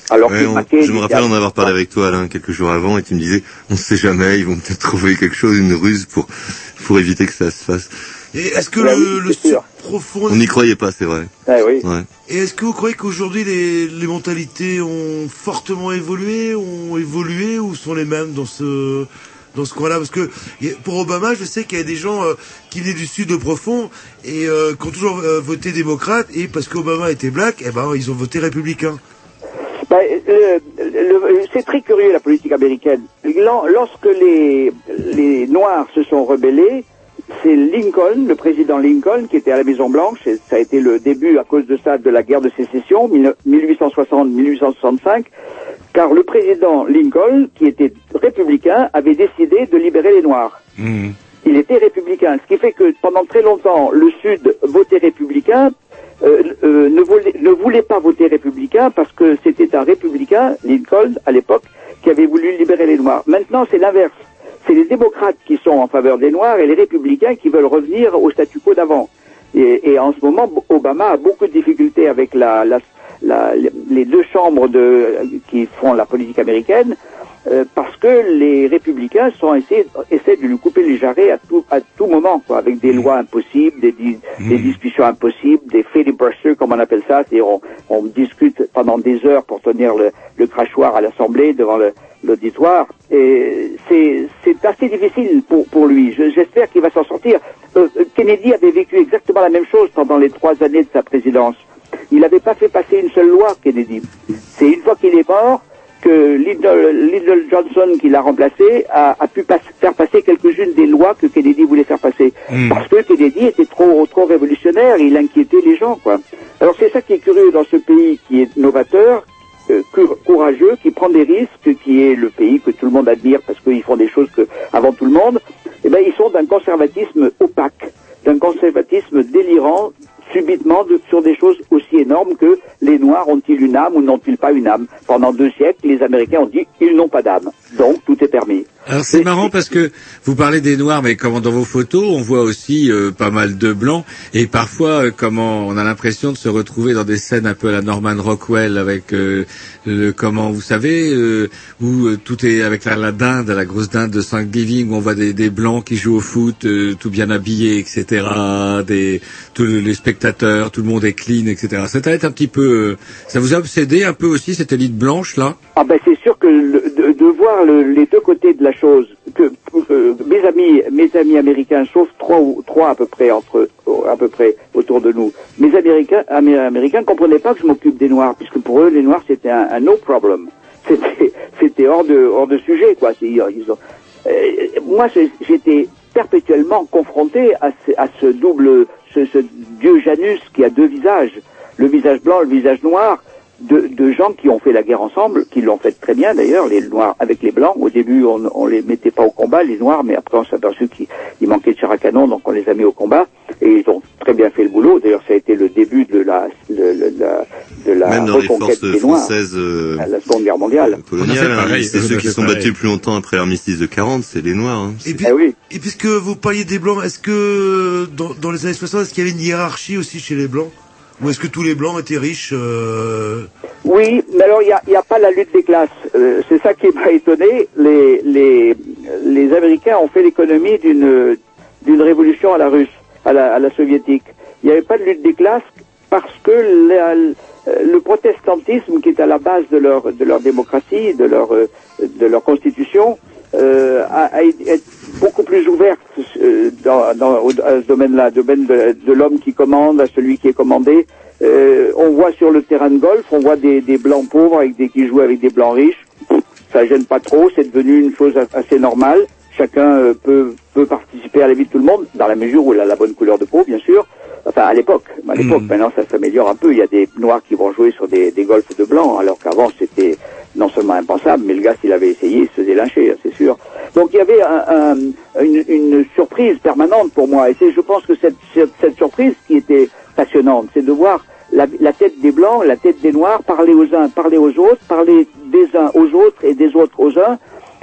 S15: Alors
S4: Ouais, on-
S15: marquait
S4: je me rappelle en avoir parlé avec toi, Alain, quelques jours avant, et tu me disais, on ne sait jamais, ils vont peut-être trouver quelque chose, une ruse pour pour éviter que ça se fasse.
S2: Et est-ce que le,
S15: oui,
S2: le profond...
S4: On n'y croyait pas, c'est vrai.
S15: Ah oui.
S4: Ouais.
S2: Et est-ce que vous croyez qu'aujourd'hui les, les mentalités ont fortement évolué, ont évolué ou sont les mêmes dans ce dans ce coin-là? Parce que pour Obama, je sais qu'il y a des gens euh, qui venaient du sud profond et euh, qui ont toujours euh, voté démocrate et parce qu'Obama était black, eh ben ils ont voté républicain.
S15: Le- le- c'est très curieux la politique américaine. Lors- Lorsque les, les Noirs se sont rebellés, c'est Lincoln, le président Lincoln, qui était à la Maison Blanche, et ça a été le début à cause de ça de la guerre de sécession, 1860-1865, car le président Lincoln, qui était républicain, avait décidé de libérer les Noirs. Il était républicain, ce qui fait que pendant très longtemps, le Sud votait républicain, euh, euh, ne, voulait, ne voulait pas voter républicain parce que c'était un républicain, Lincoln, à l'époque, qui avait voulu libérer les Noirs. Maintenant, c'est l'inverse. C'est les démocrates qui sont en faveur des Noirs et les républicains qui veulent revenir au statu quo d'avant. Et, en ce moment, Obama a beaucoup de difficultés avec la, la, la- les deux chambres de, qui font la politique américaine, euh, parce que les républicains sont essayés, essaient de lui couper les jarrets à tout, à tout moment, quoi, avec des lois impossibles, des, des discussions impossibles, des filibusters, comme on appelle ça, c'est-à-dire on, on discute pendant des heures pour tenir le, le crachoir à l'Assemblée devant le- l'auditoire. Et c'est c'est assez difficile pour, pour lui. Je- J'espère qu'il va s'en sortir. Euh, euh, Kennedy avait vécu exactement la même chose pendant les trois années de sa présidence. Il n'avait pas fait passer une seule loi, Kennedy. C'est une fois qu'il est mort que Lyndon, Lyndon Johnson, qui l'a remplacé, a, a pu pas- faire passer quelques-unes des lois que Kennedy voulait faire passer. Parce que Kennedy était trop, trop révolutionnaire, il inquiétait les gens, quoi. Alors c'est ça qui est curieux dans ce pays qui est novateur, euh, cour- courageux, qui prend des risques, qui est le pays que tout le monde admire parce qu'ils font des choses que, avant tout le monde, eh ben, ils sont d'un conservatisme opaque, d'un conservatisme délirant, subitement sur des choses aussi énormes que les Noirs ont-ils une âme ou n'ont-ils pas une âme? Pendant deux siècles, les Américains ont dit ils n'ont pas d'âme, donc tout est permis.
S1: Alors c'est marrant parce que vous parlez des noirs, mais comment dans vos photos, on voit aussi euh, pas mal de blancs et parfois euh, comment on a l'impression de se retrouver dans des scènes un peu à la Norman Rockwell avec euh, le comment vous savez euh, où euh, tout est avec la, la dinde, la grosse dinde de Thanksgiving où on voit des, des blancs qui jouent au foot, euh, tout bien habillés, etc. Des tous les spectateurs, tout le monde est clean, etc. Ça un petit peu, ça vous a obsédé un peu aussi cette élite blanche là?
S15: Ah ben c'est sûr que le- de, voir le- les deux côtés de la chose, que euh, mes amis, mes amis américains, sauf trois ou trois à peu près entre à peu près autour de nous, mes américains, amé- américains comprenaient pas que je m'occupe des noirs, puisque pour eux les noirs c'était un, no problem, c'était c'était hors de hors de sujet quoi. Ils ont, euh, moi j'étais perpétuellement confronté à ce, à ce double, ce, ce dieu Janus qui a deux visages, le visage blanc, le visage noir. De, de gens qui ont fait la guerre ensemble, qui l'ont fait très bien d'ailleurs, les noirs avec les blancs. Au début, on, on les mettait pas au combat, les noirs, mais après on s'est aperçu qu'il il manquait de chair à canon, donc on les a mis au combat et ils ont très bien fait le boulot. D'ailleurs, ça a été le début de la, le- le- la, de la
S4: Même dans les forces
S15: des noirs
S4: françaises euh,
S15: à la Seconde Guerre mondiale.
S4: coloniales, hein, c'est
S2: on a
S4: ceux qui se sont
S2: pareil.
S4: battus plus longtemps après l'armistice de 40, c'est les Noirs. Hein.
S2: Et, puis, et puisque vous parliez des blancs, est-ce que dans, dans les années 60, est-ce qu'il y avait une hiérarchie aussi chez les blancs? Ou est-ce que tous les blancs étaient riches euh...
S15: Oui, mais alors il n'y a, a pas la lutte des classes. Euh, c'est ça qui m'a étonné. Les, les, les Américains ont fait l'économie d'une d'une révolution à la russe, à la, soviétique. Il n'y avait pas de lutte des classes parce que le protestantisme qui est à la base de leur de leur démocratie, de leur euh, de leur constitution, euh, été- est beaucoup plus ouverte euh, dans, dans à ce domaine-là, domaine de, l'homme qui commande à celui qui est commandé. Euh, on voit sur le terrain de golf, on voit des, des blancs pauvres avec des, qui jouent avec des blancs riches. Ça gêne pas trop, c'est devenu une chose assez normale. Chacun euh, peut, peut participer à la vie de tout le monde, dans la mesure où il a la bonne couleur de peau, bien sûr. Enfin, à l'époque. À l'époque, maintenant, ça s'améliore un peu. Il y a des noirs qui vont jouer sur des, des golfs de blancs, alors qu'avant, c'était non seulement impensable, mais le gars, s'il avait essayé, il se faisait lyncher, hein, c'est sûr. Donc, il y avait un- un- une, une surprise permanente pour moi. Et c'est, je pense que cette, cette, cette surprise qui était passionnante, c'est de voir la, la tête des blancs, la tête des noirs, parler aux uns, parler aux autres, parler des uns aux autres et des autres aux uns,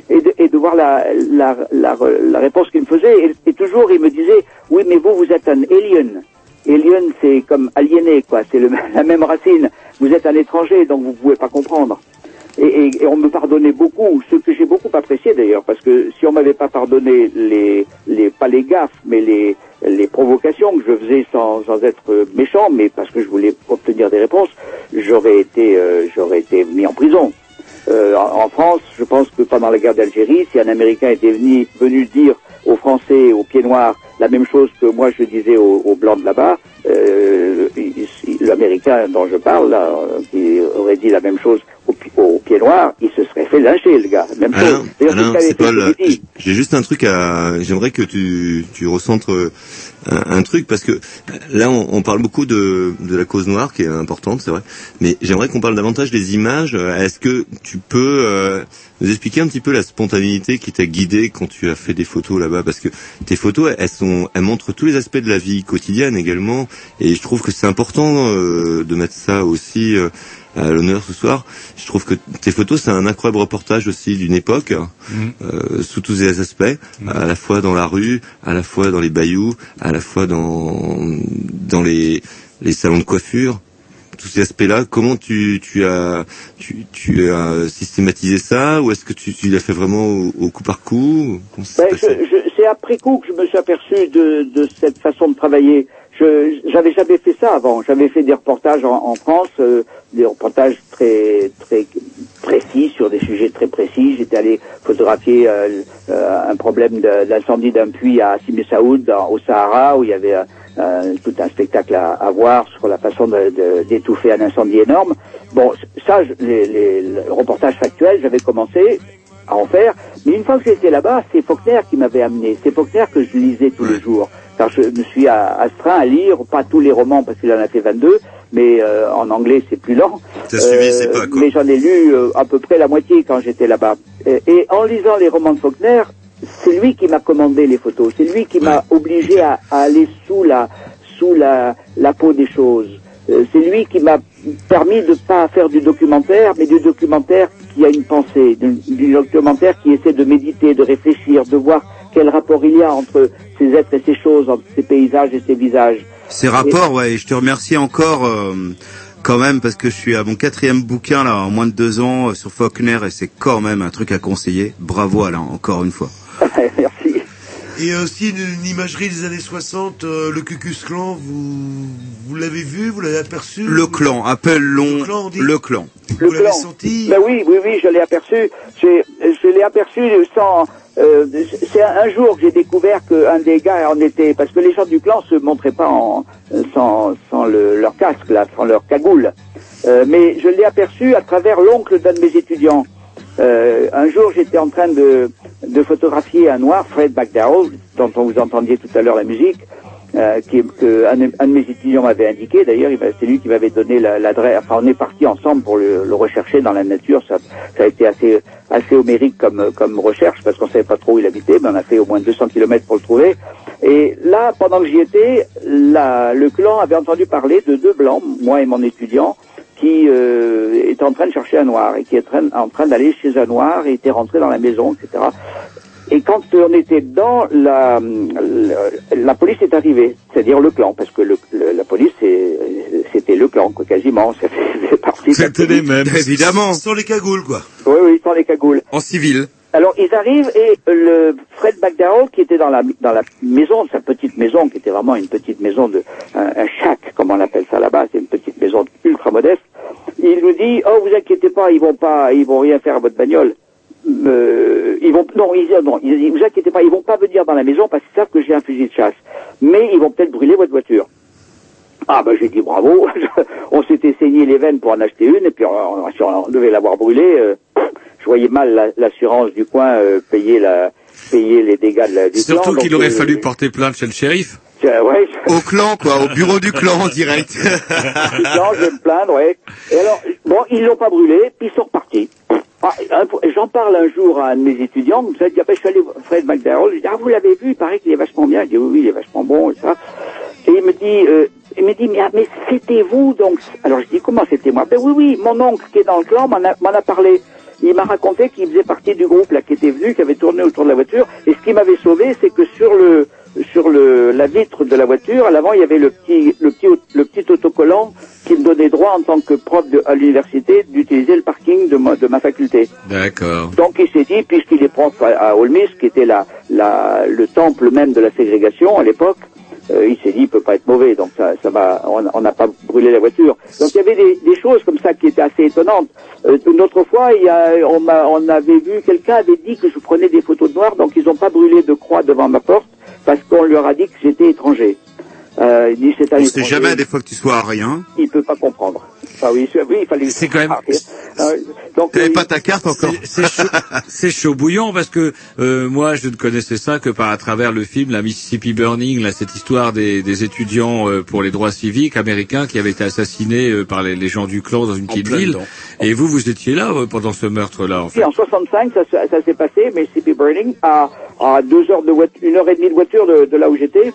S15: et de, et de voir la, la, la, la réponse qu'il me faisait. Et, et toujours, il me disait, oui, mais vous, vous êtes un alien. Alien, c'est comme aliéné, quoi. C'est la même racine. Vous êtes un étranger, donc vous pouvez pas comprendre. Et, et- et on me pardonnait beaucoup, ce que j'ai beaucoup apprécié d'ailleurs, parce que si on m'avait pas pardonné les, les, pas les gaffes, mais les, les provocations que je faisais sans, sans être méchant, mais parce que je voulais obtenir des réponses, j'aurais été, euh, j'aurais été mis en prison. Euh, en, en France, je pense que pendant la guerre d'Algérie, si un Américain était venu, venu dire aux Français, aux pieds noirs, la même chose que moi je disais aux, aux blancs de là-bas, euh, l'Américain dont je parle, là, qui aurait dit la même chose aux, pi- aux pieds noirs, il se serait fait lyncher, le gars. Même
S4: Alain,
S15: chose. D'ailleurs,
S4: Alain,
S15: c'est. Kennedy.
S4: J'ai juste un truc à. J'aimerais que tu tu recentres euh, un, un truc parce que euh, là on, on parle beaucoup de de la cause noire qui est importante, c'est vrai. Mais j'aimerais qu'on parle davantage des images. Est-ce que tu peux euh, nous expliquer un petit peu la spontanéité qui t'a guidé quand tu as fait des photos là-bas Parce que tes photos, elles sont, elles montrent tous les aspects de la vie quotidienne également. Et je trouve que c'est important euh, de mettre ça aussi. euh, à l'honneur ce soir. Je trouve que tes photos, c'est un incroyable reportage aussi d'une époque, euh, sous tous les aspects, à la fois dans la rue, à la fois dans les bayous, à la fois dans dans les les salons de coiffure. Tous ces aspects-là, comment tu, tu as tu, tu as systématisé ça ou est-ce que tu, tu l'as fait vraiment au, au coup par coup
S15: Ben, c'est après coup que je me suis aperçu de, de cette façon de travailler. Je j'avais jamais fait ça avant. J'avais fait des reportages en, en France, euh, des reportages très très précis sur des sujets très précis. J'étais allé photographier euh, euh, un problème d'incendie d'un puits à Simessaoud, dans- au Sahara, où il y avait euh, euh, tout un spectacle à, à voir sur la façon d'étouffer un incendie énorme. Bon, ça, je- les, les, le reportage factuel, j'avais commencé à en faire. Mais une fois que j'étais là-bas, c'est Faulkner qui m'avait amené. C'est Faulkner que je lisais tous les jours. Car je me suis astreint à lire, pas tous les romans parce qu'il en a fait 22, mais euh, en anglais c'est plus lent.
S4: Ses pas, quoi.
S15: Mais j'en ai lu euh, à peu près la moitié quand j'étais là-bas. Et, et en lisant les romans de Faulkner, c'est lui qui m'a commandé les photos. C'est lui qui m'a obligé à, à aller sous la sous la, la peau des choses. Euh, c'est lui qui m'a permis de pas faire du documentaire, mais du documentaire qui a une pensée, du, du documentaire qui essaie de méditer, de réfléchir, de voir quel rapport il y a entre ces êtres et ces choses, entre ces paysages et ces visages.
S5: Ces rapports, ouais, et je te remercie encore euh, quand même parce que je suis à mon quatrième bouquin là en moins de deux ans euh, sur Faulkner et c'est quand même un truc à conseiller. Bravo Alain, encore une fois.
S15: Merci.
S2: Et aussi une, une imagerie des années 60, euh, le Cucus Clan, vous, vous l'avez vu, vous l'avez aperçu?
S5: Le clan, appelle-long
S2: clan, on dit
S5: le clan.
S15: Le
S2: l'avez
S15: clan.
S2: senti?
S15: Ben oui, oui, oui, je l'ai aperçu. J'ai- Je l'ai aperçu sans. Euh, c'est un, jour que j'ai découvert qu'un des gars en était parce que les gens du clan se montraient pas en, sans, sans le- leur casque là, sans leur cagoule. Euh, mais je l'ai aperçu à travers l'oncle d'un de mes étudiants. Euh, un jour, j'étais en train de, de photographier un noir, Fred McDowell, dont on vous entendiez tout à l'heure la musique. Euh, qui, que un, un de mes étudiants m'avait indiqué. D'ailleurs, c'est lui qui m'avait donné la- l'adresse. Enfin, on est parti ensemble pour le, le rechercher dans la nature. Ça, ça a été assez assez homérique comme comme recherche parce qu'on savait pas trop où il habitait, mais on a fait au moins 200 kilomètres pour le trouver. Et là, pendant que j'y étais, la, le clan avait entendu parler de deux blancs, moi et mon étudiant, qui euh, était en train de chercher un noir et qui est en train, en train d'aller chez un noir et était rentré dans la maison, etc. Et quand on était dedans, la, la, la police est arrivée, c'est-à-dire le clan, parce que le, le- la police, c'est- c'était le clan, quoi, quasiment. Ça faisait partie de la
S5: C'était les mêmes. Évidemment.
S2: Sans les cagoules, quoi.
S15: Oui, oui, sans les cagoules.
S5: En civil.
S15: Alors ils arrivent et le Fred McDowell qui était dans la dans la maison, sa petite maison qui était vraiment une petite maison de un, un shack comme on appelle ça là-bas, c'est une petite maison ultra modeste. Il nous dit oh vous inquiétez pas, ils vont pas ils vont rien faire à votre bagnole. Euh, ils vont non ils non ils vous inquiétez pas, ils vont pas venir dans la maison parce qu'ils savent que j'ai un fusil de chasse, mais ils vont peut-être brûler votre voiture. Ah ben j'ai dit bravo, on s'était saigné les veines pour en acheter une et puis on, si on devait l'avoir brûlée, euh, je voyais mal la- l'assurance du coin euh, payer la payer les dégâts de la du
S1: Surtout qu'il aurait
S15: euh,
S1: fallu porter plainte chez le shérif.
S15: euh, ouais,
S5: Au clan, quoi, au bureau du clan en direct.
S15: non, je vais me plaindre, ouais. Et alors, bon, ils l'ont pas brûlé, puis ils sont repartis. Un- J'en parle un jour à un de mes étudiants, me dit, ah ben, je suis allé voir Fred McDowell, je dis, ah, vous l'avez vu, il paraît qu'il est vachement bien. Je dis, oui, oui, il est vachement bon, et ça. Et il me dit, euh, il me dit, mais, ah, c'était vous, donc? Alors, je dis, comment c'était moi? Ben oui, oui, mon oncle qui est dans le clan m'en a, m'en a parlé. Il m'a raconté qu'il faisait partie du groupe, là, qui était venu, qui avait tourné autour de la voiture. Et ce qui m'avait sauvé, c'est que sur le, sur le, la vitre de la voiture, à l'avant, il y avait le petit, le petit, le petit autocollant qui me donnait droit en tant que prof de, à l'université d'utiliser le parking de ma, de ma faculté.
S1: D'accord.
S15: Donc il s'est dit, puisqu'il est prof à, à Ole Miss, qui était la, la, le temple même de la ségrégation à l'époque, euh, il s'est dit, il peut pas être mauvais, donc ça, ça va, on n'a pas brûlé la voiture. Donc il y avait des, des choses comme ça qui étaient assez étonnantes. Euh, une autre fois, il y a, on, m'a- on avait vu, quelqu'un avait dit que je prenais des photos de noirs, donc ils n'ont pas brûlé de croix devant ma porte parce qu'on leur a dit que j'étais étranger. Euh, il dit c'est
S5: jamais, des fois, que tu sois à rien.
S15: Il peut pas comprendre. Ah oui, oui, il fallait. C'est
S1: quand même.
S15: donc,
S5: T'avais pas ta carte encore.
S1: C'est chaud, c'est chaud bouillant parce que euh, moi je ne connaissais ça que par à travers le film la Mississippi Burning, là cette histoire des, des étudiants euh, pour les droits civiques américains qui avaient été assassinés euh, par les, les gens du clan dans une petite ville. Et vous vous étiez là euh, pendant ce meurtre-là en fait.
S15: Si, en 65, ça, ça s'est passé, Mississippi Burning, à, à deux heures de voiture, une heure et demie de voiture de, de là où j'étais.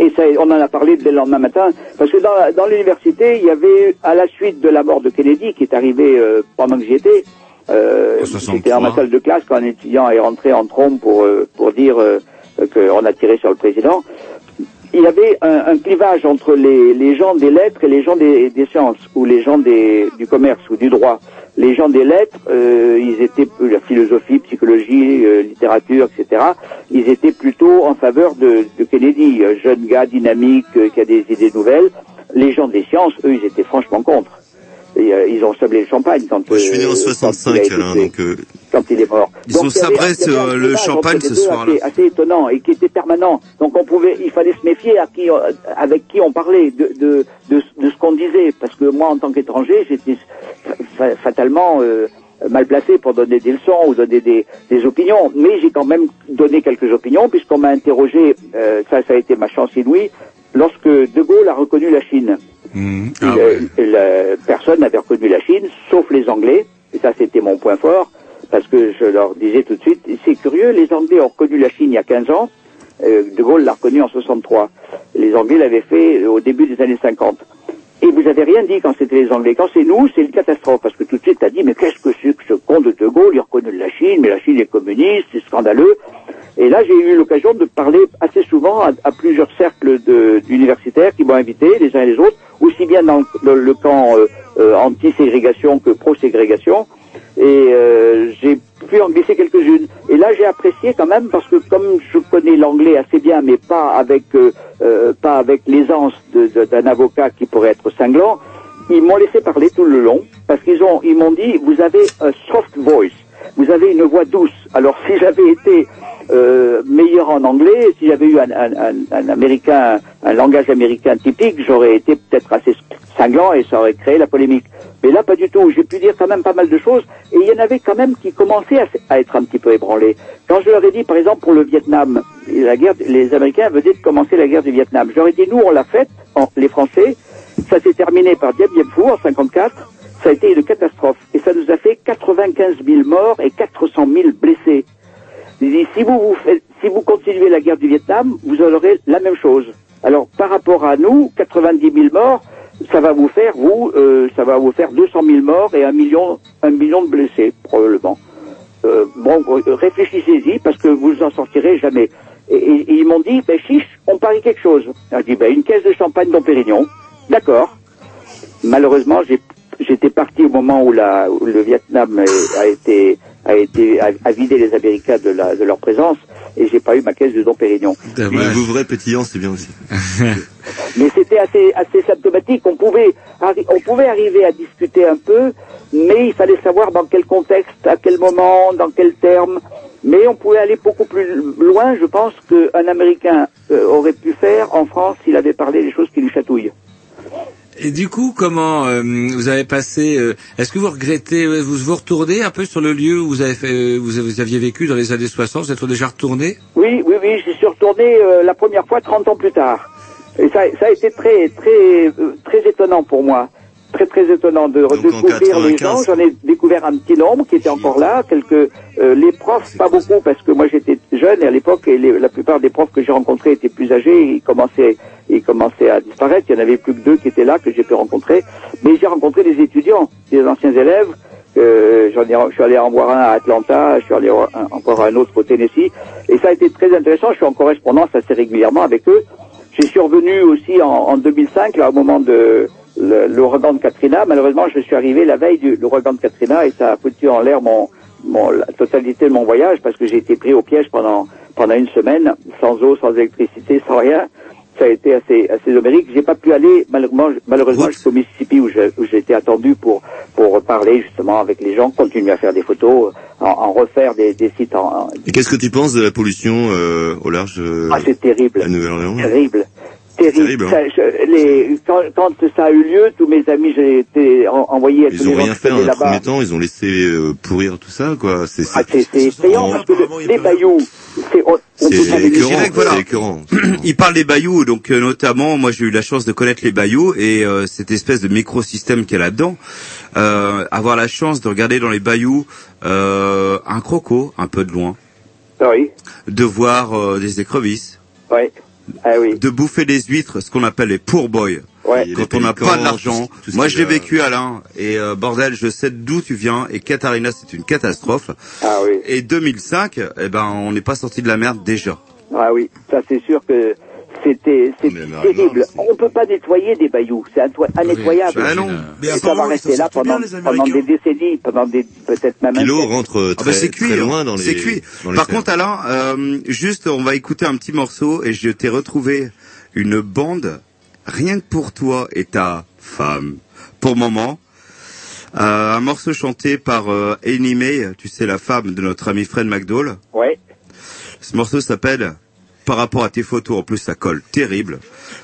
S15: Et ça, on en a parlé dès le lendemain matin, parce que dans, dans l'université, il y avait, à la suite de la mort de Kennedy, qui est arrivée euh, pendant que j'y étais, euh, c'était dans ma salle de classe quand un étudiant est rentré en trompe pour, euh, pour dire euh, qu'on a tiré sur le président. Il y avait un, un clivage entre les, les gens des lettres et les gens des, des sciences, ou les gens des, du commerce ou du droit. Les gens des lettres, euh, ils étaient euh, la philosophie, psychologie, euh, littérature, etc. Ils étaient plutôt en faveur de, de Kennedy, euh, jeune gars dynamique euh, qui a des idées nouvelles. Les gens des sciences, eux, ils étaient franchement contre. Et, euh, ils ont sablé le champagne quand.
S4: Moi, je suis né en
S15: euh, quand il a
S4: 65,
S15: été
S4: Alain, donc euh,
S15: quand il est mort.
S5: Ils ont sabré le champagne ce soir-là.
S15: Assez, assez étonnant et qui était permanent. Donc on pouvait, il fallait se méfier à qui, euh, avec qui on parlait, de, de, de, de ce qu'on disait. Parce que moi, en tant qu'étranger, j'étais fa- fatalement euh, mal placé pour donner des leçons ou donner des, des opinions. Mais j'ai quand même donné quelques opinions puisqu'on m'a interrogé, euh, ça, ça a été ma chance inouïe, lorsque De Gaulle a reconnu la Chine. Il,
S1: Ah
S15: personne n'avait reconnu la Chine, sauf les Anglais. Et ça, c'était mon point fort, parce que je leur disais tout de suite, c'est curieux, les Anglais ont reconnu la Chine il y a 15 ans, euh, De Gaulle l'a reconnu en 63. Les Anglais l'avaient fait au début des années 50. Et vous avez rien dit quand c'était les Anglais. Quand c'est nous, c'est une catastrophe, parce que tout de suite, t'as dit, mais qu'est-ce que c'est que ce con de De Gaulle, il reconnaît la Chine, mais la Chine est communiste, c'est scandaleux. Et là, j'ai eu l'occasion de parler assez souvent à, plusieurs cercles d'universitaires qui m'ont invité, les uns et les autres, aussi bien dans le, dans le camp euh, euh, anti-ségrégation que pro-ségrégation. Et euh, j'ai pu en glisser quelques-unes. Et là, j'ai apprécié quand même parce que comme je connais l'anglais assez bien, mais pas avec euh, euh, pas avec l'aisance d'un avocat qui pourrait être cinglant, ils m'ont laissé parler tout le long parce qu'ils ont ils m'ont dit vous avez un soft voice, vous avez une voix douce. Alors si j'avais été euh, meilleur en anglais, si j'avais eu un, un, un, un américain, un langage américain typique, j'aurais été peut-être assez cinglant et ça aurait créé la polémique. Mais là, pas du tout. J'ai pu dire quand même pas mal de choses et il y en avait quand même qui commençaient à, être un petit peu ébranlés. Quand je leur ai dit, par exemple, pour le Vietnam, la guerre, les Américains venaient de commencer la guerre du Vietnam. Je leur ai dit, nous, on l'a faite, les Français. Ça s'est terminé par Dien Bien Phu en 54. Ça a été une catastrophe et ça nous a fait 95 000 morts et 400 000 blessés. Dit, si vous, vous faites, si vous continuez la guerre du Vietnam, vous aurez la même chose. Alors, par rapport à nous, 90 000 morts, ça va vous faire, vous, euh, ça va vous faire 200 000 morts et un million, un million de blessés, probablement. Euh, bon, réfléchissez-y, parce que vous en sortirez jamais. Et, et- et ils m'ont dit, ben chiche, on parie quelque chose. Je dis, ben une caisse de champagne Dom Pérignon. D'accord. Malheureusement, j'ai- j'étais parti au moment où, la, où le Vietnam a été a été a, a vidé les Américains de, la, de leur présence et j'ai pas eu ma caisse de Dom Pérignon.
S4: Le Vouvray pétillant, c'est bien aussi.
S15: Mais c'était assez assez symptomatique. On pouvait on pouvait arriver à discuter un peu, mais il fallait savoir dans quel contexte, à quel moment, dans quels termes. Mais on pouvait aller beaucoup plus loin, je pense, qu'un Américain euh, aurait pu faire en France s'il avait parlé des choses qui lui chatouillent.
S1: Et du coup, comment euh, vous avez passé euh, Est-ce que vous regrettez euh, Vous vous retournez un peu sur le lieu où vous avez fait, euh, vous, vous aviez vécu dans les années 60 Vous êtes déjà retourné?
S15: Oui, oui, oui, j'y suis retourné euh, la première fois 30 ans plus tard. Et ça, ça a été très, très, euh, très étonnant pour moi. Très, très étonnant de redécouvrir les gens.
S4: 95.
S15: J'en ai découvert un petit nombre qui était encore là. Quelques, euh, les profs, pas beaucoup, parce que moi j'étais jeune et à l'époque, et les- la plupart des profs que j'ai rencontrés étaient plus âgés. Ils commençaient, ils commençaient à disparaître. Il y en avait plus que deux qui étaient là que j'ai pu rencontrer. Mais j'ai rencontré des étudiants, des anciens élèves. Euh, j'en ai, je suis allé en voir un à Atlanta, je suis allé en- voir un autre au Tennessee, et ça a été très intéressant. Je suis en correspondance assez régulièrement avec eux. J'ai survenu aussi en, en 2005, là, au moment de l'ouragan de Katrina. Malheureusement, je suis arrivé la veille de l'ouragan de Katrina et ça a foutu en l'air mon, mon, la totalité de mon voyage parce que j'ai été pris au piège pendant pendant une semaine, sans eau, sans électricité, sans rien. Ça a été assez assez homérique. J'ai pas pu aller malheureusement malheureusement jusqu'au Mississippi où été attendu pour pour parler justement avec les gens, continuer à faire des photos, en, en refaire des, des sites en, en-
S4: Et qu'est-ce que tu penses de la pollution euh, au large euh,
S15: Ah, c'est terrible.
S4: à Nouvelle-Orléans?
S15: Terrible. Terrible.
S4: Terrible, hein.
S15: Ça, je- les, quand, quand ça a eu lieu, tous mes amis, j'ai été en- envoyé à tous
S4: Ils
S15: les
S4: ont
S15: gens
S4: rien fait en un premier temps, ils ont laissé euh, pourrir tout ça, quoi. C'est
S15: Ah, c'est c'est effrayant parce que le- les bayous, c'est
S4: C'est écœurant,
S5: voilà.
S4: c'est écœurant.
S5: Il parle des bayous, donc euh, notamment, moi j'ai eu la chance de connaître les bayous et euh, cette espèce de microsystème qu'il y a là-dedans. Euh, avoir la chance de regarder dans les bayous euh, un croco, un peu de loin,
S15: Oui,
S5: de voir euh, des écrevisses,
S15: oui. Ah oui.
S5: de bouffer des huîtres, ce qu'on appelle les poor boys.
S15: Ouais.
S4: Les
S5: Quand on n'a pas de l'argent. Moi je l'ai vécu Alain et euh, bordel, je sais d'où tu viens et Katharina c'est une catastrophe.
S15: Ah oui.
S5: Et 2005, eh ben on n'est pas sorti de la merde déjà.
S15: Ah oui. Ça c'est sûr que c'était
S4: Marie-Laure,
S15: terrible. On peut pas nettoyer des bayous. C'est innettoyable.
S5: Ah non.
S2: Mais
S15: Et ça va rester là
S2: sortent bien,
S15: pendant,
S2: les
S15: pendant des
S2: Américains.
S15: décennies, pendant des peut-être même
S4: Kilo rentre
S5: Ah
S4: très,
S5: bah c'est
S4: très
S5: cuit,
S4: loin
S5: hein.
S4: dans les.
S5: c'est cuit.
S4: dans les
S5: Par
S4: terres.
S5: contre, Alain, euh, juste, on va écouter un petit morceau et je t'ai retrouvé une bande rien que pour toi et ta femme. Pour moment, euh, un morceau chanté par euh, Annie May, tu sais la femme de notre ami Fred McDowell.
S15: Ouais.
S5: Ce morceau s'appelle, par rapport à tes photos, en plus ça colle terrible.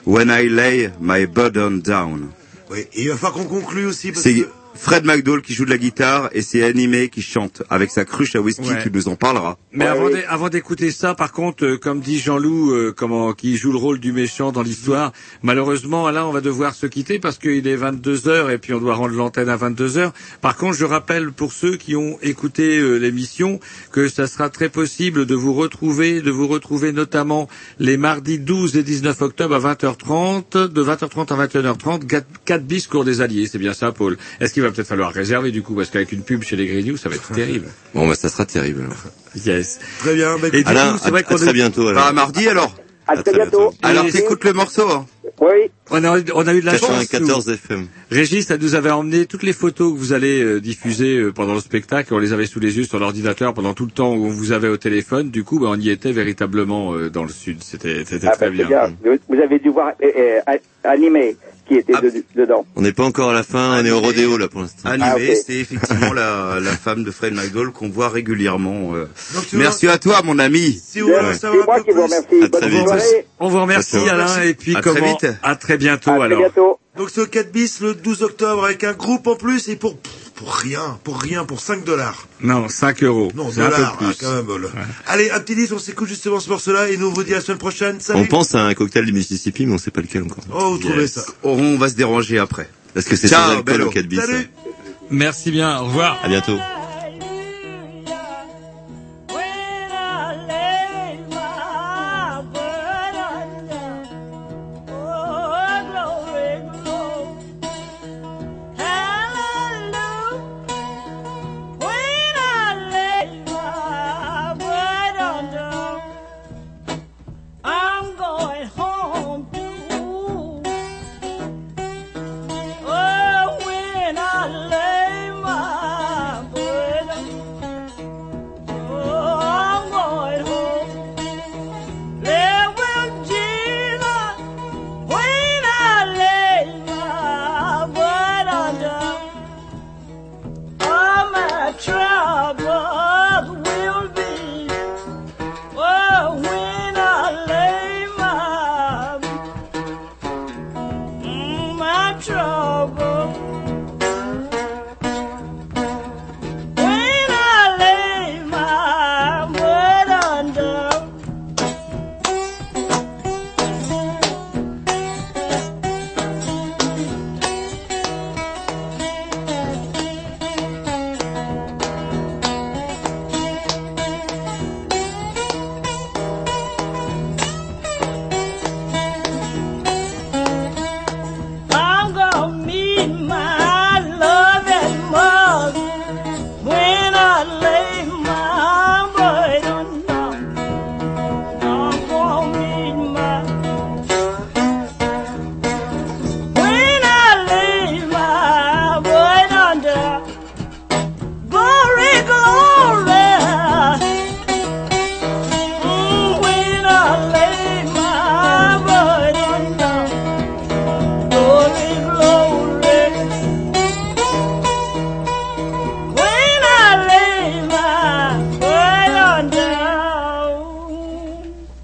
S5: When I lay my burden down.
S2: Oui, et il va falloir qu'on conclue aussi parce que
S5: Fred McDowell qui joue de la guitare et c'est Annie May qui chante avec sa cruche à whisky.
S1: Ouais.
S5: Tu nous en parleras.
S1: Mais
S15: Ouais,
S1: avant d'écouter ça, par contre, euh, comme dit Jean-Loup, euh, comment qui joue le rôle du méchant dans l'histoire, malheureusement, là, on va devoir se quitter parce qu'il est 22 heures et puis on doit rendre l'antenne à 22 heures. Par contre, je rappelle pour ceux qui ont écouté euh, l'émission que ça sera très possible de vous retrouver, de vous retrouver notamment les mardis 12 et 19 octobre à 20h30, de 20h30 à 21h30, 4 bis cours des Alliés. C'est bien ça, Paul. Est-ce qu'il va peut-être falloir réserver du coup parce qu'avec une pub chez les Grignoux, ça va être terrible.
S4: Bon, bah, ça sera terrible. alors.
S1: Yes.
S2: très bien. Bah,
S1: Et
S2: écoute,
S1: du
S4: Alain,
S1: coup, c'est
S4: à,
S1: vrai
S4: à très
S1: est-
S4: bientôt.
S5: Bah,
S4: Alors.
S5: à mardi alors.
S15: À
S4: À
S15: très
S4: très
S15: bientôt.
S4: bientôt.
S5: Alors t'écoutes le morceau. hein.
S15: Oui.
S1: On a, on a eu de la chance. nous.
S4: 94 FM.
S1: Régis, ça nous avait emmené toutes les photos que vous allez euh, diffuser euh, pendant le spectacle. On les avait sous les yeux sur l'ordinateur pendant tout le temps où on vous avait au téléphone. Du coup, bah, on y était véritablement euh, dans le sud. C'était
S15: Ah
S1: très
S15: c'est
S1: bien.
S15: bien. Vous avez dû voir euh, euh, animé qui était
S5: Ah.
S15: de- dedans.
S4: On n'est pas encore à la fin, on est au rodéo là pour l'instant.
S5: Animé,
S15: Ah,
S5: c'est effectivement la, la femme de Fred McDowell qu'on voit régulièrement. euh.
S2: donc, tu
S5: Merci à toi, mon ami.
S2: Si vous voulez savoir un
S15: moi
S2: peu
S15: qui vous remercie. Bonne
S4: très.
S1: On vous remercie
S4: Merci.
S1: Alain et puis
S5: À très
S1: comment
S5: vite.
S1: à très bientôt
S15: À très
S1: alors.
S15: bientôt.
S2: Donc c'est au 4 bis le 12 octobre avec un groupe en plus et pour pour rien, pour rien, pour 5 dollars.
S16: Non, 5 euros.
S2: Non,
S16: C'est un peu
S2: dollars,
S16: plus.
S2: ah, quand même. bol. Allez, un petit disque, on s'écoute justement ce morceau-là et nous on vous dit à la semaine prochaine. Salut.
S4: On pense à un cocktail du Mississippi, mais on sait pas lequel encore.
S2: Oh, vous trouvez ça.
S5: On va se déranger après.
S4: Parce que c'est sans alcool au 4 bis.
S5: Salut.
S3: Merci bien, au revoir.
S4: À bientôt.